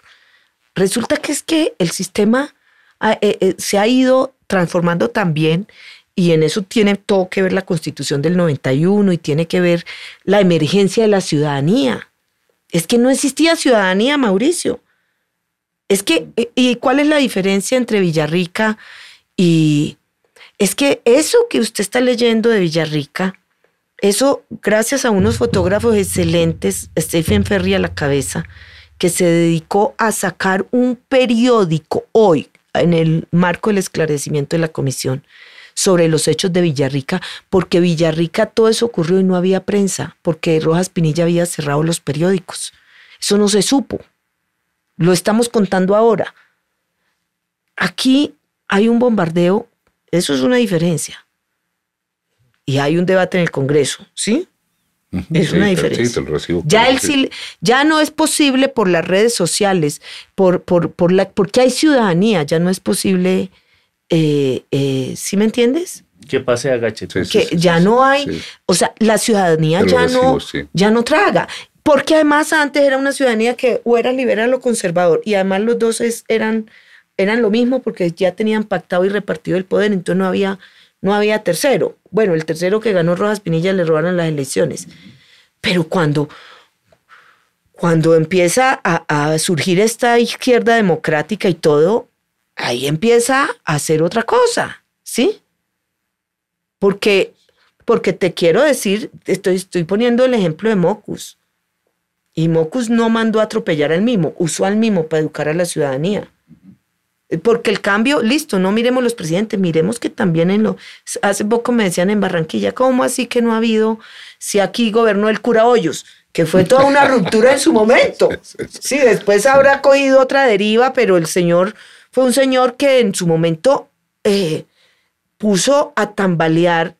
Resulta que es que el sistema eh, eh, se ha ido transformando también y en eso tiene todo que ver la constitución del 91 y tiene que ver la emergencia de la ciudadanía. Es que no existía ciudadanía, Mauricio. Es que, ¿y cuál es la diferencia entre Villarrica y... Es que eso que usted está leyendo de Villarrica, eso gracias a unos fotógrafos excelentes, Stephen Ferry a la cabeza, que se dedicó a sacar un periódico hoy en el marco del esclarecimiento de la comisión sobre los hechos de Villarrica, porque Villarrica todo eso ocurrió y no había prensa, porque Rojas Pinilla había cerrado los periódicos. Eso no se supo. Lo estamos contando ahora. Aquí hay un bombardeo, eso es una diferencia. Y hay un debate en el Congreso, ¿sí? Es una diferencia. ya, el, ya no es posible por las redes sociales, por, por, la, porque hay ciudadanía, ya no es posible, eh, eh, ¿sí me entiendes? Que pase a que ya no hay, o sea, la ciudadanía ya no, ya no traga. Porque además antes era una ciudadanía que o era liberal o conservador y además los dos eran, eran lo mismo porque ya tenían pactado y repartido el poder, entonces no había, no había tercero. Bueno, el tercero que ganó Rojas Pinilla le robaron las elecciones. Pero cuando, cuando empieza a, a surgir esta izquierda democrática y todo, ahí empieza a hacer otra cosa, ¿sí? Porque, porque te quiero decir, estoy, estoy poniendo el ejemplo de Mocus. Y Mocus no mandó a atropellar al mismo, usó al mismo para educar a la ciudadanía. Porque el cambio, listo, no miremos los presidentes, miremos que también en lo... Hace poco me decían en Barranquilla, ¿cómo así que no ha habido, si aquí gobernó el cura Hoyos? Que fue toda una ruptura en su momento. Sí, después habrá cogido otra deriva, pero el señor fue un señor que en su momento eh, puso a tambalear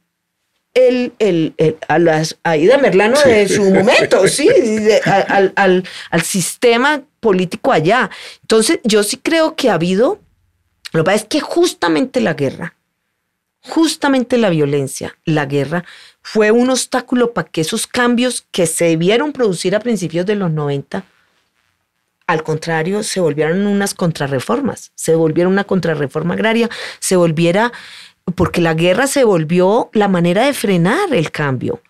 el, el, a las Aida Merlano de su momento, sí, al, al, al, sistema político allá. Entonces, yo sí creo que ha habido, lo que pasa es que justamente la guerra, justamente la violencia, la guerra, fue un obstáculo para que esos cambios que se debieron producir a principios de los 90 al contrario, se volvieron unas contrarreformas, se volvieron una contrarreforma agraria, se volviera, porque la guerra se volvió la manera de frenar el cambio.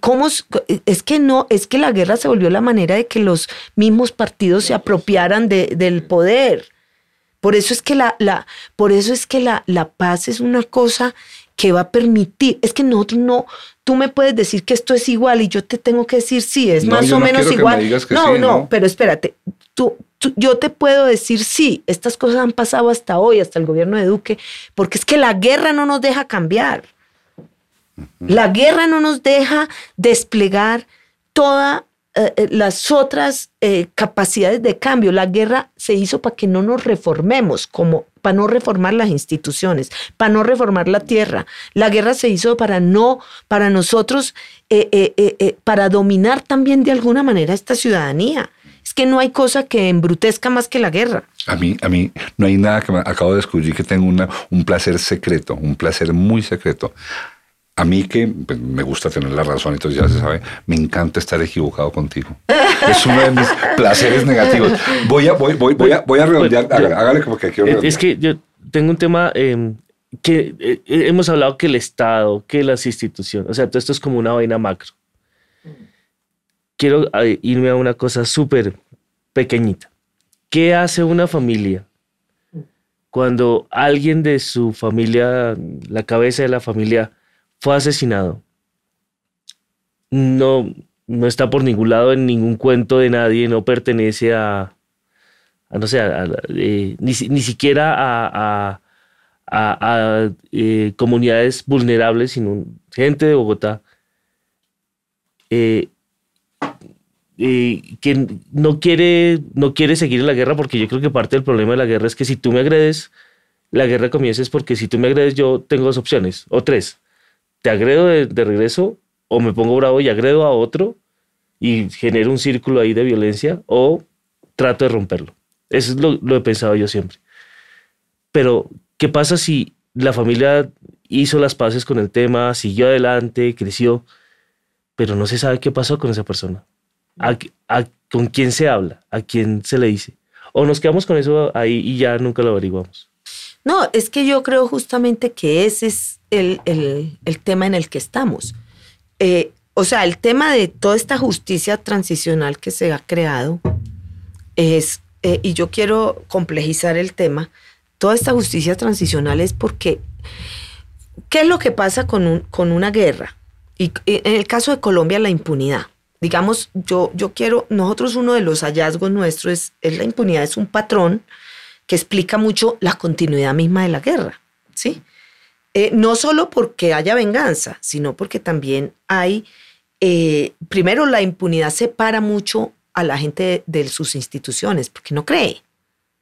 ¿Cómo, es que no, es que la guerra se volvió la manera de que los mismos partidos se apropiaran del poder. Por eso es que la, la, por eso es que la, la paz es una cosa que va a permitir, es que nosotros no, tú me puedes decir que esto es igual y yo te tengo que decir sí, es más o menos igual. no, no, pero espérate, tú, yo te puedo decir sí, estas cosas han pasado hasta hoy, hasta el gobierno de Duque, porque es que la guerra no nos deja cambiar. La guerra no nos deja desplegar todas eh, eh, las otras eh, capacidades de cambio. La guerra se hizo para que no nos reformemos, como para no reformar las instituciones, para no reformar la tierra. La guerra se hizo para no, para nosotros, para dominar también de alguna manera esta ciudadanía. Es que no hay cosa que embrutezca más que la guerra. A mí, a mí no hay nada que me acabo de descubrir que tengo una, un placer secreto, un placer muy secreto a mí que pues, me gusta tener la razón, entonces ya se sabe, me encanta estar equivocado contigo. Es uno de mis placeres negativos. Voy a, voy, voy, voy a, voy a redondear, hágale, como que quiero redondear. Es que yo tengo un tema em, que eh, hemos hablado que el Estado, que las instituciones, o sea, todo esto es como una vaina macro. Quiero eh, irme a una cosa súper pequeñita. ¿Qué hace una familia cuando alguien de su familia, la cabeza de la familia, fue asesinado. No, no está por ningún lado en ningún cuento de nadie, no pertenece a, no sé, eh, ni, siquiera a, eh, comunidades vulnerables, sino gente de Bogotá. Eh, que no quiere, no quiere seguir en la guerra porque yo creo que parte del problema de la guerra es que si tú me agredes, la guerra comienza es porque si tú me agredes yo tengo dos opciones o tres te agredo de, regreso o me pongo bravo y agredo a otro y genero un círculo ahí de violencia o trato de romperlo. Eso es lo, lo he pensado yo siempre. Pero, ¿qué pasa si la familia hizo las paces con el tema, siguió adelante, creció, pero no se sabe qué pasó con esa persona? ¿A, con quién se habla? ¿A quién se le dice? O nos quedamos con eso ahí y ya nunca lo averiguamos. No, es que yo creo justamente que ese es el, tema en el que estamos. Eh, o sea, el tema de toda esta justicia transicional que se ha creado es, eh, y yo quiero complejizar el tema, toda esta justicia transicional es porque, ¿qué es lo que pasa con, con una guerra? Y en el caso de Colombia, la impunidad. Digamos, yo, yo quiero, nosotros uno de los hallazgos nuestros es, es la impunidad, es un patrón que explica mucho la continuidad misma de la guerra, ¿sí? Eh, no solo porque haya venganza, sino porque también hay, eh, primero la impunidad separa mucho a la gente de, sus instituciones, porque no cree,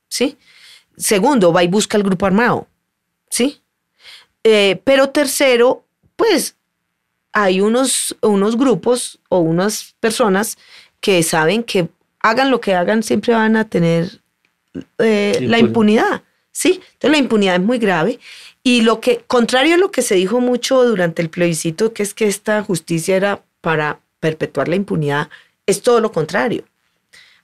¿sí? Segundo, va y busca el grupo armado, ¿sí? Eh, pero tercero, pues hay unos, unos grupos o unas personas que saben que hagan lo que hagan, siempre van a tener la impunidad. Sí, entonces la impunidad es muy grave. Y lo que, contrario a lo que se dijo mucho durante el plebiscito, que es que esta justicia era para perpetuar la impunidad, es todo lo contrario.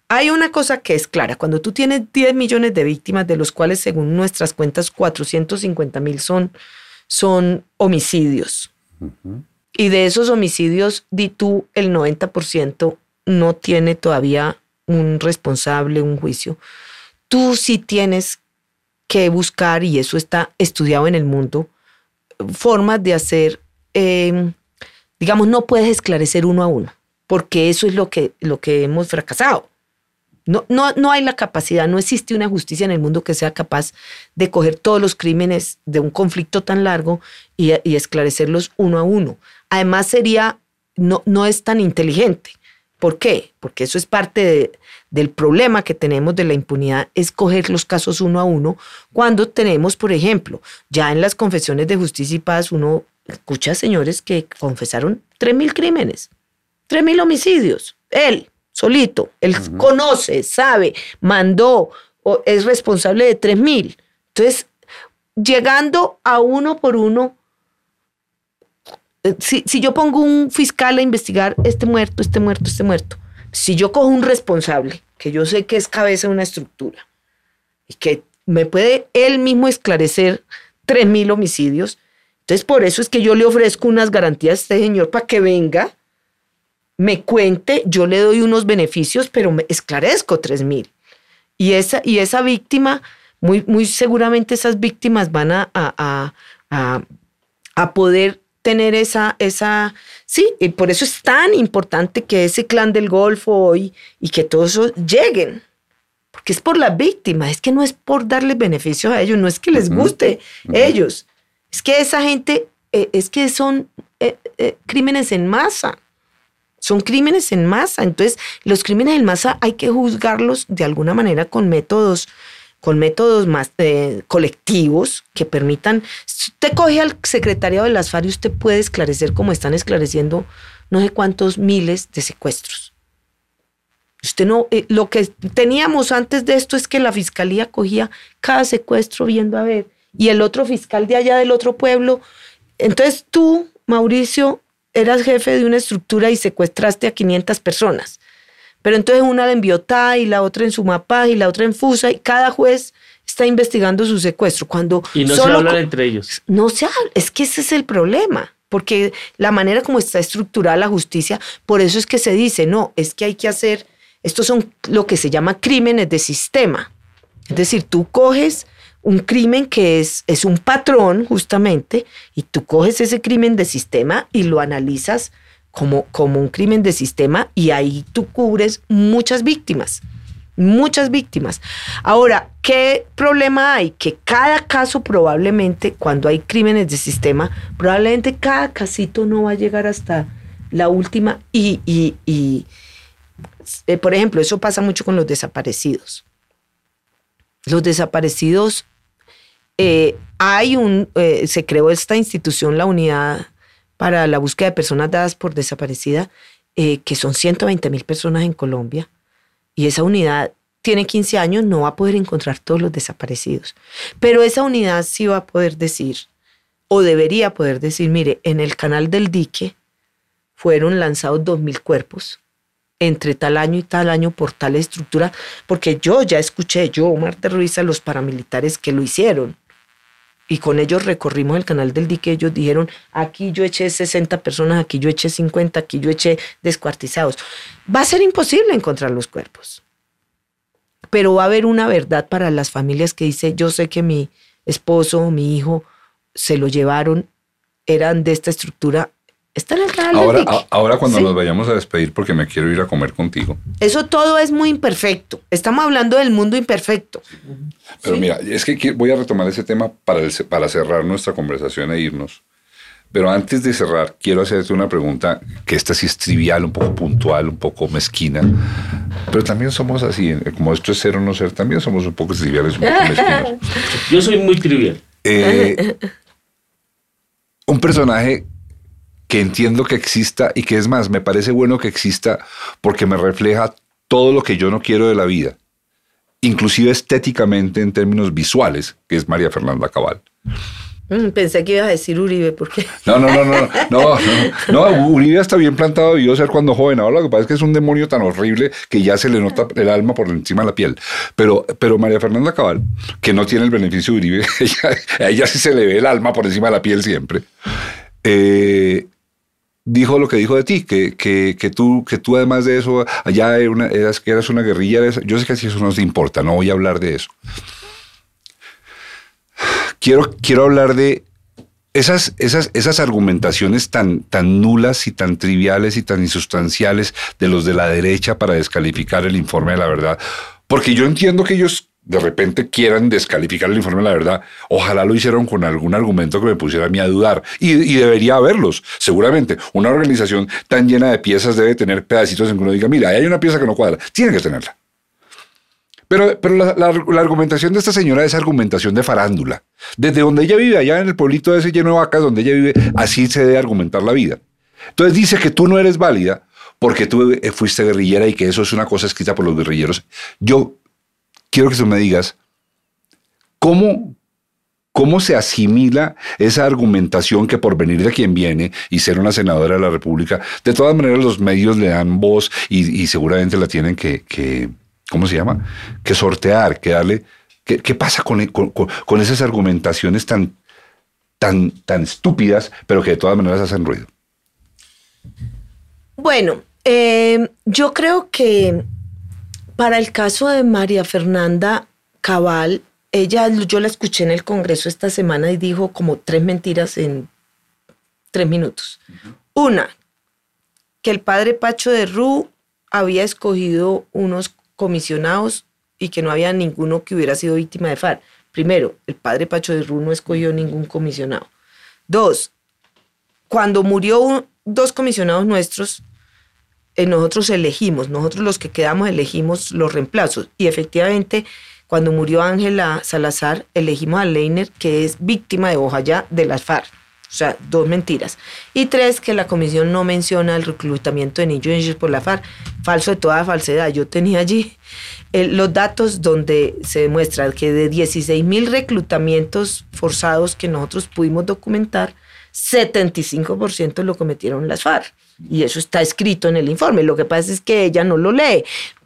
Hay una cosa que es clara, cuando tú tienes 10 millones de víctimas, de los cuales según nuestras cuentas 450 mil son, son homicidios. Y de esos homicidios, di tú, el 90% no tiene todavía un responsable, un juicio tú sí tienes que buscar, y eso está estudiado en el mundo, formas de hacer, em, digamos, no puedes esclarecer uno a uno, porque eso es lo que, lo que hemos fracasado. No, no, no hay la capacidad, no existe una justicia en el mundo que sea capaz de coger todos los crímenes de un conflicto tan largo y, y esclarecerlos uno a uno. Además sería, no, no es tan inteligente. ¿Por qué? Porque eso es parte del problema que tenemos de la impunidad, es coger los casos uno a uno, cuando tenemos, por ejemplo, ya en las confesiones de justicia y paz, uno escucha a señores que confesaron 3.000 crímenes, 3.000 homicidios, él solito, él conoce, sabe, mandó, o es responsable de 3.000. Entonces, llegando a uno por uno, eh, si, si, yo pongo un fiscal a investigar este muerto, este muerto, este muerto, si yo cojo un responsable que yo sé que es cabeza de una estructura y que me puede él mismo esclarecer 3.000 homicidios. Entonces, por eso es que yo le ofrezco unas garantías a este señor para que venga, me cuente, yo le doy unos beneficios, pero me esclarezco 3.000. Y esa, y esa víctima, muy, muy seguramente esas víctimas van a, a, a, a poder tener esa, esa, sí, y por eso es tan importante que ese clan del Golfo hoy y que todos esos lleguen, porque es por la víctima, es que no es por darles beneficios a ellos, no es que les guste a ellos, es que esa gente, eh, es que son eh, eh, crímenes en masa, son crímenes en masa, entonces los crímenes en masa hay que juzgarlos de alguna manera con métodos con métodos más eh, colectivos que permitan. Si usted coge al secretariado de las FARC y usted puede esclarecer como están esclareciendo no sé cuántos miles de secuestros. Usted no, eh, lo que teníamos antes de esto es que la fiscalía cogía cada secuestro viendo a ver, y el otro fiscal de allá del otro pueblo. Entonces tú, Mauricio, eras jefe de una estructura y secuestraste a 500 personas. Pero entonces una la envió y la otra en Sumapaz y la otra en Fusa y cada juez está investigando su secuestro. Cuando y no se hablan entre ellos. No se habla, es que ese es el problema. Porque la manera como está estructurada la justicia, por eso es que se dice, no, es que hay que hacer, estos son lo que se llama crímenes de sistema. Es decir, tú coges un crimen que es, es un patrón justamente y tú coges ese crimen de sistema y lo analizas como, como un crimen de sistema y ahí tú cubres muchas víctimas, muchas víctimas. Ahora, ¿qué problema hay? Que cada caso probablemente, cuando hay crímenes de sistema, probablemente cada casito no va a llegar hasta la última y, y, eh, por ejemplo, eso pasa mucho con los desaparecidos. Los desaparecidos, eh, hay un, eh, se creó esta institución, la unidad para la búsqueda de personas dadas por desaparecida, eh, que son 120 mil personas en Colombia, y esa unidad tiene 15 años, no va a poder encontrar todos los desaparecidos. Pero esa unidad sí va a poder decir, o debería poder decir, mire, en el canal del dique fueron lanzados 2.000 cuerpos entre tal año y tal año por tal estructura, porque yo ya escuché, yo, Omar de Ruiz, a los paramilitares que lo hicieron y con ellos recorrimos el canal del dique. Ellos dijeron, aquí yo eché 60 personas, aquí yo eché 50, aquí yo eché descuartizados. Va a ser imposible encontrar los cuerpos. Pero va a haber una verdad para las familias que dice, yo sé que mi esposo, mi hijo, se lo llevaron, eran de esta estructura Está en el canal ahora, ahora cuando nos vayamos a despedir, porque me quiero ir a comer contigo. Eso todo es muy imperfecto. Estamos hablando del mundo imperfecto. Pero mira, es que voy a retomar ese tema para, para cerrar nuestra conversación e irnos. Pero antes de cerrar, quiero hacerte una pregunta que esta sí es trivial, un poco puntual, un poco mezquina. Pero también somos así, como esto es ser o no ser, también somos un poco triviales, un poco mezquinos. Yo soy muy trivial. Eh, un personaje que entiendo que exista y que es más, me parece bueno que exista porque me refleja todo lo que yo no quiero de la vida, inclusive estéticamente en términos visuales, que es María Fernanda Cabal. Mm, pensé que ibas a decir Uribe, porque. No, no, no, no, no, no, no, Uribe está bien plantado, debió ser cuando joven. Ahora lo que pasa es que es un demonio tan horrible que ya se le nota el alma por encima de la piel. Pero, pero María Fernanda Cabal, que no tiene el beneficio de Uribe, a ella sí se le ve el alma por encima de la piel siempre. Eh, dijo lo que dijo de ti, que, que, tú, que tú además de eso, allá eras, que eras una guerrilla. Yo sé que así eso no te importa, no voy a hablar de eso. Quiero, quiero hablar de esas, esas, esas argumentaciones tan, tan nulas y tan triviales y tan insustanciales de los de la derecha para descalificar el informe de la verdad. Porque yo entiendo que ellos de repente quieran descalificar el informe de la verdad, ojalá lo hicieron con algún argumento que me pusiera a mí a dudar. Y, debería haberlos, seguramente. Una organización tan llena de piezas debe tener pedacitos en que uno diga, mira, hay una pieza que no cuadra, tiene que tenerla. Pero, pero la, argumentación de esta señora es argumentación de farándula. Desde donde ella vive, allá en el pueblito de ese lleno de vacas, donde ella vive, así se debe argumentar la vida. Entonces dice que tú no eres válida porque tú fuiste guerrillera y que eso es una cosa escrita por los guerrilleros. Yo quiero que tú me digas, ¿cómo, ¿cómo se asimila esa argumentación que por venir de quien viene y ser una senadora de la República, de todas maneras los medios le dan voz y, seguramente la tienen que, ¿cómo se llama? Que sortear, que darle... ¿Qué, pasa con, con, esas argumentaciones tan, tan, tan estúpidas, pero que de todas maneras hacen ruido? Bueno, eh, yo creo que para el caso de María Fernanda Cabal, ella, yo la escuché en el Congreso esta semana y dijo como tres mentiras en tres minutos. Una, que el padre Pacho de Ru había escogido unos comisionados y que no había ninguno que hubiera sido víctima de FARC. Primero, el padre Pacho de Ru no escogió ningún comisionado. Dos, cuando murió dos comisionados nuestros, eh, nosotros elegimos, nosotros los que quedamos elegimos los reemplazos. Y efectivamente, cuando murió Ángela Salazar, elegimos a Leiner, que es víctima de Ojaya de las FARC. O sea, dos mentiras. Y tres, que la comisión no menciona el reclutamiento de niños por la FARC. Falso de toda falsedad. Yo tenía allí eh, los datos donde se demuestra que de 16 mil reclutamientos forzados que nosotros pudimos documentar, 75% lo cometieron las FARC. Y eso está escrito en el informe. Lo que pasa es que ella no lo lee.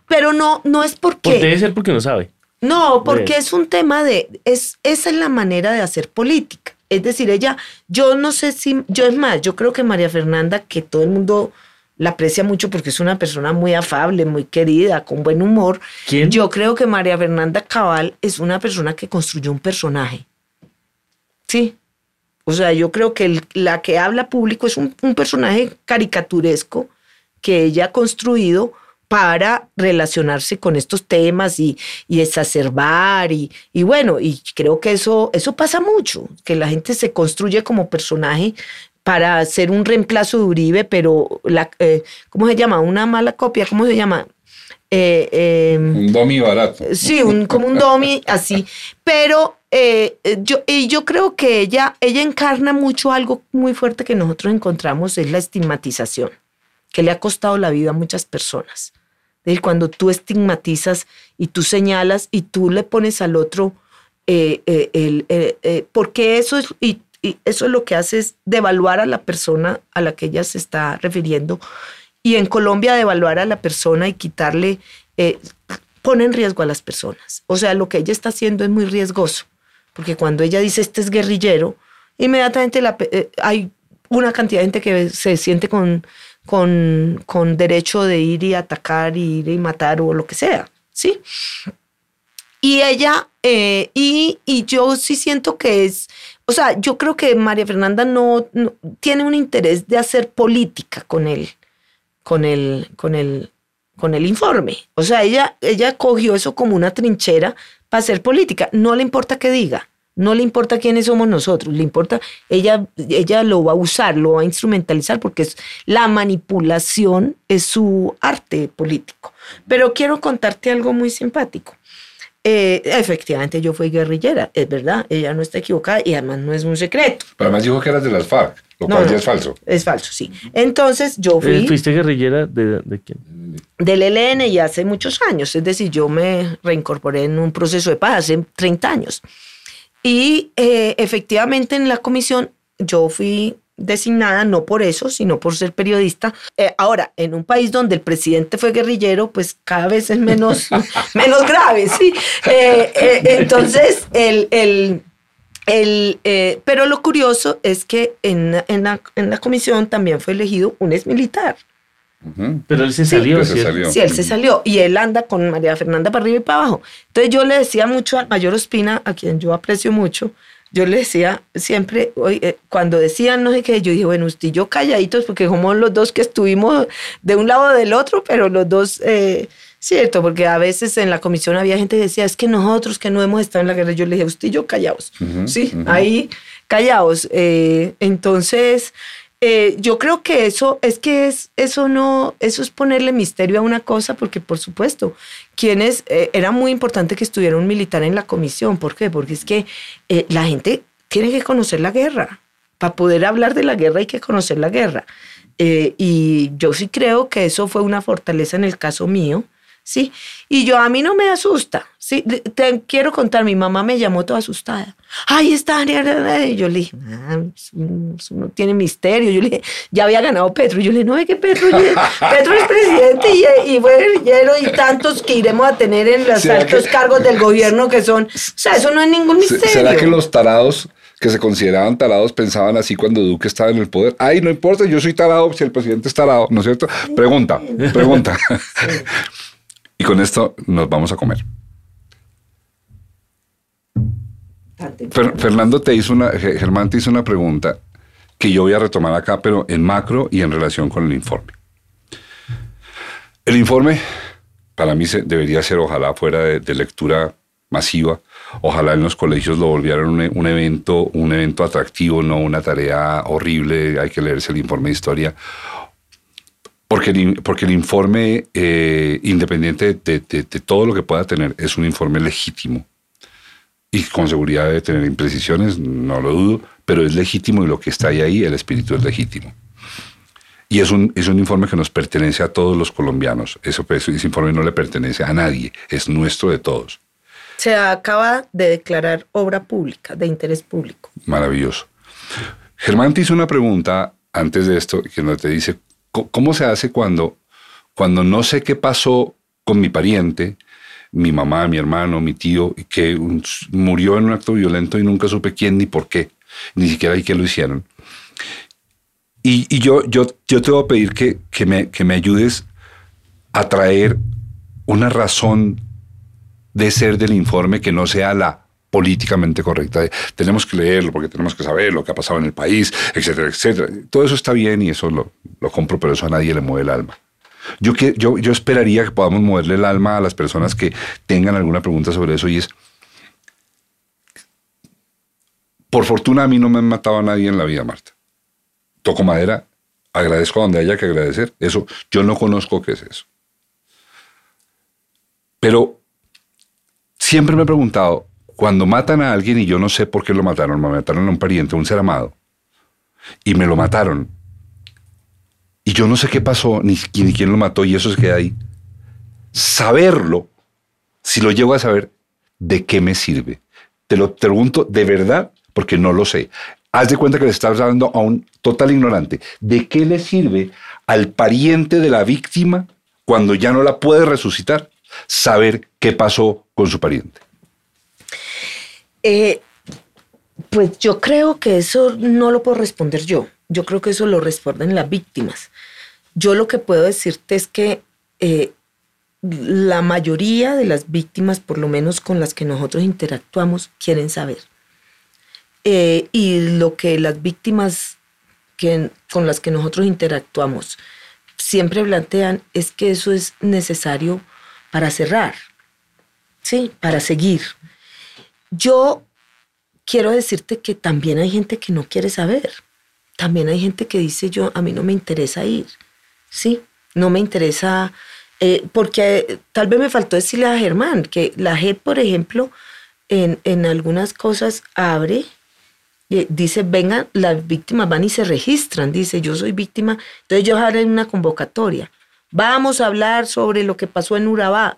Pero no, no es porque... Pues debe ser porque no sabe. No, porque es un tema de, es, esa es la manera de hacer política. Es decir, ella, yo no sé si, yo es más, yo creo que María Fernanda, que todo el mundo la aprecia mucho porque es una persona muy afable, muy querida, con buen humor. ¿Quién? Yo creo que María Fernanda Cabal es una persona que construyó un personaje. Sí. O sea, yo creo que la que habla público es un, personaje caricaturesco que ella ha construido para relacionarse con estos temas y, exacerbar y, bueno, y creo que eso, eso pasa mucho, que la gente se construye como personaje para hacer un reemplazo de Uribe, pero la, eh, ¿cómo se llama? Una mala copia, ¿cómo se llama? Eh, em, un domi barato. Sí, un, como un domi así. Pero eh, yo, y yo creo que ella, ella encarna mucho algo muy fuerte que nosotros encontramos, es la estigmatización, que le ha costado la vida a muchas personas decir, cuando tú estigmatizas y tú señalas y tú le pones al otro, eh, eh, el, eh, porque eso es, y, eso es lo que hace es devaluar a la persona a la que ella se está refiriendo. Y en Colombia devaluar a la persona y quitarle, pone en riesgo a las personas. O sea, lo que ella está haciendo es muy riesgoso, porque cuando ella dice este es guerrillero, inmediatamente la, hay una cantidad de gente que se siente con con, con derecho de ir y atacar y ir y matar o lo que sea, ¿sí? Y ella, eh, y, y, yo sí siento que es, o sea, yo creo que María Fernanda no, tiene un interés de hacer política con él, con el, con el, con el informe. O sea, ella, ella cogió eso como una trinchera para hacer política. No le importa qué diga. No le importa quiénes somos nosotros, le importa, ella, ella lo va a usar, lo va a instrumentalizar porque es, la manipulación es su arte político. Pero quiero contarte algo muy simpático. Eh, efectivamente, yo fui guerrillera, es verdad, ella no está equivocada y además no es un secreto. Pero además dijo que eras de las FARC, lo cual ya es falso. Es falso, sí. Entonces yo fui... ¿Fuiste guerrillera de, de quién? Del ELN y hace muchos años, es decir, yo me reincorporé en un proceso de paz hace 30 años. Y eh, efectivamente en la comisión yo fui designada no por eso, sino por ser periodista. Eh, ahora, en un país donde el presidente fue guerrillero, pues cada vez es menos, menos grave, ¿sí? Eh, entonces, el, el, el pero lo curioso es que en, en, la, en la comisión también fue elegido un ex militar. Pero él se salió, sí, Sí, él se salió y él anda con María Fernanda para arriba y para abajo. Entonces yo le decía mucho al mayor Ospina, a quien yo aprecio mucho, yo le decía siempre, eh, cuando decían no sé qué, yo dije, bueno, usted y yo calladitos, porque somos los dos que estuvimos de un lado o del otro, pero los dos, eh, cierto, porque a veces en la comisión había gente que decía, es que nosotros que no hemos estado en la guerra, yo le dije, usted y yo callados, sí, ahí callados. Eh, entonces, eh, yo creo que eso es que es, eso no, eso es ponerle misterio a una cosa, porque por supuesto, quienes, eh, era muy importante que estuviera un militar en la comisión. ¿Por qué? Porque es que eh, la gente tiene que conocer la guerra. Para poder hablar de la guerra hay que conocer la guerra. y yo sí creo que eso fue una fortaleza en el caso mío, ¿sí? Y yo, a mí no me asusta, ¿sí? Te quiero contar, mi mamá me llamó toda asustada. Ay, está, y yo le dije, ah, eso, no tiene misterio. Yo le dije, ya había ganado Petro. Y yo le dije, no, es que Petro, Petro es presidente y guerrillero y tantos que iremos a tener en los altos cargos del gobierno que son. O sea, eso no es ningún misterio. ¿Será que los tarados que se consideraban tarados pensaban así cuando Duque estaba en el poder? Ay, no importa, yo soy tarado si el presidente es tarado, ¿no es cierto? Pregunta, pregunta. y con esto nos vamos a comer. Fernando te hizo una, Germán te hizo una pregunta que yo voy a retomar acá, pero en macro y en relación con el informe. El informe, para mí, debería ser, ojalá fuera de, lectura masiva, ojalá en los colegios lo volvieran un, evento, un evento atractivo, no una tarea horrible, hay que leerse el informe de historia, porque el, porque el informe, eh, independiente de, todo lo que pueda tener, es un informe legítimo. Y con seguridad debe tener imprecisiones, no lo dudo, pero es legítimo y lo que está ahí, ahí el espíritu es legítimo. Y es un, es un informe que nos pertenece a todos los colombianos. Eso, ese informe no le pertenece a nadie, es nuestro de todos. Se acaba de declarar obra pública, de interés público. Maravilloso. Germán te hizo una pregunta antes de esto, que nos te dice, ¿cómo se hace cuando, cuando no sé qué pasó con mi pariente, mi mamá, mi hermano, mi tío, que murió en un acto violento y nunca supe quién ni por qué, ni siquiera y qué lo hicieron? Y, yo, yo, yo te voy a pedir que, que, me, que me ayudes a traer una razón de ser del informe que no sea la políticamente correcta. Tenemos que leerlo porque tenemos que saber lo que ha pasado en el país, etcétera, etcétera. Todo eso está bien y eso lo, compro, pero eso a nadie le mueve el alma. Yo, yo, yo esperaría que podamos moverle el alma a las personas que tengan alguna pregunta sobre eso y es, por fortuna a mí no me han matado a nadie en la vida, Marta toco madera, agradezco donde haya que agradecer. Eso, yo no conozco qué es eso. Pero siempre me he preguntado, cuando matan a alguien y yo no sé por qué lo mataron, me mataron a un pariente, a un ser amado, y me lo mataron, y yo no sé qué pasó, ni, quién lo mató, y eso se queda ahí. Saberlo, si lo llego a saber, ¿de qué me sirve? Te lo pregunto de verdad porque no lo sé haz de cuenta que le estás hablando a un total ignorante. ¿De qué le sirve al pariente de la víctima cuando ya no la puede resucitar saber qué pasó con su pariente? Eh, pues yo creo que eso no lo puedo responder yo. Yo creo que eso lo responden las víctimas. Yo lo que puedo decirte es que eh, la mayoría de las víctimas, por lo menos con las que nosotros interactuamos, quieren saber. Eh, y lo que las víctimas que, con las que nosotros interactuamos siempre plantean es que eso es necesario para cerrar, ¿sí? Para seguir. Yo quiero decirte que también hay gente que no quiere saber. También hay gente que dice yo, a mí no me interesa ir, ¿sí? No me interesa, eh, porque tal vez me faltó decirle a Germán que la JEP, por ejemplo, en, en algunas cosas abre dice, vengan, las víctimas van y se registran, dice, yo soy víctima, entonces yo haré una convocatoria. Vamos a hablar sobre lo que pasó en Urabá.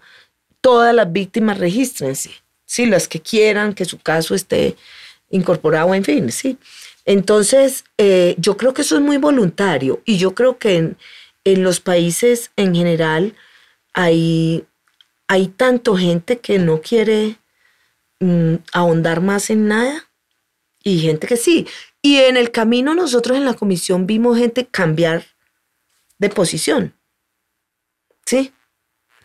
Todas las víctimas regístrense, sí, las que quieran que su caso esté incorporado, en fin, sí. Entonces, eh, yo creo que eso es muy voluntario y yo creo que en, los países en general hay, hay tanto gente que no quiere mm, ahondar más en nada y gente que sí. Y en el camino nosotros en la comisión vimos gente cambiar de posición. ¿Sí?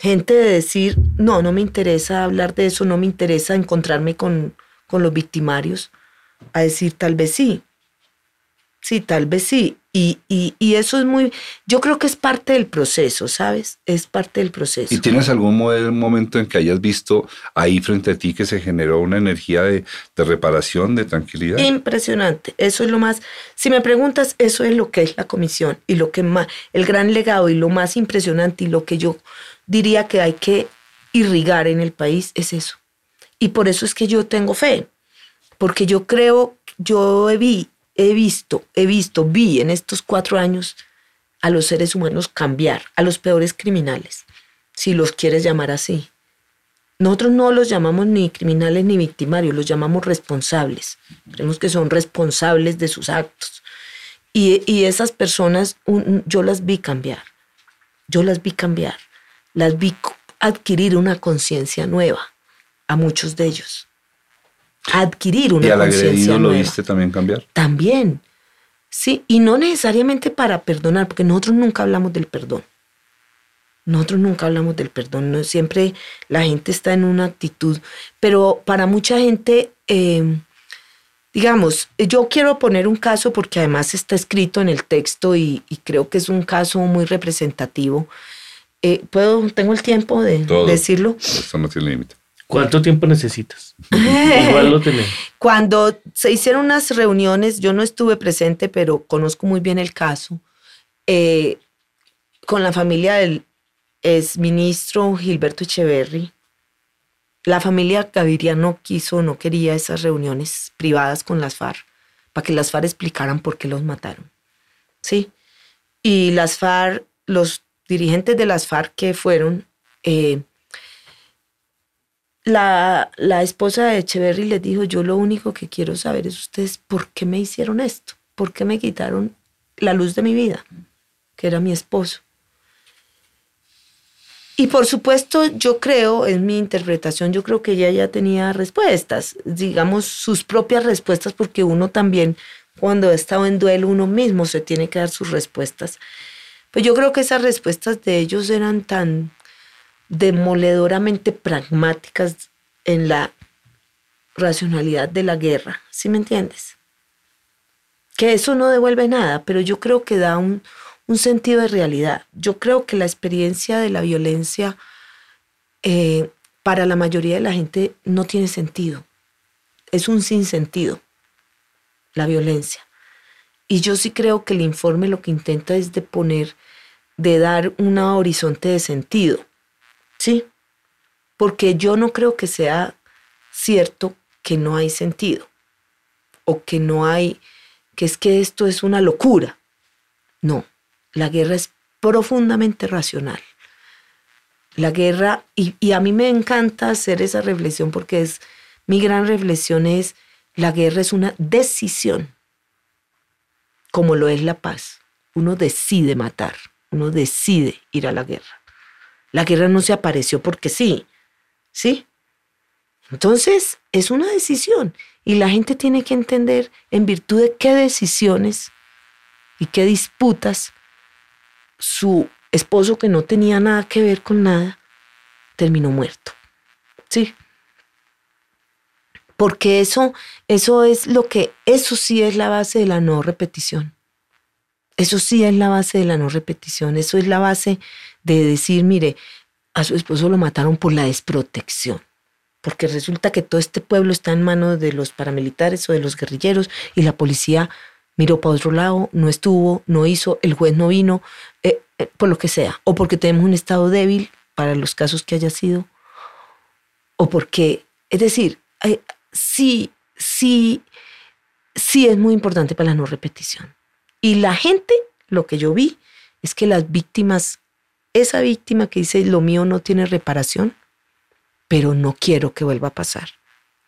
Gente de decir, no, no me interesa hablar de eso, no me interesa encontrarme con, con los victimarios, a decir tal vez sí. Sí, tal vez sí. Y, y, eso es muy, yo creo que es parte del proceso, ¿sabes? Es parte del proceso. ¿Y tienes algún momento en que hayas visto ahí frente a ti que se generó una energía de, de, reparación, de tranquilidad? Impresionante. Eso es lo más, si me preguntas, eso es lo que es la comisión y lo que más, el gran legado y lo más impresionante y lo que yo diría que hay que irrigar en el país es eso. Y por eso es que yo tengo fe, porque yo creo, yo vi he visto, he visto, vi en estos cuatro años a los seres humanos cambiar, a los peores criminales, si los quieres llamar así. Nosotros no los llamamos ni criminales ni victimarios, los llamamos responsables. Creemos que son responsables de sus actos. Y, esas personas, yo las vi cambiar. Yo las vi cambiar. las vi adquirir una conciencia nueva a muchos de ellos. Adquirir una conciencia nueva. ¿Y al agredido lo viste también cambiar? También. Sí, y no necesariamente para perdonar, porque nosotros nunca hablamos del perdón. Nosotros nunca hablamos del perdón, no siempre la gente está en una actitud, pero para mucha gente, eh, digamos, yo quiero poner un caso porque además está escrito en el texto y, creo que es un caso muy representativo. Eh, ¿Puedo, tengo el tiempo de decirlo? Esto no tiene límite. ¿Cuánto tiempo necesitas? Igual lo tenés. Cuando se hicieron unas reuniones, yo no estuve presente, pero conozco muy bien el caso, eh, con la familia del es ministro Gilberto Echeverry. La familia Gaviria no quiso, no quería esas reuniones privadas con las FARC, para que las FARC explicaran por qué los mataron. ¿Sí? Y las FARC, los dirigentes de las FARC que fueron, eh, la, la, esposa de Echeverry les dijo, yo lo único que quiero saber es ustedes por qué me hicieron esto, por qué me quitaron la luz de mi vida, que era mi esposo. Y por supuesto, yo creo, en mi interpretación, yo creo que ella ya tenía respuestas, digamos, sus propias respuestas, porque uno también, cuando ha estado en duelo, uno mismo se tiene que dar sus respuestas. Pues yo creo que esas respuestas de ellos eran tan demoledoramente pragmáticas en la racionalidad de la guerra, ¿sí me entiendes? Que eso no devuelve nada, pero yo creo que da un, un sentido de realidad. Yo creo que la experiencia de la violencia eh, para la mayoría de la gente no tiene sentido. Es un sinsentido, la violencia. Y yo sí creo que el informe lo que intenta es de poner, de dar un horizonte de sentido. ¿Sí? Porque yo no creo que sea cierto que no hay sentido o que no hay, que es que esto es una locura. No, la guerra es profundamente racional. La guerra, y, a mí me encanta hacer esa reflexión porque es, mi gran reflexión es, la guerra es una decisión, como lo es la paz. Uno decide matar, uno decide ir a la guerra. La guerra no se apareció porque sí, ¿sí? Entonces, es una decisión y la gente tiene que entender en virtud de qué decisiones y qué disputas su esposo, que no tenía nada que ver con nada, terminó muerto. Sí. Porque eso, eso es lo que, eso sí es la base de la no repetición. Eso sí es la base de la no repetición. Eso es la base de decir, mire, a su esposo lo mataron por la desprotección. Porque resulta que todo este pueblo está en manos de los paramilitares o de los guerrilleros y la policía miró para otro lado, no estuvo, no hizo, el juez no vino, eh, eh, por lo que sea, o porque tenemos un estado débil para los casos que haya sido, o porque, es decir, sí, sí, sí es muy importante para la no repetición. Y la gente, lo que yo vi, es que las víctimas, esa víctima que dice lo mío no tiene reparación, pero no quiero que vuelva a pasar.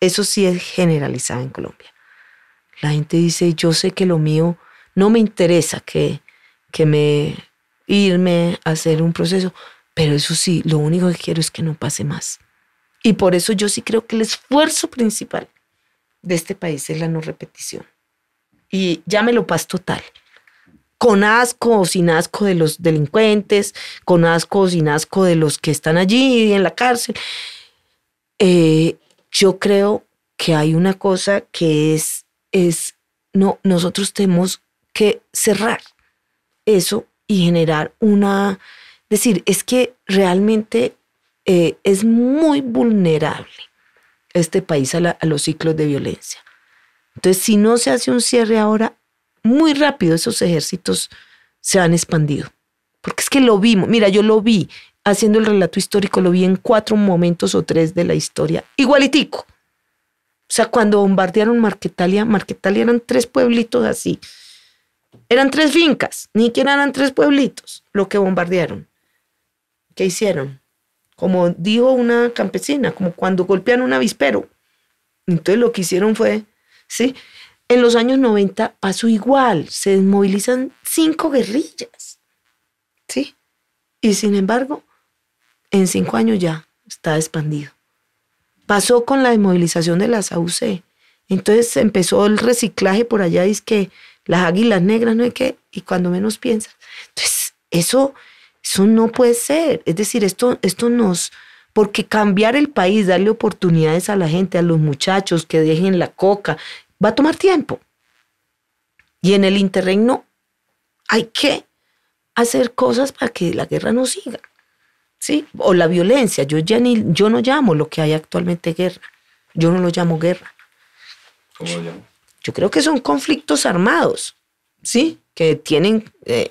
Eso sí es generalizado en Colombia. La gente dice, yo sé que lo mío no me interesa que, que me irme a hacer un proceso, pero eso sí, lo único que quiero es que no pase más. Y por eso yo sí creo que el esfuerzo principal de este país es la no repetición. Y llámelo paz total. Con asco o sin asco de los delincuentes, con asco o sin asco de los que están allí en la cárcel. Eh, yo creo que hay una cosa que es es, no, nosotros tenemos que cerrar eso y generar una, decir, es que realmente eh, es muy vulnerable este país a, a los ciclos de violencia. Entonces, si no se hace un cierre ahora, muy rápido esos ejércitos se han expandido. Porque es que lo vimos, mira, yo lo vi haciendo el relato histórico, lo vi en cuatro momentos o tres de la historia, igualitico. O sea, cuando bombardearon Marquetalia, Marquetalia eran tres pueblitos así. Eran tres fincas, ni siquiera eran tres pueblitos lo que bombardearon. ¿Qué hicieron? Como dijo una campesina, como cuando golpean un avispero. Entonces lo que hicieron fue, ¿sí? En los años 90 pasó igual, se desmovilizan cinco guerrillas, ¿sí? Y sin embargo, en cinco años ya está expandido. Pasó con la desmovilización de las AUC. Entonces empezó el reciclaje por allá, es que las águilas negras, no hay que, y cuando menos piensas. Entonces, eso, eso no puede ser. Es decir, esto, esto nos, porque cambiar el país, darle oportunidades a la gente, a los muchachos que dejen la coca, va a tomar tiempo. Y en el interregno hay que hacer cosas para que la guerra no siga. ¿Sí? O la violencia. Yo ya ni, yo no llamo lo que hay actualmente guerra. Yo no lo llamo guerra. ¿Cómo lo llamo? Yo creo que son conflictos armados, ¿sí? Que tienen, eh,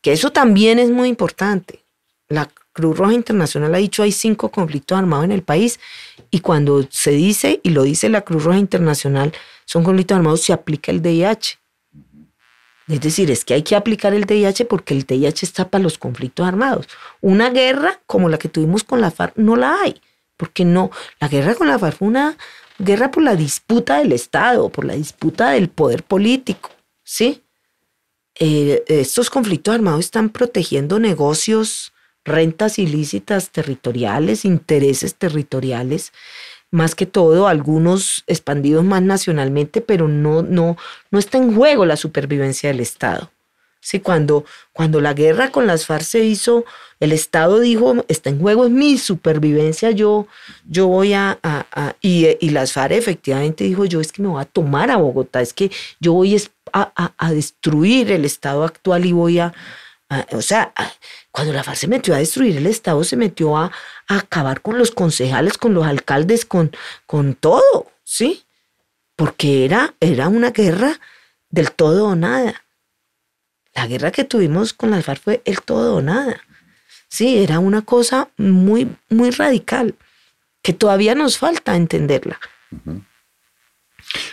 que eso también es muy importante. La Cruz Roja Internacional ha dicho hay cinco conflictos armados en el país y cuando se dice, y lo dice la Cruz Roja Internacional, son conflictos armados, se aplica el DIH. Es decir, es que hay que aplicar el DIH porque el DIH está para los conflictos armados. Una guerra como la que tuvimos con la FARC no la hay, porque no, la guerra con la FARC fue una guerra por la disputa del Estado, por la disputa del poder político, ¿sí? Eh, estos conflictos armados están protegiendo negocios, rentas ilícitas territoriales, intereses territoriales, más que todo algunos expandidos más nacionalmente, pero no, no, no está en juego la supervivencia del Estado. Sí, cuando, cuando la guerra con las FARC se hizo, el Estado dijo, está en juego es mi supervivencia, yo, yo voy a... y, y, las FARC efectivamente dijo, yo es que me voy a tomar a Bogotá, es que yo voy a, a destruir el Estado actual y voy a... o sea, cuando la FARC se metió a destruir el Estado, se metió a, acabar con los concejales, con los alcaldes, con, con todo, ¿sí? Porque era, era una guerra del todo o nada. La guerra que tuvimos con las FARC fue el todo o nada. Sí, era una cosa muy, muy radical, que todavía nos falta entenderla.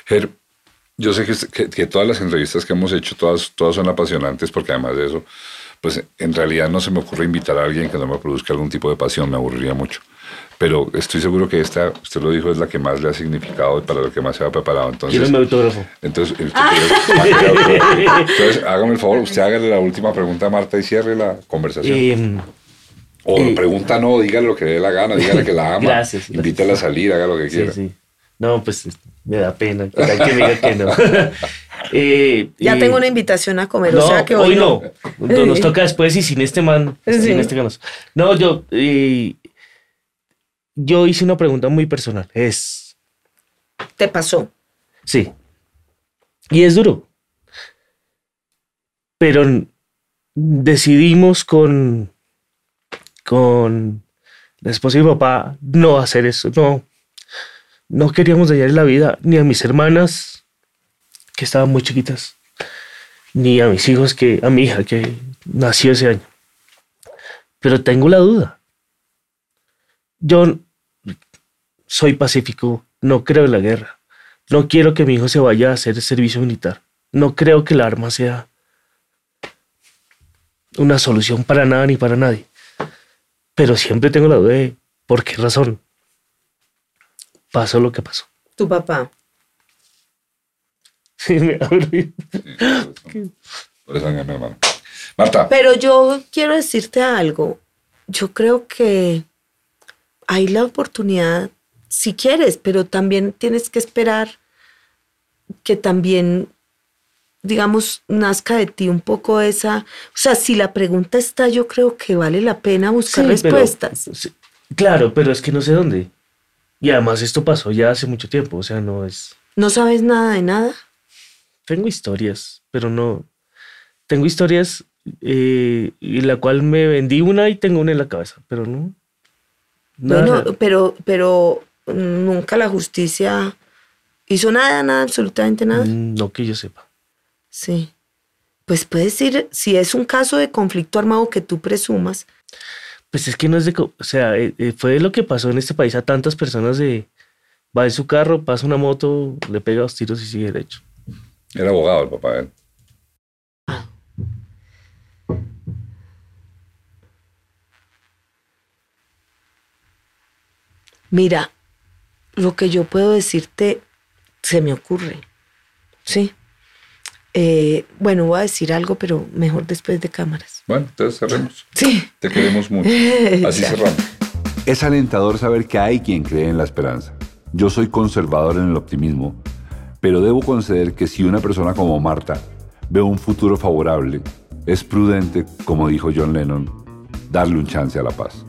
Ger, yo sé que, que, todas las entrevistas que hemos hecho, todas, todas son apasionantes, porque además de eso, pues en realidad no se me ocurre invitar a alguien que no me produzca algún tipo de pasión, me aburriría mucho pero estoy seguro que esta, usted lo dijo, es la que más le ha significado y para lo que más se ha preparado. Entonces, Quiero mi autógrafo. Entonces, entonces, hágame el favor, usted hágale la última pregunta a Marta y cierre la conversación. Eh, o eh, pregunta no, dígale lo que le dé la gana, dígale que la ama. Gracias. Invítela a salir, haga lo que quiera. Sí, sí. No, pues me da pena que me diga que no. Eh, ya tengo una invitación a comer, No, o sea que hoy, hoy no. No, Nos toca después y sin este man. Sí. Sin este ganas. No, yo. eh, yo hice una pregunta muy personal. Es. Te pasó. Sí. Y es duro. Pero decidimos con. con la esposa y mi papá no hacer eso. No. No queríamos dañar la vida ni a mis hermanas, que estaban muy chiquitas, ni a mis hijos, que a mi hija, que nació ese año. Pero tengo la duda. Yo soy pacífico, no creo en la guerra. No quiero que mi hijo se vaya a hacer servicio militar. No creo que el arma sea una solución para nada ni para nadie. Pero siempre tengo la duda de por qué razón pasó lo que pasó. Tu papá. Sí, me abrí. Por eso, mi hermano. Marta, Pero yo quiero decirte algo. Yo creo que hay la oportunidad, si quieres, pero también tienes que esperar que también, digamos, nazca de ti un poco esa... O sea, si la pregunta está, yo creo que vale la pena buscar Sí, pero- respuestas. sí, claro, pero es que no sé dónde. Y además esto pasó ya hace mucho tiempo, o sea, no es... ¿No sabes nada de nada? Tengo historias, pero no... Tengo historias eh, en la cual me vendí una y tengo una en la cabeza, pero no... nada. Bueno, pero, pero nunca la justicia hizo nada, nada, absolutamente nada. Mm, No que yo sepa. Sí. Pues puedes decir, si es un caso de conflicto armado que tú presumas, Pues es que no es de... O sea, eh, eh, fue lo que pasó en este país a tantas personas de... Va en su carro, pasa una moto, le pega dos tiros y sigue derecho. Era abogado el papá de él. mira, lo que yo puedo decirte se me ocurre. Sí. Eh, bueno, voy a decir algo, pero mejor después de cámaras. Bueno, entonces cerremos. Sí. Te queremos mucho. Así cerramos. Es alentador saber que hay quien cree en la esperanza. Yo soy conservador en el optimismo, pero debo conceder que si una persona como Marta ve un futuro favorable, es prudente, como dijo John Lennon, darle un chance a la paz.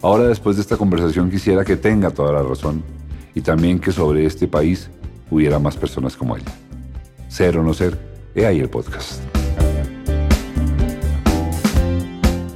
Ahora después de esta conversación quisiera que tenga toda la razón y también que sobre este país hubiera más personas como ella. Ser o no ser, he ahí el podcast.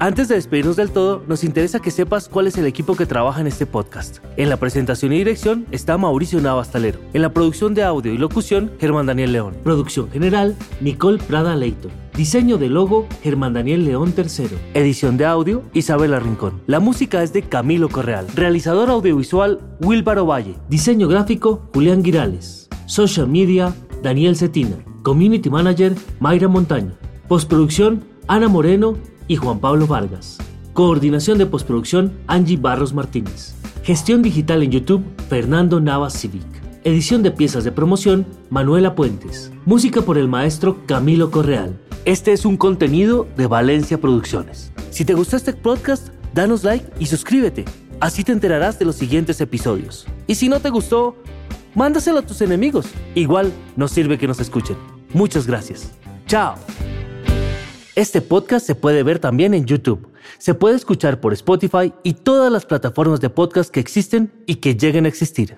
Antes de despedirnos del todo, nos interesa que sepas cuál es el equipo que trabaja en este podcast. En la presentación y dirección está Mauricio Navastalero. En la producción de audio y locución, Germán Daniel León. Producción general, Nicole Prada Leighton. Diseño de logo, Germán Daniel León III. Edición de audio, Isabela Rincón. La música es de Camilo Correal. Realizador audiovisual, Wilbaro Valle. Diseño gráfico, Julián Girales. Social media, Daniel Cetina. Community Manager, Mayra Montaño. Postproducción, Ana Moreno y Juan Pablo Vargas. Coordinación de postproducción Angie Barros Martínez. Gestión digital en YouTube Fernando Navas Civic. Edición de piezas de promoción Manuela Puentes. Música por el maestro Camilo Correal. Este es un contenido de Valencia Producciones. Si te gustó este podcast, danos like y suscríbete. Así te enterarás de los siguientes episodios. Y si no te gustó, mándaselo a tus enemigos. Igual nos sirve que nos escuchen. Muchas gracias. Chao. Este podcast se puede ver también en YouTube. Se puede escuchar por Spotify y todas las plataformas de podcast que existen y que lleguen a existir.